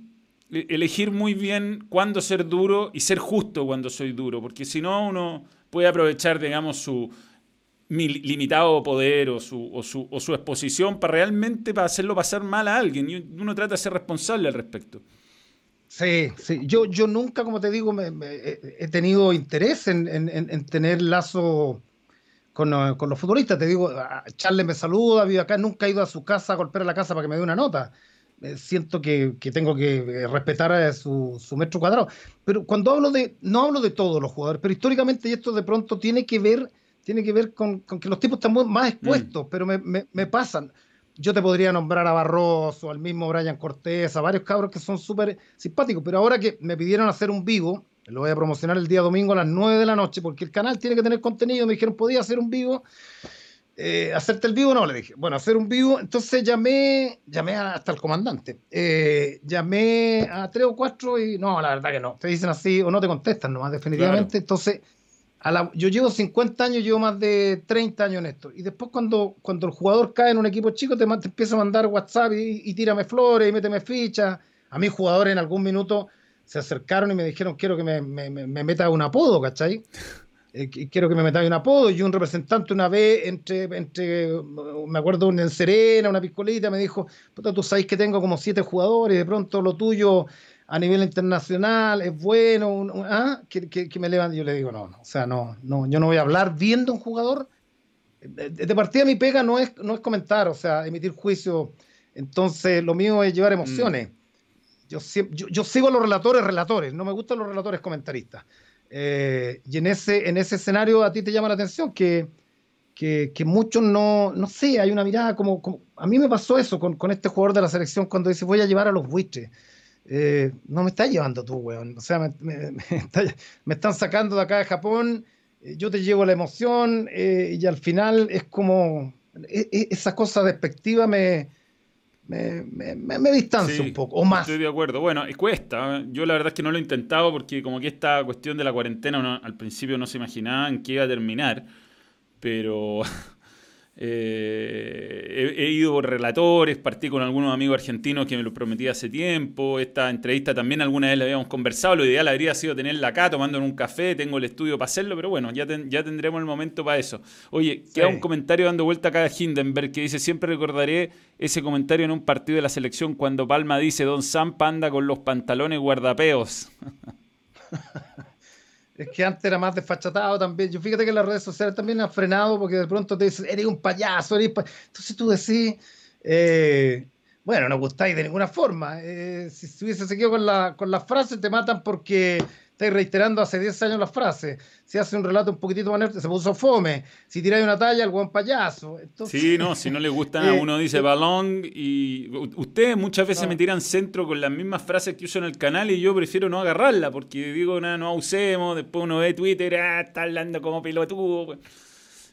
e-, elegir muy bien cuándo ser duro y ser justo cuando soy duro, porque si no uno puede aprovechar, digamos, su limitado poder o su, o su, o su exposición para realmente para hacerlo pasar mal a alguien. Uno trata de ser responsable al respecto. Sí, sí. Yo, yo nunca, como te digo, he tenido interés en, en, en tener lazo eh, con, los futbolistas. Te digo, Charles me saluda, vive acá, nunca he ido a su casa a golpear a la casa para que me dé una nota. Eh, siento que, tengo que eh, respetar su, su, metro cuadrado. Pero cuando hablo de, no hablo de todos los jugadores, pero históricamente, y esto de pronto tiene que ver, tiene que ver con, que los tipos están más expuestos, mm. pero me, me, pasan. Yo te podría nombrar a Barroso, al mismo Brian Cortés, a varios cabros que son súper simpáticos, pero ahora que me pidieron hacer un vivo, lo voy a promocionar el día domingo a las 9 de la noche porque el canal tiene que tener contenido. Me dijeron, ¿podía hacer un vivo? Eh, ¿Hacerte el vivo? No, le dije. Bueno, hacer un vivo. Entonces llamé, llamé hasta el comandante. Eh, llamé a tres o cuatro y no, la verdad que no. Te dicen así o no te contestan nomás, definitivamente. Entonces, yo llevo 50 años, llevo más de 30 años en esto. Y después cuando, cuando el jugador cae en un equipo chico, te, empieza a mandar WhatsApp y, y tírame flores y méteme fichas. A mí jugadores en algún minuto se acercaron y me dijeron, quiero que me, me, me meta un apodo, ¿cachai? Eh, quiero que me meta un apodo. Y un representante una vez, entre, entre me acuerdo, en Serena, una piscolita, me dijo, puta, tú sabes que tengo como siete jugadores, de pronto lo tuyo a nivel internacional, es bueno, ¿ah? que, que, me levante. Yo le digo, no, no, o sea, no, no, yo no voy a hablar viendo un jugador. De, partida mi pega no es, no es comentar, o sea, emitir juicio. Entonces, lo mío es llevar emociones. Mm. Yo, yo, yo, sigo a los relatores, relatores, no me gustan los relatores comentaristas. Eh, y en ese, en ese escenario a ti te llama la atención que, que, que muchos no, no sé, hay una mirada como, como, a mí me pasó eso con, con, este jugador de la selección cuando dice voy a llevar a los buitres. Eh, no me estás llevando tú, weón. O sea, me, me, están sacando de acá de Japón, eh, yo te llevo la emoción y al final es como, e, e, esa cosa despectiva me, me, me, me distancio un poco, o más. Estoy de acuerdo. Bueno, cuesta. Yo la verdad es que no lo he intentado porque como que esta cuestión de la cuarentena al principio no se imaginaba en qué iba a terminar, pero Eh, he, ido por relatores, partí con algunos amigos argentinos que me lo prometí hace tiempo. Esta entrevista también alguna vez la habíamos conversado. Lo ideal habría sido tenerla acá tomando en un café. Tengo el estudio para hacerlo, pero bueno, ya, ya tendremos el momento para eso. Oye, queda un comentario dando vuelta acá de Hindenburg que dice: Siempre recordaré ese comentario en un partido de la selección cuando Palma dice: Don Zampa anda con los pantalones guardapeos. Es que antes era más desfachatado también. Yo fíjate que las redes sociales también han frenado porque de pronto te dicen, eres un payaso, eres Entonces tú decís, eh, bueno, no gustáis de ninguna forma. Eh, si estuviese seguido con la, con las frases, te matan porque estáis reiterando hace 10 años las frases. Si hace un relato un poquitito más se puso fome. Si tiráis una talla, el buen payaso. Sí, no, si no le gusta, eh, uno dice eh, balón y ustedes muchas veces me tiran centro con las mismas frases que uso en el canal y yo prefiero no agarrarla porque digo, nada, no usemos, después uno ve Twitter, ah, está hablando como pilotudo. Pues.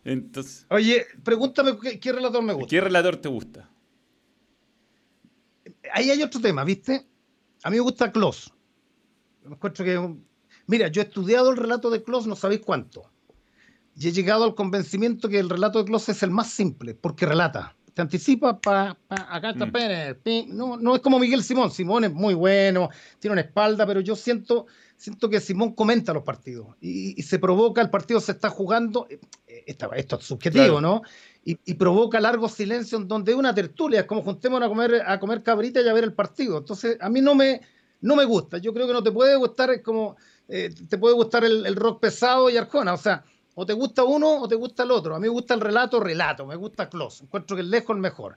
Entonces, Oye, pregúntame qué, relator me gusta. ¿Qué relator te gusta? Ahí hay otro tema, ¿viste? A mí me gusta Klaus. Me encuentro que es un Mira, yo he estudiado el relato de Kloss, no sabéis cuánto. Y he llegado al convencimiento que el relato de Kloss es el más simple, porque relata. Te anticipa, pa, acá está mm. no, no es como Miguel Simón. Simón es muy bueno, tiene una espalda, pero yo siento, siento que Simón comenta los partidos y, se provoca, el partido se está jugando, eh, esto, es subjetivo, ¿no? Y, provoca largos silencios en donde una tertulia, es como juntémonos a comer, a comer cabrita y a ver el partido. Entonces, a mí no me, no me gusta. Yo creo que no te puede gustar, es como eh, te puede gustar el, rock pesado y Arjona, o sea, o te gusta uno o te gusta el otro. A mí me gusta el relato, relato, me gusta Close, encuentro que el lejos el mejor.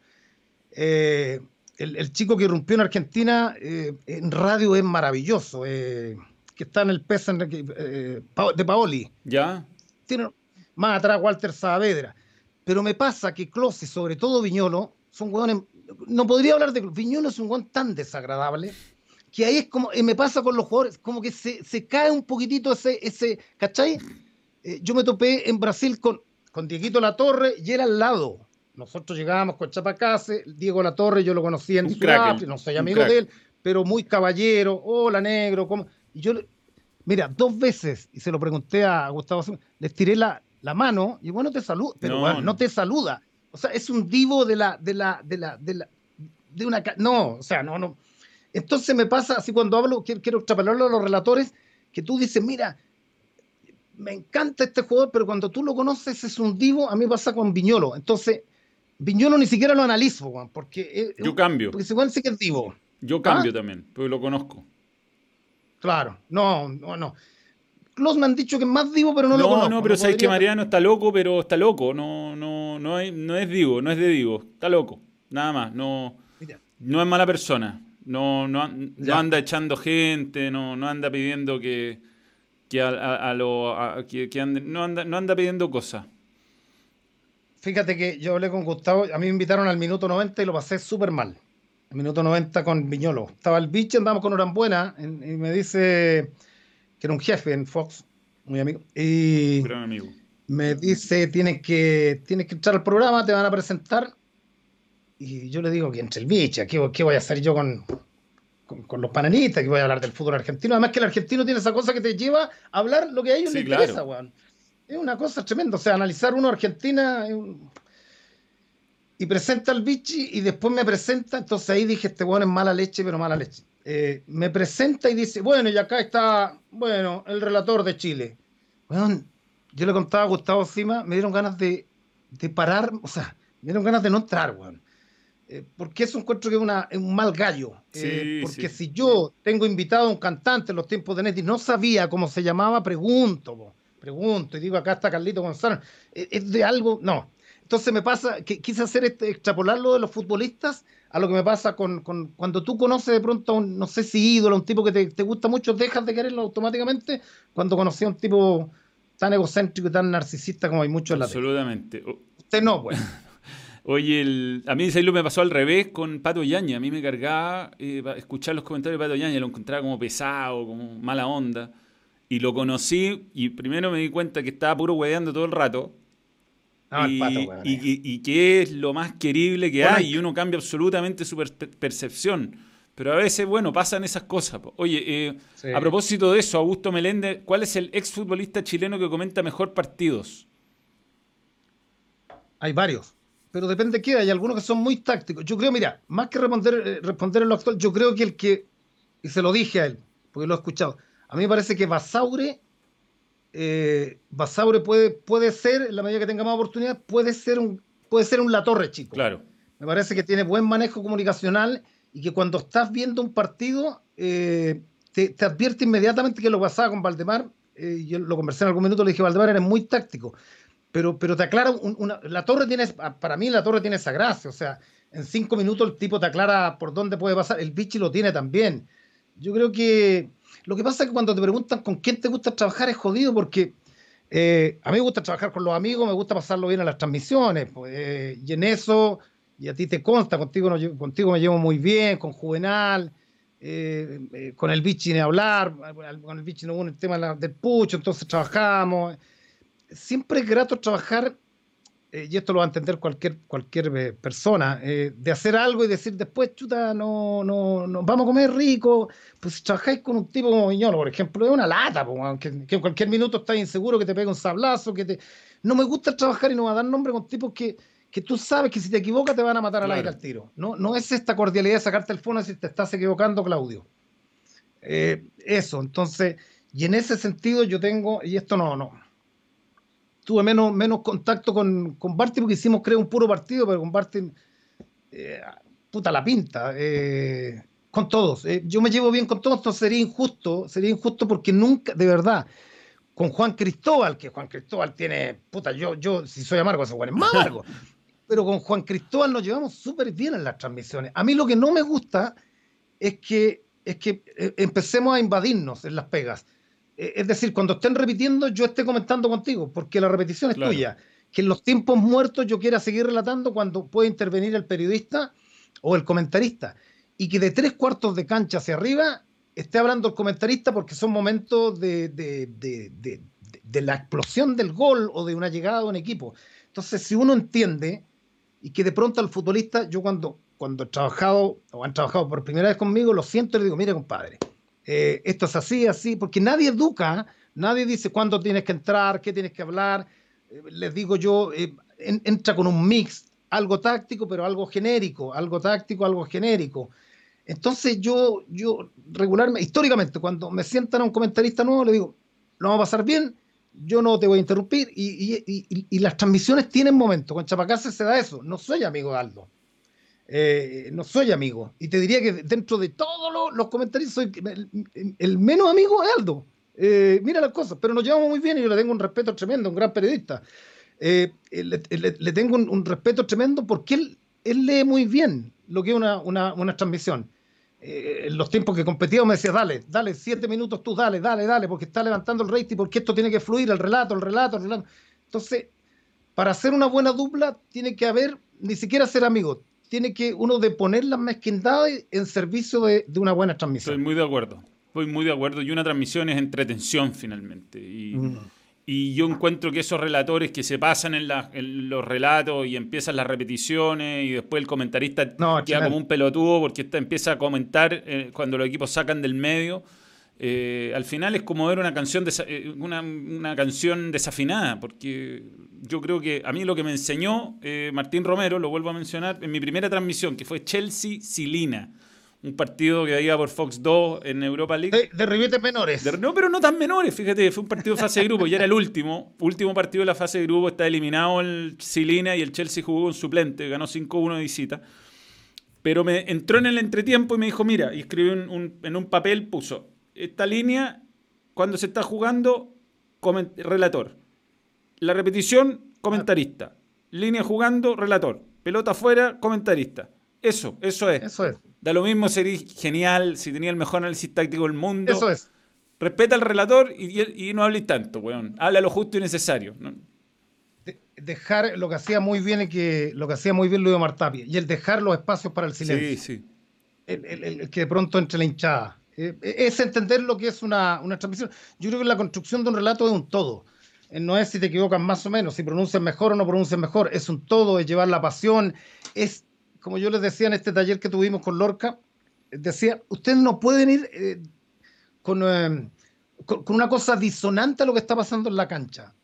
Eh, el, chico que irrumpió en Argentina eh, en radio es maravilloso, que está en el PES de Paoli. Ya. Tiene más atrás Walter Saavedra. Pero me pasa que Close y sobre todo Viñolo son hueones. No podría hablar de Viñolo, es un hueón tan desagradable que ahí es como, y me pasa con los jugadores, como que se, se cae un poquitito ese, ese ¿cachai? Eh, yo me topé en Brasil con, con Dieguito La Torre y era al lado. Nosotros llegábamos con Chapacase, Diego La Torre, yo lo conocía en Sudáfrica, no soy amigo de él, pero muy caballero, hola negro, ¿cómo? Y yo, mira, dos veces, y se lo pregunté a Gustavo, les tiré la, la mano y bueno, te saluda, pero bueno, no te saluda. O sea, es un divo de la, de la, de la, de la, de una, no, o sea, no, no, entonces me pasa así cuando hablo, quiero, quiero extrapolarlo a los relatores, que tú dices, mira, me encanta este jugador, pero cuando tú lo conoces es un divo, a mí pasa con Viñolo. Entonces, Viñolo ni siquiera lo analizo, porque... Yo cambio. Porque igual sí que es divo. Yo cambio ¿Ah? también, porque lo conozco. Claro, no, no, no. Los me han dicho que es más divo, pero no, lo conozco. No, pero sabes que Mariano está loco, pero está loco. No, no, no, no es divo, no es de divo. Está loco. Nada más. No, no es mala persona. No, no, anda echando gente, no, no anda pidiendo que, que a, lo, que, no, anda, no anda pidiendo cosas. Fíjate que yo hablé con Gustavo, a mí me invitaron al minuto 90 y lo pasé súper mal. El minuto 90 con Viñolo. Estaba el bicho, andamos con Orambuena y me dice que era un jefe en Fox, muy amigo. Y Gran amigo. me dice, tienes que, tienes que entrar al programa, te van a presentar y yo le digo que entre el bicha, ¿qué, voy a hacer yo con, con, los pananistas? Que voy a hablar del fútbol argentino. Además que el argentino tiene esa cosa que te lleva a hablar lo que a ellos les interesa, weón. Es una cosa tremenda. O sea, analizar uno Argentina y presenta al bichi y después me presenta. Entonces ahí dije, este weón es mala leche, pero mala leche. Eh, me presenta y dice, bueno, y acá está, bueno, el relator de Chile. Weón, yo le contaba a Gustavo Cima, me dieron ganas de, de parar, o sea, me dieron ganas de no entrar, weón eh, porque eso encuentro que es, un mal gallo. Eh, porque si yo tengo invitado a un cantante en los tiempos de Neti, no sabía cómo se llamaba, pregunto, pregunto, y digo, acá está Carlito González, eh, ¿es de algo? No. Entonces me pasa, que quise hacer este, extrapolarlo de los futbolistas a lo que me pasa con, cuando tú conoces de pronto a un, no sé si ídolo, un tipo que te, gusta mucho, dejas de quererlo automáticamente cuando conocí a un tipo tan egocéntrico y tan narcisista como hay muchos en la Absolutamente. Usted no, pues. Oye, a mí lo me pasó al revés con Pato Yaña. A mí me cargaba eh, escuchar los comentarios de Pato Yaña, lo encontraba como pesado, como mala onda. Y lo conocí y primero me di cuenta que estaba puro hueveando todo el rato. y, y, que es lo más querible que hay y uno cambia absolutamente su percepción. Pero a veces, bueno, pasan esas cosas. Oye, eh, a propósito de eso, Augusto Meléndez, ¿cuál es el exfutbolista chileno que comenta mejor partidos? Hay varios pero depende de qué. Hay algunos que son muy tácticos. Yo creo, mira, más que responder, eh, responder en lo actual, yo creo que el que, y se lo dije a él, porque lo he escuchado, a mí me parece que Basaure, eh, Basaure puede, puede ser, en la medida que tenga más oportunidad, puede ser un, puede ser un La Torre, chico. Claro. Me parece que tiene buen manejo comunicacional y que cuando estás viendo un partido, eh, te, advierte inmediatamente que lo pasaba con Valdemar. yo lo conversé en algún minuto, le dije, Valdemar, eres muy táctico pero, pero te aclara, una, la torre tiene, para mí la torre tiene esa gracia, o sea, en cinco minutos el tipo te aclara por dónde puede pasar, el bichi lo tiene también. Yo creo que lo que pasa es que cuando te preguntan con quién te gusta trabajar es jodido porque eh, a mí me gusta trabajar con los amigos, me gusta pasarlo bien en las transmisiones, pues, eh, y en eso, y a ti te consta, contigo, contigo me llevo muy bien, con Juvenal, eh, con el bichi ni hablar, con el bichi no hubo el tema del pucho, entonces trabajamos siempre es grato trabajar, eh, y esto lo va a entender cualquier, cualquier eh, persona, eh, de hacer algo y decir después, chuta, no, no, no, vamos a comer rico. Pues si trabajáis con un tipo como Viñolo, por ejemplo, es una lata, que, en cualquier minuto estás inseguro, que te pega un sablazo, que te... No me gusta trabajar y no va a dar nombre con tipos que, que tú sabes que si te equivocas te van a matar al aire al tiro. No, no es esta cordialidad de sacarte el fono si te estás equivocando, Claudio. eso, entonces, y en ese sentido yo tengo, y esto no, no, tuve menos, menos contacto con, con Barty porque hicimos, creo, un puro partido, pero con Barty, eh, puta la pinta, eh, con todos. Eh, yo me llevo bien con todos, entonces sería injusto, sería injusto porque nunca, de verdad, con Juan Cristóbal, que Juan Cristóbal tiene, puta, yo, yo si soy amargo, ese Juan es más amargo, pero con Juan Cristóbal nos llevamos súper bien en las transmisiones. A mí lo que no me gusta es que, es que empecemos a invadirnos en las pegas es decir, cuando estén repitiendo, yo esté comentando contigo, porque la repetición es tuya. Que en los tiempos muertos yo quiera seguir relatando cuando puede intervenir el periodista o el comentarista. Y que de tres cuartos de cancha hacia arriba esté hablando el comentarista porque son momentos de, de, la explosión del gol o de una llegada de un equipo. Entonces, si uno entiende y que de pronto al futbolista, yo cuando, cuando he trabajado o han trabajado por primera vez conmigo, lo siento y le digo, mire compadre, eh, esto es así, así, porque nadie educa, nadie dice cuándo tienes que entrar, qué tienes que hablar. Eh, les digo yo, eh, entra con un mix, algo táctico, pero algo genérico, algo táctico, algo genérico. Entonces yo, yo regularmente, históricamente, cuando me sientan a un comentarista nuevo, le digo, lo vamos a pasar bien, yo no te voy a interrumpir, y, las transmisiones tienen momentos, con Chapacase se da eso, no soy amigo de Aldo. Eh, no soy amigo. Y te diría que dentro de todos los, comentarios soy el, menos amigo de Aldo. Eh, mira las cosas, pero nos llevamos muy bien y yo le tengo un respeto tremendo, un gran periodista. Eh, le, tengo un, respeto tremendo porque él, lee muy bien lo que es una, una, transmisión. en los tiempos que competía me decía, dale, dale, siete minutos tú, dale, dale, dale, porque está levantando el rating, porque esto tiene que fluir, el relato, el relato, el relato. Entonces, para hacer una buena dupla, tiene que haber, ni siquiera ser amigos, tiene que uno de poner las mezquindades en servicio de, una buena transmisión. Estoy muy de acuerdo. Estoy muy de acuerdo. Y una transmisión es entretención finalmente. Y, mm. yo encuentro que esos relatores que se pasan en, los relatos y empiezan las repeticiones y después el comentarista queda como un pelotudo porque empieza a comentar eh, cuando los equipos sacan del medio. Eh, al final es como ver una canción, eh, una, canción desafinada, porque yo creo que a mí lo que me enseñó eh, Martín Romero, lo vuelvo a mencionar, en mi primera transmisión, que fue Chelsea-Silina, un partido que iba por Fox 2 en Europa League. De, ribetes menores. no, pero no tan menores, fíjate, fue un partido de fase de grupo, ya era el último, último partido de la fase de grupo, está eliminado el Silina y el Chelsea jugó con suplente, ganó 5-1 de visita. Pero me entró en el entretiempo y me dijo, mira, y escribió en un papel, puso, esta línea, cuando se está jugando, relator. La repetición, comentarista. Línea jugando, relator. Pelota afuera, comentarista. Eso, eso es. Eso es. Da lo mismo sería genial, si tenía el mejor análisis táctico del mundo. Eso es. Respeta al relator y, no hables tanto, weón. Habla lo justo y necesario. dejar lo que hacía muy bien que lo que hacía muy bien Luis Martapia y el dejar los espacios para el silencio. Sí, sí. El, que de pronto entre la hinchada. Eh, es entender lo que es una, una transmisión. Yo creo que la construcción de un relato es un todo. Eh, no es si te equivocas más o menos, si pronuncias mejor o no pronuncias mejor. Es un todo, es llevar la pasión. Es, como yo les decía en este taller que tuvimos con Lorca, decía, ustedes no pueden ir eh, con, con, una cosa disonante a lo que está pasando en la cancha.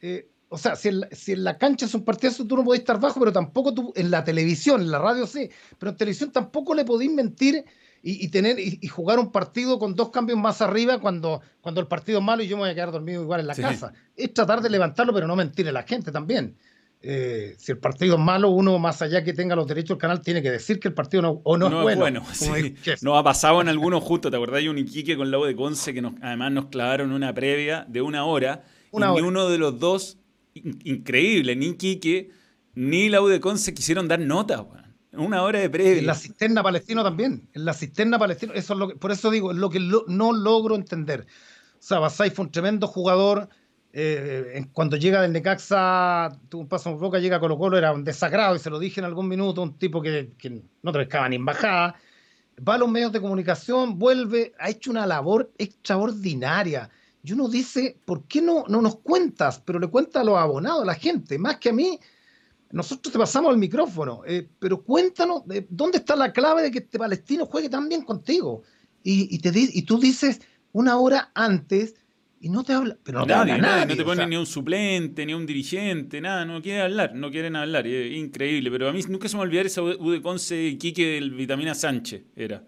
o sea, si en, la, si en la cancha es un partido, tú no podés estar bajo, pero tampoco tú, en la televisión, en la radio sí, pero en televisión tampoco le podéis mentir y, tener y, jugar un partido con dos cambios más arriba cuando, cuando el partido es malo y yo me voy a quedar dormido igual en la casa. Es tratar de levantarlo, pero no mentir a la gente también. Eh, si el partido es malo, uno más allá que tenga los derechos del canal tiene que decir que el partido no, o no, es bueno. Nos ha pasado en algunos justo, ¿te acordás? Hay un Iquique con la de Conce que nos, además nos clavaron una previa de una hora y ni uno de los dos, increíble, ni Iquique ni la U de Conce quisieron dar nota, una hora de previa. En la cisterna palestino también. En la cisterna palestino. Eso es lo que, por eso digo, es lo que no logro entender. O sea, Basay fue un tremendo jugador. Eh, cuando llega del Necaxa, tuvo un paso en boca, llega a Colo Colo, era un desagrado, y se lo dije en algún minuto, un tipo que, no te pescaba ni en bajada. Va a los medios de comunicación, vuelve, ha hecho una labor extraordinaria. Y uno dice, ¿por qué no, no nos cuentas? Pero le cuenta a los abonados, a la gente, más que a mí nosotros te pasamos el micrófono, eh, pero cuéntanos eh, dónde está la clave de que este palestino juegue tan bien contigo. Y, te, y tú dices una hora antes y no te habla, pero no, te habla nadie, no te pone ni un suplente, ni un dirigente, nada, no quieren hablar, no quieren hablar, es increíble, pero a mí nunca se me olvidar esa U de Conce Quique del Vitamina Sánchez, era.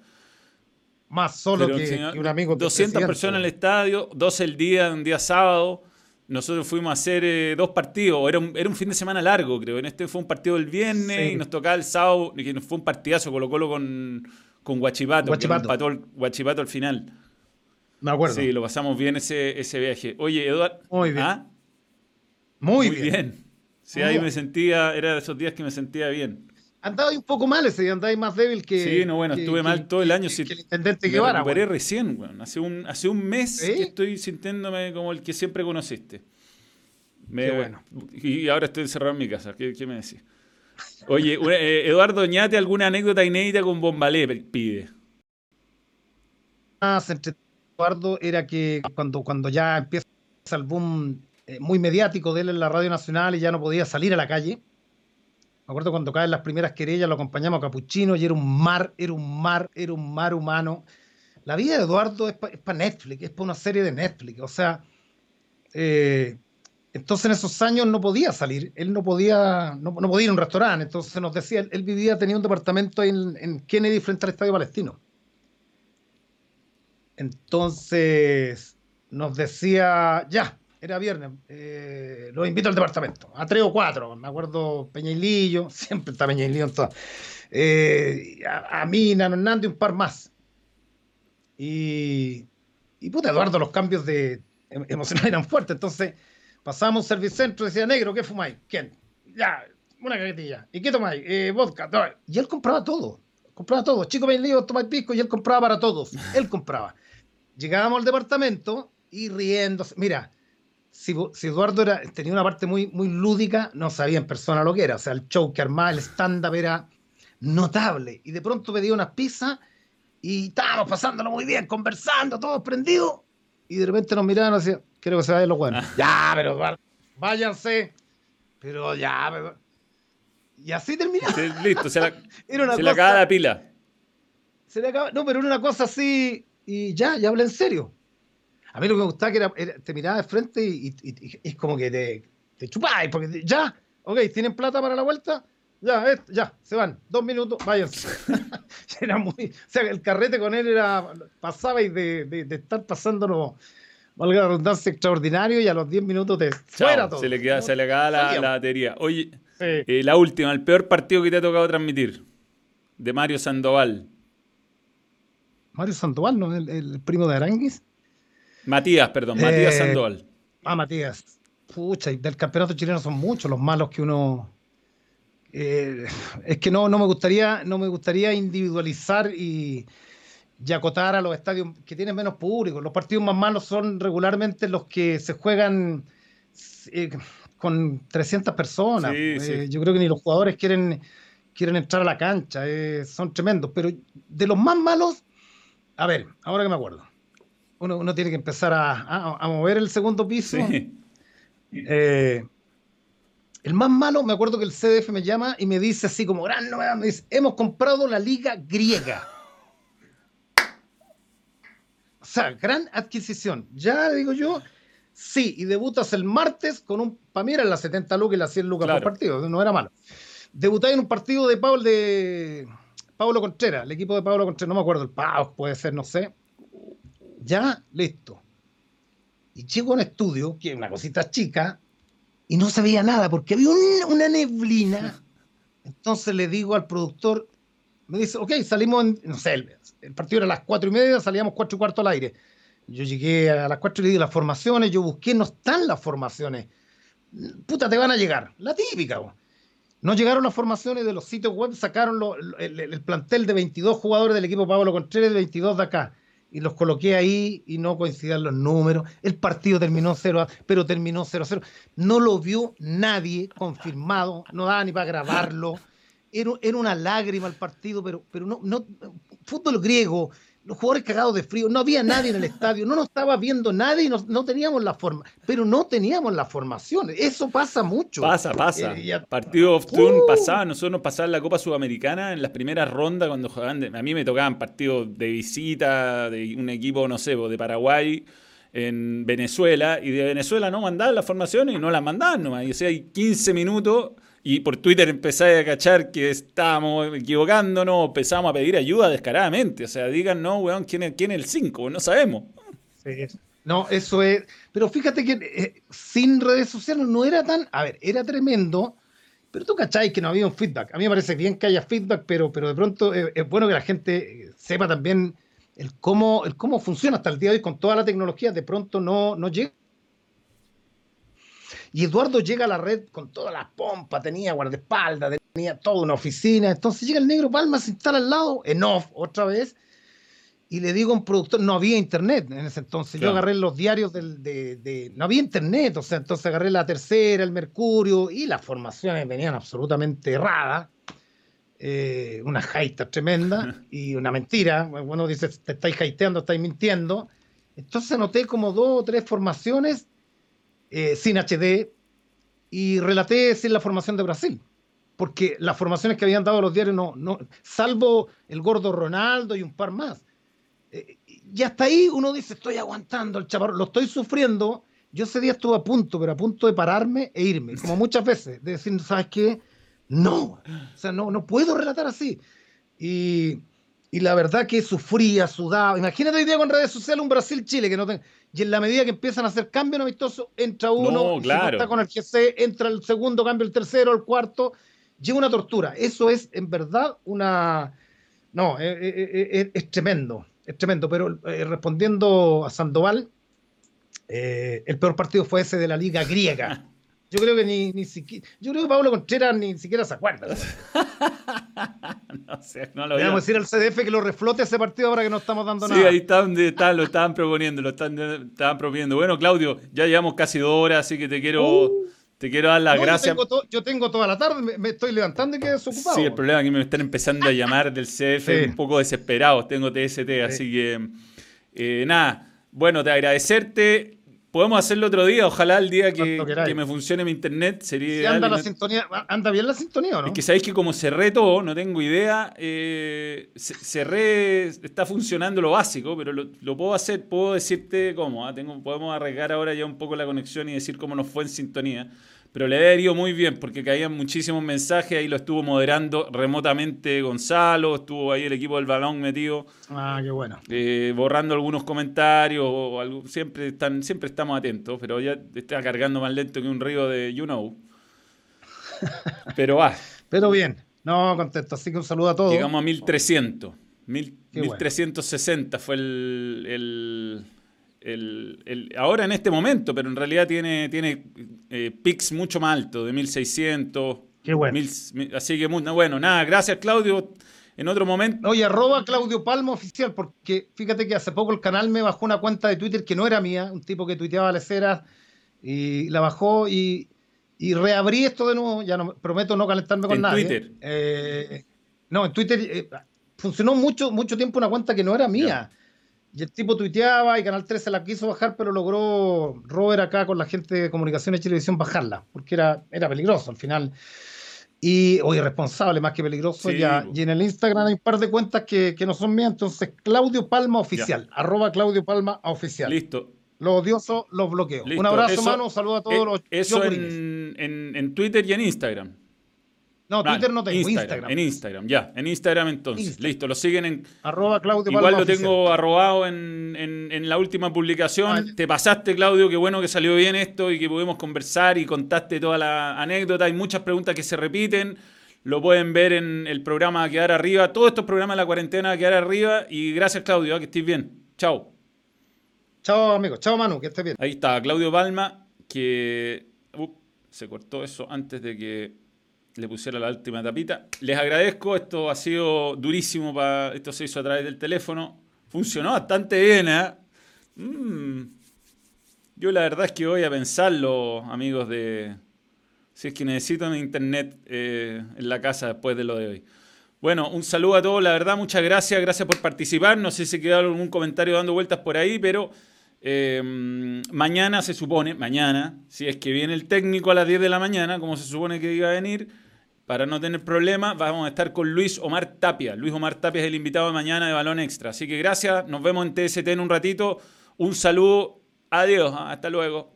Más solo que, un amigo. 200 personas en el estadio, dos el día, un día sábado, nosotros fuimos a hacer eh, dos partidos, era un, era un fin de semana largo, creo. En este fue un partido el viernes y nos tocaba el sábado, que fue un partidazo, Colo Colo con, con Guachipato, Guachipato. el Guachipato al final. Me acuerdo. Sí, lo pasamos bien ese, ese viaje. Oye, Eduardo. Muy bien. ¿ah? Muy, bien. Sí, ahí me sentía, era de esos días que me sentía bien. Andaba un poco mal ese día, andaba más débil que. Sí, no, bueno, estuve mal todo el año. Que, el intendente Me recuperé recién, bueno. Hace un, hace un mes que estoy sintiéndome como el que siempre conociste. Qué bueno. Y ahora estoy encerrado en mi casa. ¿Qué, me decís? Oye, eh, Eduardo Ñate, ¿alguna anécdota inédita con Bombalé pide? Más entre Eduardo era que cuando, cuando ya empieza el boom eh, muy mediático de él en la Radio Nacional y ya no podía salir a la calle, me acuerdo cuando caen las primeras querellas, lo acompañamos a Capuchino y era un mar, era un mar, era un mar humano. La vida de Eduardo es para Netflix, es para una serie de Netflix. O sea, eh, entonces en esos años no podía salir, él no podía, no, podía ir a un restaurante. Entonces nos decía, él, vivía, tenía un departamento en, en, Kennedy frente al Estadio Palestino. Entonces nos decía, ya, era viernes, eh, lo invito al departamento, a tres o cuatro, me acuerdo Peñailillo, siempre está Peñailillo en todas, eh, a, mí, Nano Hernández y un par más. Y, y puta, Eduardo, los cambios de em, emocionales eran fuertes, entonces pasamos un servicentro, decía, negro, ¿qué fumáis? ¿Quién? Ya, una cajetilla. ¿Y qué tomáis? Eh, vodka. Y él compraba todo, compraba todo. Chico Peñailillo, tomáis pisco y él compraba para todos, él compraba. Llegábamos al departamento y riéndose, mira, si, Eduardo era, tenía una parte muy, muy lúdica, no sabía en persona lo que era. O sea, el show que armaba, el stand-up era notable. Y de pronto pedía unas pizzas y estábamos pasándolo muy bien, conversando, todos prendidos. Y de repente nos miraban y decían, quiero que se vayan los buenos. Ah. ya, pero Eduardo, váyanse. Pero ya, pero... Y así terminaba. listo, se, la, se le acaba la pila. Se le acaba, no, pero era una cosa así y ya, ya hablé en serio. A mí lo que me gustaba que era, te miraba de frente y, es como que te, te chupáis, porque ya, ok, ¿tienen plata para la vuelta? Ya, ya, se van, dos minutos, váyanse. era muy, o sea, el carrete con él era, pasaba y de, de, de estar pasándolo, valga la redundancia, extraordinario y a los diez minutos te fuera todo. Se le, queda, se le acaba la, la, batería. Oye, eh, la última, el peor partido que te ha tocado transmitir. de Mario Sandoval. Mario Sandoval, ¿no? El, el primo de Aranguis. Matías, perdón, Matías eh, Sandoval. Ah, Matías. Pucha, y del campeonato chileno son muchos los malos que uno. Eh, es que no, no me gustaría, no me gustaría individualizar y, y, acotar a los estadios que tienen menos público. Los partidos más malos son regularmente los que se juegan eh, con 300 personas. Yo creo que ni los jugadores quieren, quieren entrar a la cancha. son tremendos. Pero de los más malos, a ver, ahora que me acuerdo uno, tiene que empezar a, mover el segundo piso. Eh, el más malo, me acuerdo que el CDF me llama y me dice así como, gran me dice, hemos comprado la liga griega. O sea, gran adquisición. Ya digo yo, sí, y debutas el martes con un, para mí eran las 70 lucas y las 100 lucas por partido, no era malo. Debutáis en un partido de Pablo, de Pablo Contreras, el equipo de Pablo Contreras, no me acuerdo, el Pau puede ser, no sé ya, listo. Y llego a un estudio, que es una cosita chica, y no se veía nada porque había una neblina. Entonces le digo al productor, me dice, ok, salimos, en, no sé, el, partido era a las cuatro y media, salíamos cuatro y cuarto al aire. Yo llegué a las cuatro y le di las formaciones, yo busqué, no están las formaciones. Puta, te van a llegar. La típica, No llegaron las formaciones de los sitios web, sacaron el, el, plantel de 22 jugadores del equipo Pablo Contreras, de 22 de acá y los coloqué ahí y no coincidían los números. El partido terminó 0 pero terminó 0-0. No lo vio nadie confirmado, no daba ni para grabarlo. Era, era una lágrima el partido, pero, pero no, no, fútbol griego, los jugadores cagados de frío, no había nadie en el estadio, no nos estaba viendo nadie y no, teníamos la forma, pero no teníamos la formación. Eso pasa mucho. Pasa, pasa. Eh, Partido of Turn uh. pasaba, nosotros nos pasaba la Copa Sudamericana en las primeras rondas cuando jugaban, a mí me tocaban partidos de visita de un equipo, no sé, de Paraguay en Venezuela y de Venezuela no mandaban las formaciones y no las mandaban nomás. Y o sea, hay 15 minutos y por Twitter empezáis a cachar que estábamos equivocándonos, empezamos a pedir ayuda descaradamente. O sea, digan, no, weón, ¿quién es, quién es el 5? No sabemos. No, eso es. Pero fíjate que eh, sin redes sociales no era tan. A ver, era tremendo. Pero tú cacháis que no había un feedback. A mí me parece bien que haya feedback, pero, pero de pronto eh, es bueno que la gente sepa también el cómo, el cómo funciona hasta el día de hoy con toda la tecnología. De pronto no, no llega y Eduardo llega a la red con toda la pompa, tenía guardaespaldas, tenía toda una oficina. Entonces llega el negro Palma, se instala al lado, en off, otra vez, y le digo a un productor, no había internet en ese entonces. Yo agarré los diarios del, de, No había internet, o sea, entonces agarré la tercera, el Mercurio, y las formaciones venían absolutamente erradas. Eh, una jaita tremenda y una mentira. Bueno, dice, te estáis haiteando, estáis mintiendo. Entonces anoté como dos o tres formaciones eh, sin HD y relaté sin la formación de Brasil. Porque las formaciones que habían dado los diarios, no, no salvo el gordo Ronaldo y un par más. Eh, y hasta ahí uno dice, estoy aguantando el chaparro, lo estoy sufriendo. Yo ese día estuve a punto, pero a punto de pararme e irme, como muchas veces, de decir, ¿sabes qué? No, o sea, no, no puedo relatar así. Y, y la verdad que sufría, sudaba. Imagínate hoy día con redes sociales un Brasil-Chile que no y en la medida que empiezan a hacer cambios amistosos, entra uno, está con el GC, entra el segundo, cambio el tercero, el cuarto, llega una tortura. Eso es en verdad una... No, eh, eh, eh, es tremendo, es tremendo, pero respondiendo a Sandoval, el peor partido fue ese de la liga griega. Yo creo que ni, ni siquiera. Yo creo que Pablo Contreras ni siquiera se acuerda. no sé, no lo Vamos a decir al CDF que lo reflote ese partido ahora que no estamos dando nada. Sí, ahí está donde está, lo estaban proponiendo, lo están, estaban proponiendo. Bueno, Claudio, ya llevamos casi dos horas, así que te quiero. Uh. te quiero dar las gracias. Yo tengo, toda la tarde, me, estoy levantando y quedo desocupado. Sí, el problema es que me están empezando a llamar del CF un poco desesperados. Tengo TST, así que eh, nada. Bueno, te agradecerte. Podemos hacerlo otro día, ojalá el día que, me funcione mi internet sería. anda, la sintonía, ¿Anda bien la sintonía o no? Es que sabéis que como cerré todo, no tengo idea. Eh, cerré, está funcionando lo básico, pero lo, puedo hacer, puedo decirte cómo. ¿ah? Tengo, podemos arriesgar ahora ya un poco la conexión y decir cómo nos fue en sintonía pero le he ido muy bien porque caían muchísimos mensajes, ahí lo estuvo moderando remotamente Gonzalo, estuvo ahí el equipo del balón metido. Ah, qué bueno. Eh, borrando algunos comentarios, o algo, siempre, están, siempre estamos atentos, pero ya está cargando más lento que un río de You Know. Pero va. pero bien. No, contento. Así que un saludo a todos. Llegamos a 1300. 1360 fue el, el, Ahora en este momento, pero en realidad tiene, tiene eh, pics mucho más altos, de 1600. Qué bueno. así que, bueno, nada, gracias Claudio. En otro momento. Oye, arroba Claudio Palma oficial, porque fíjate que hace poco el canal me bajó una cuenta de Twitter que no era mía, un tipo que tuiteaba leceras y la bajó y, y reabrí esto de nuevo. Ya no prometo no calentarme con ¿En nadie. Twitter? Eh, no, en Twitter eh, funcionó mucho, mucho tiempo una cuenta que no era mía. Y el tipo tuiteaba y Canal 13 la quiso bajar, pero logró Robert acá con la gente de comunicación y televisión bajarla, porque era, era peligroso al final. Y, o irresponsable, más que peligroso. ya. Y en el Instagram hay un par de cuentas que, que no son mías. Entonces, Claudio Palma Oficial. Arroba Claudio Palma Oficial. Listo. Los odiosos los bloqueo. Un abrazo, mano. Un saludo a todos eh, los. Eso en, en, en Twitter y en Instagram. No, Twitter no tengo, Instagram, En Instagram, ya. En Instagram entonces. Listo, lo siguen en... Arroba Claudio Igual lo tengo arrobado en, en, la última publicación. Te pasaste, Claudio, qué bueno que salió bien esto y que pudimos conversar y contaste toda la anécdota. Hay muchas preguntas que se repiten. Lo pueden ver en el programa a quedar arriba. Todos estos programas de la cuarentena a quedar arriba. Y gracias, Claudio, que estés bien. Chao. Chao, amigo. Chao, Manu, que estés bien. Ahí está, Claudio Palma, que... Uh, se cortó eso antes de que le pusiera la última tapita. Les agradezco, esto ha sido durísimo, para esto se hizo a través del teléfono. Funcionó bastante bien, ¿eh? Mm. Yo la verdad es que voy a pensarlo, amigos de... Si es que necesito un internet eh, en la casa después de lo de hoy. Bueno, un saludo a todos, la verdad, muchas gracias, gracias por participar. No sé si quedó algún comentario dando vueltas por ahí, pero eh, mañana se supone, mañana, si es que viene el técnico a las 10 de la mañana, como se supone que iba a venir, para no tener problemas, vamos a estar con Luis Omar Tapia. Luis Omar Tapia es el invitado de mañana de Balón Extra. Así que gracias, nos vemos en TST en un ratito. Un saludo, adiós, hasta luego.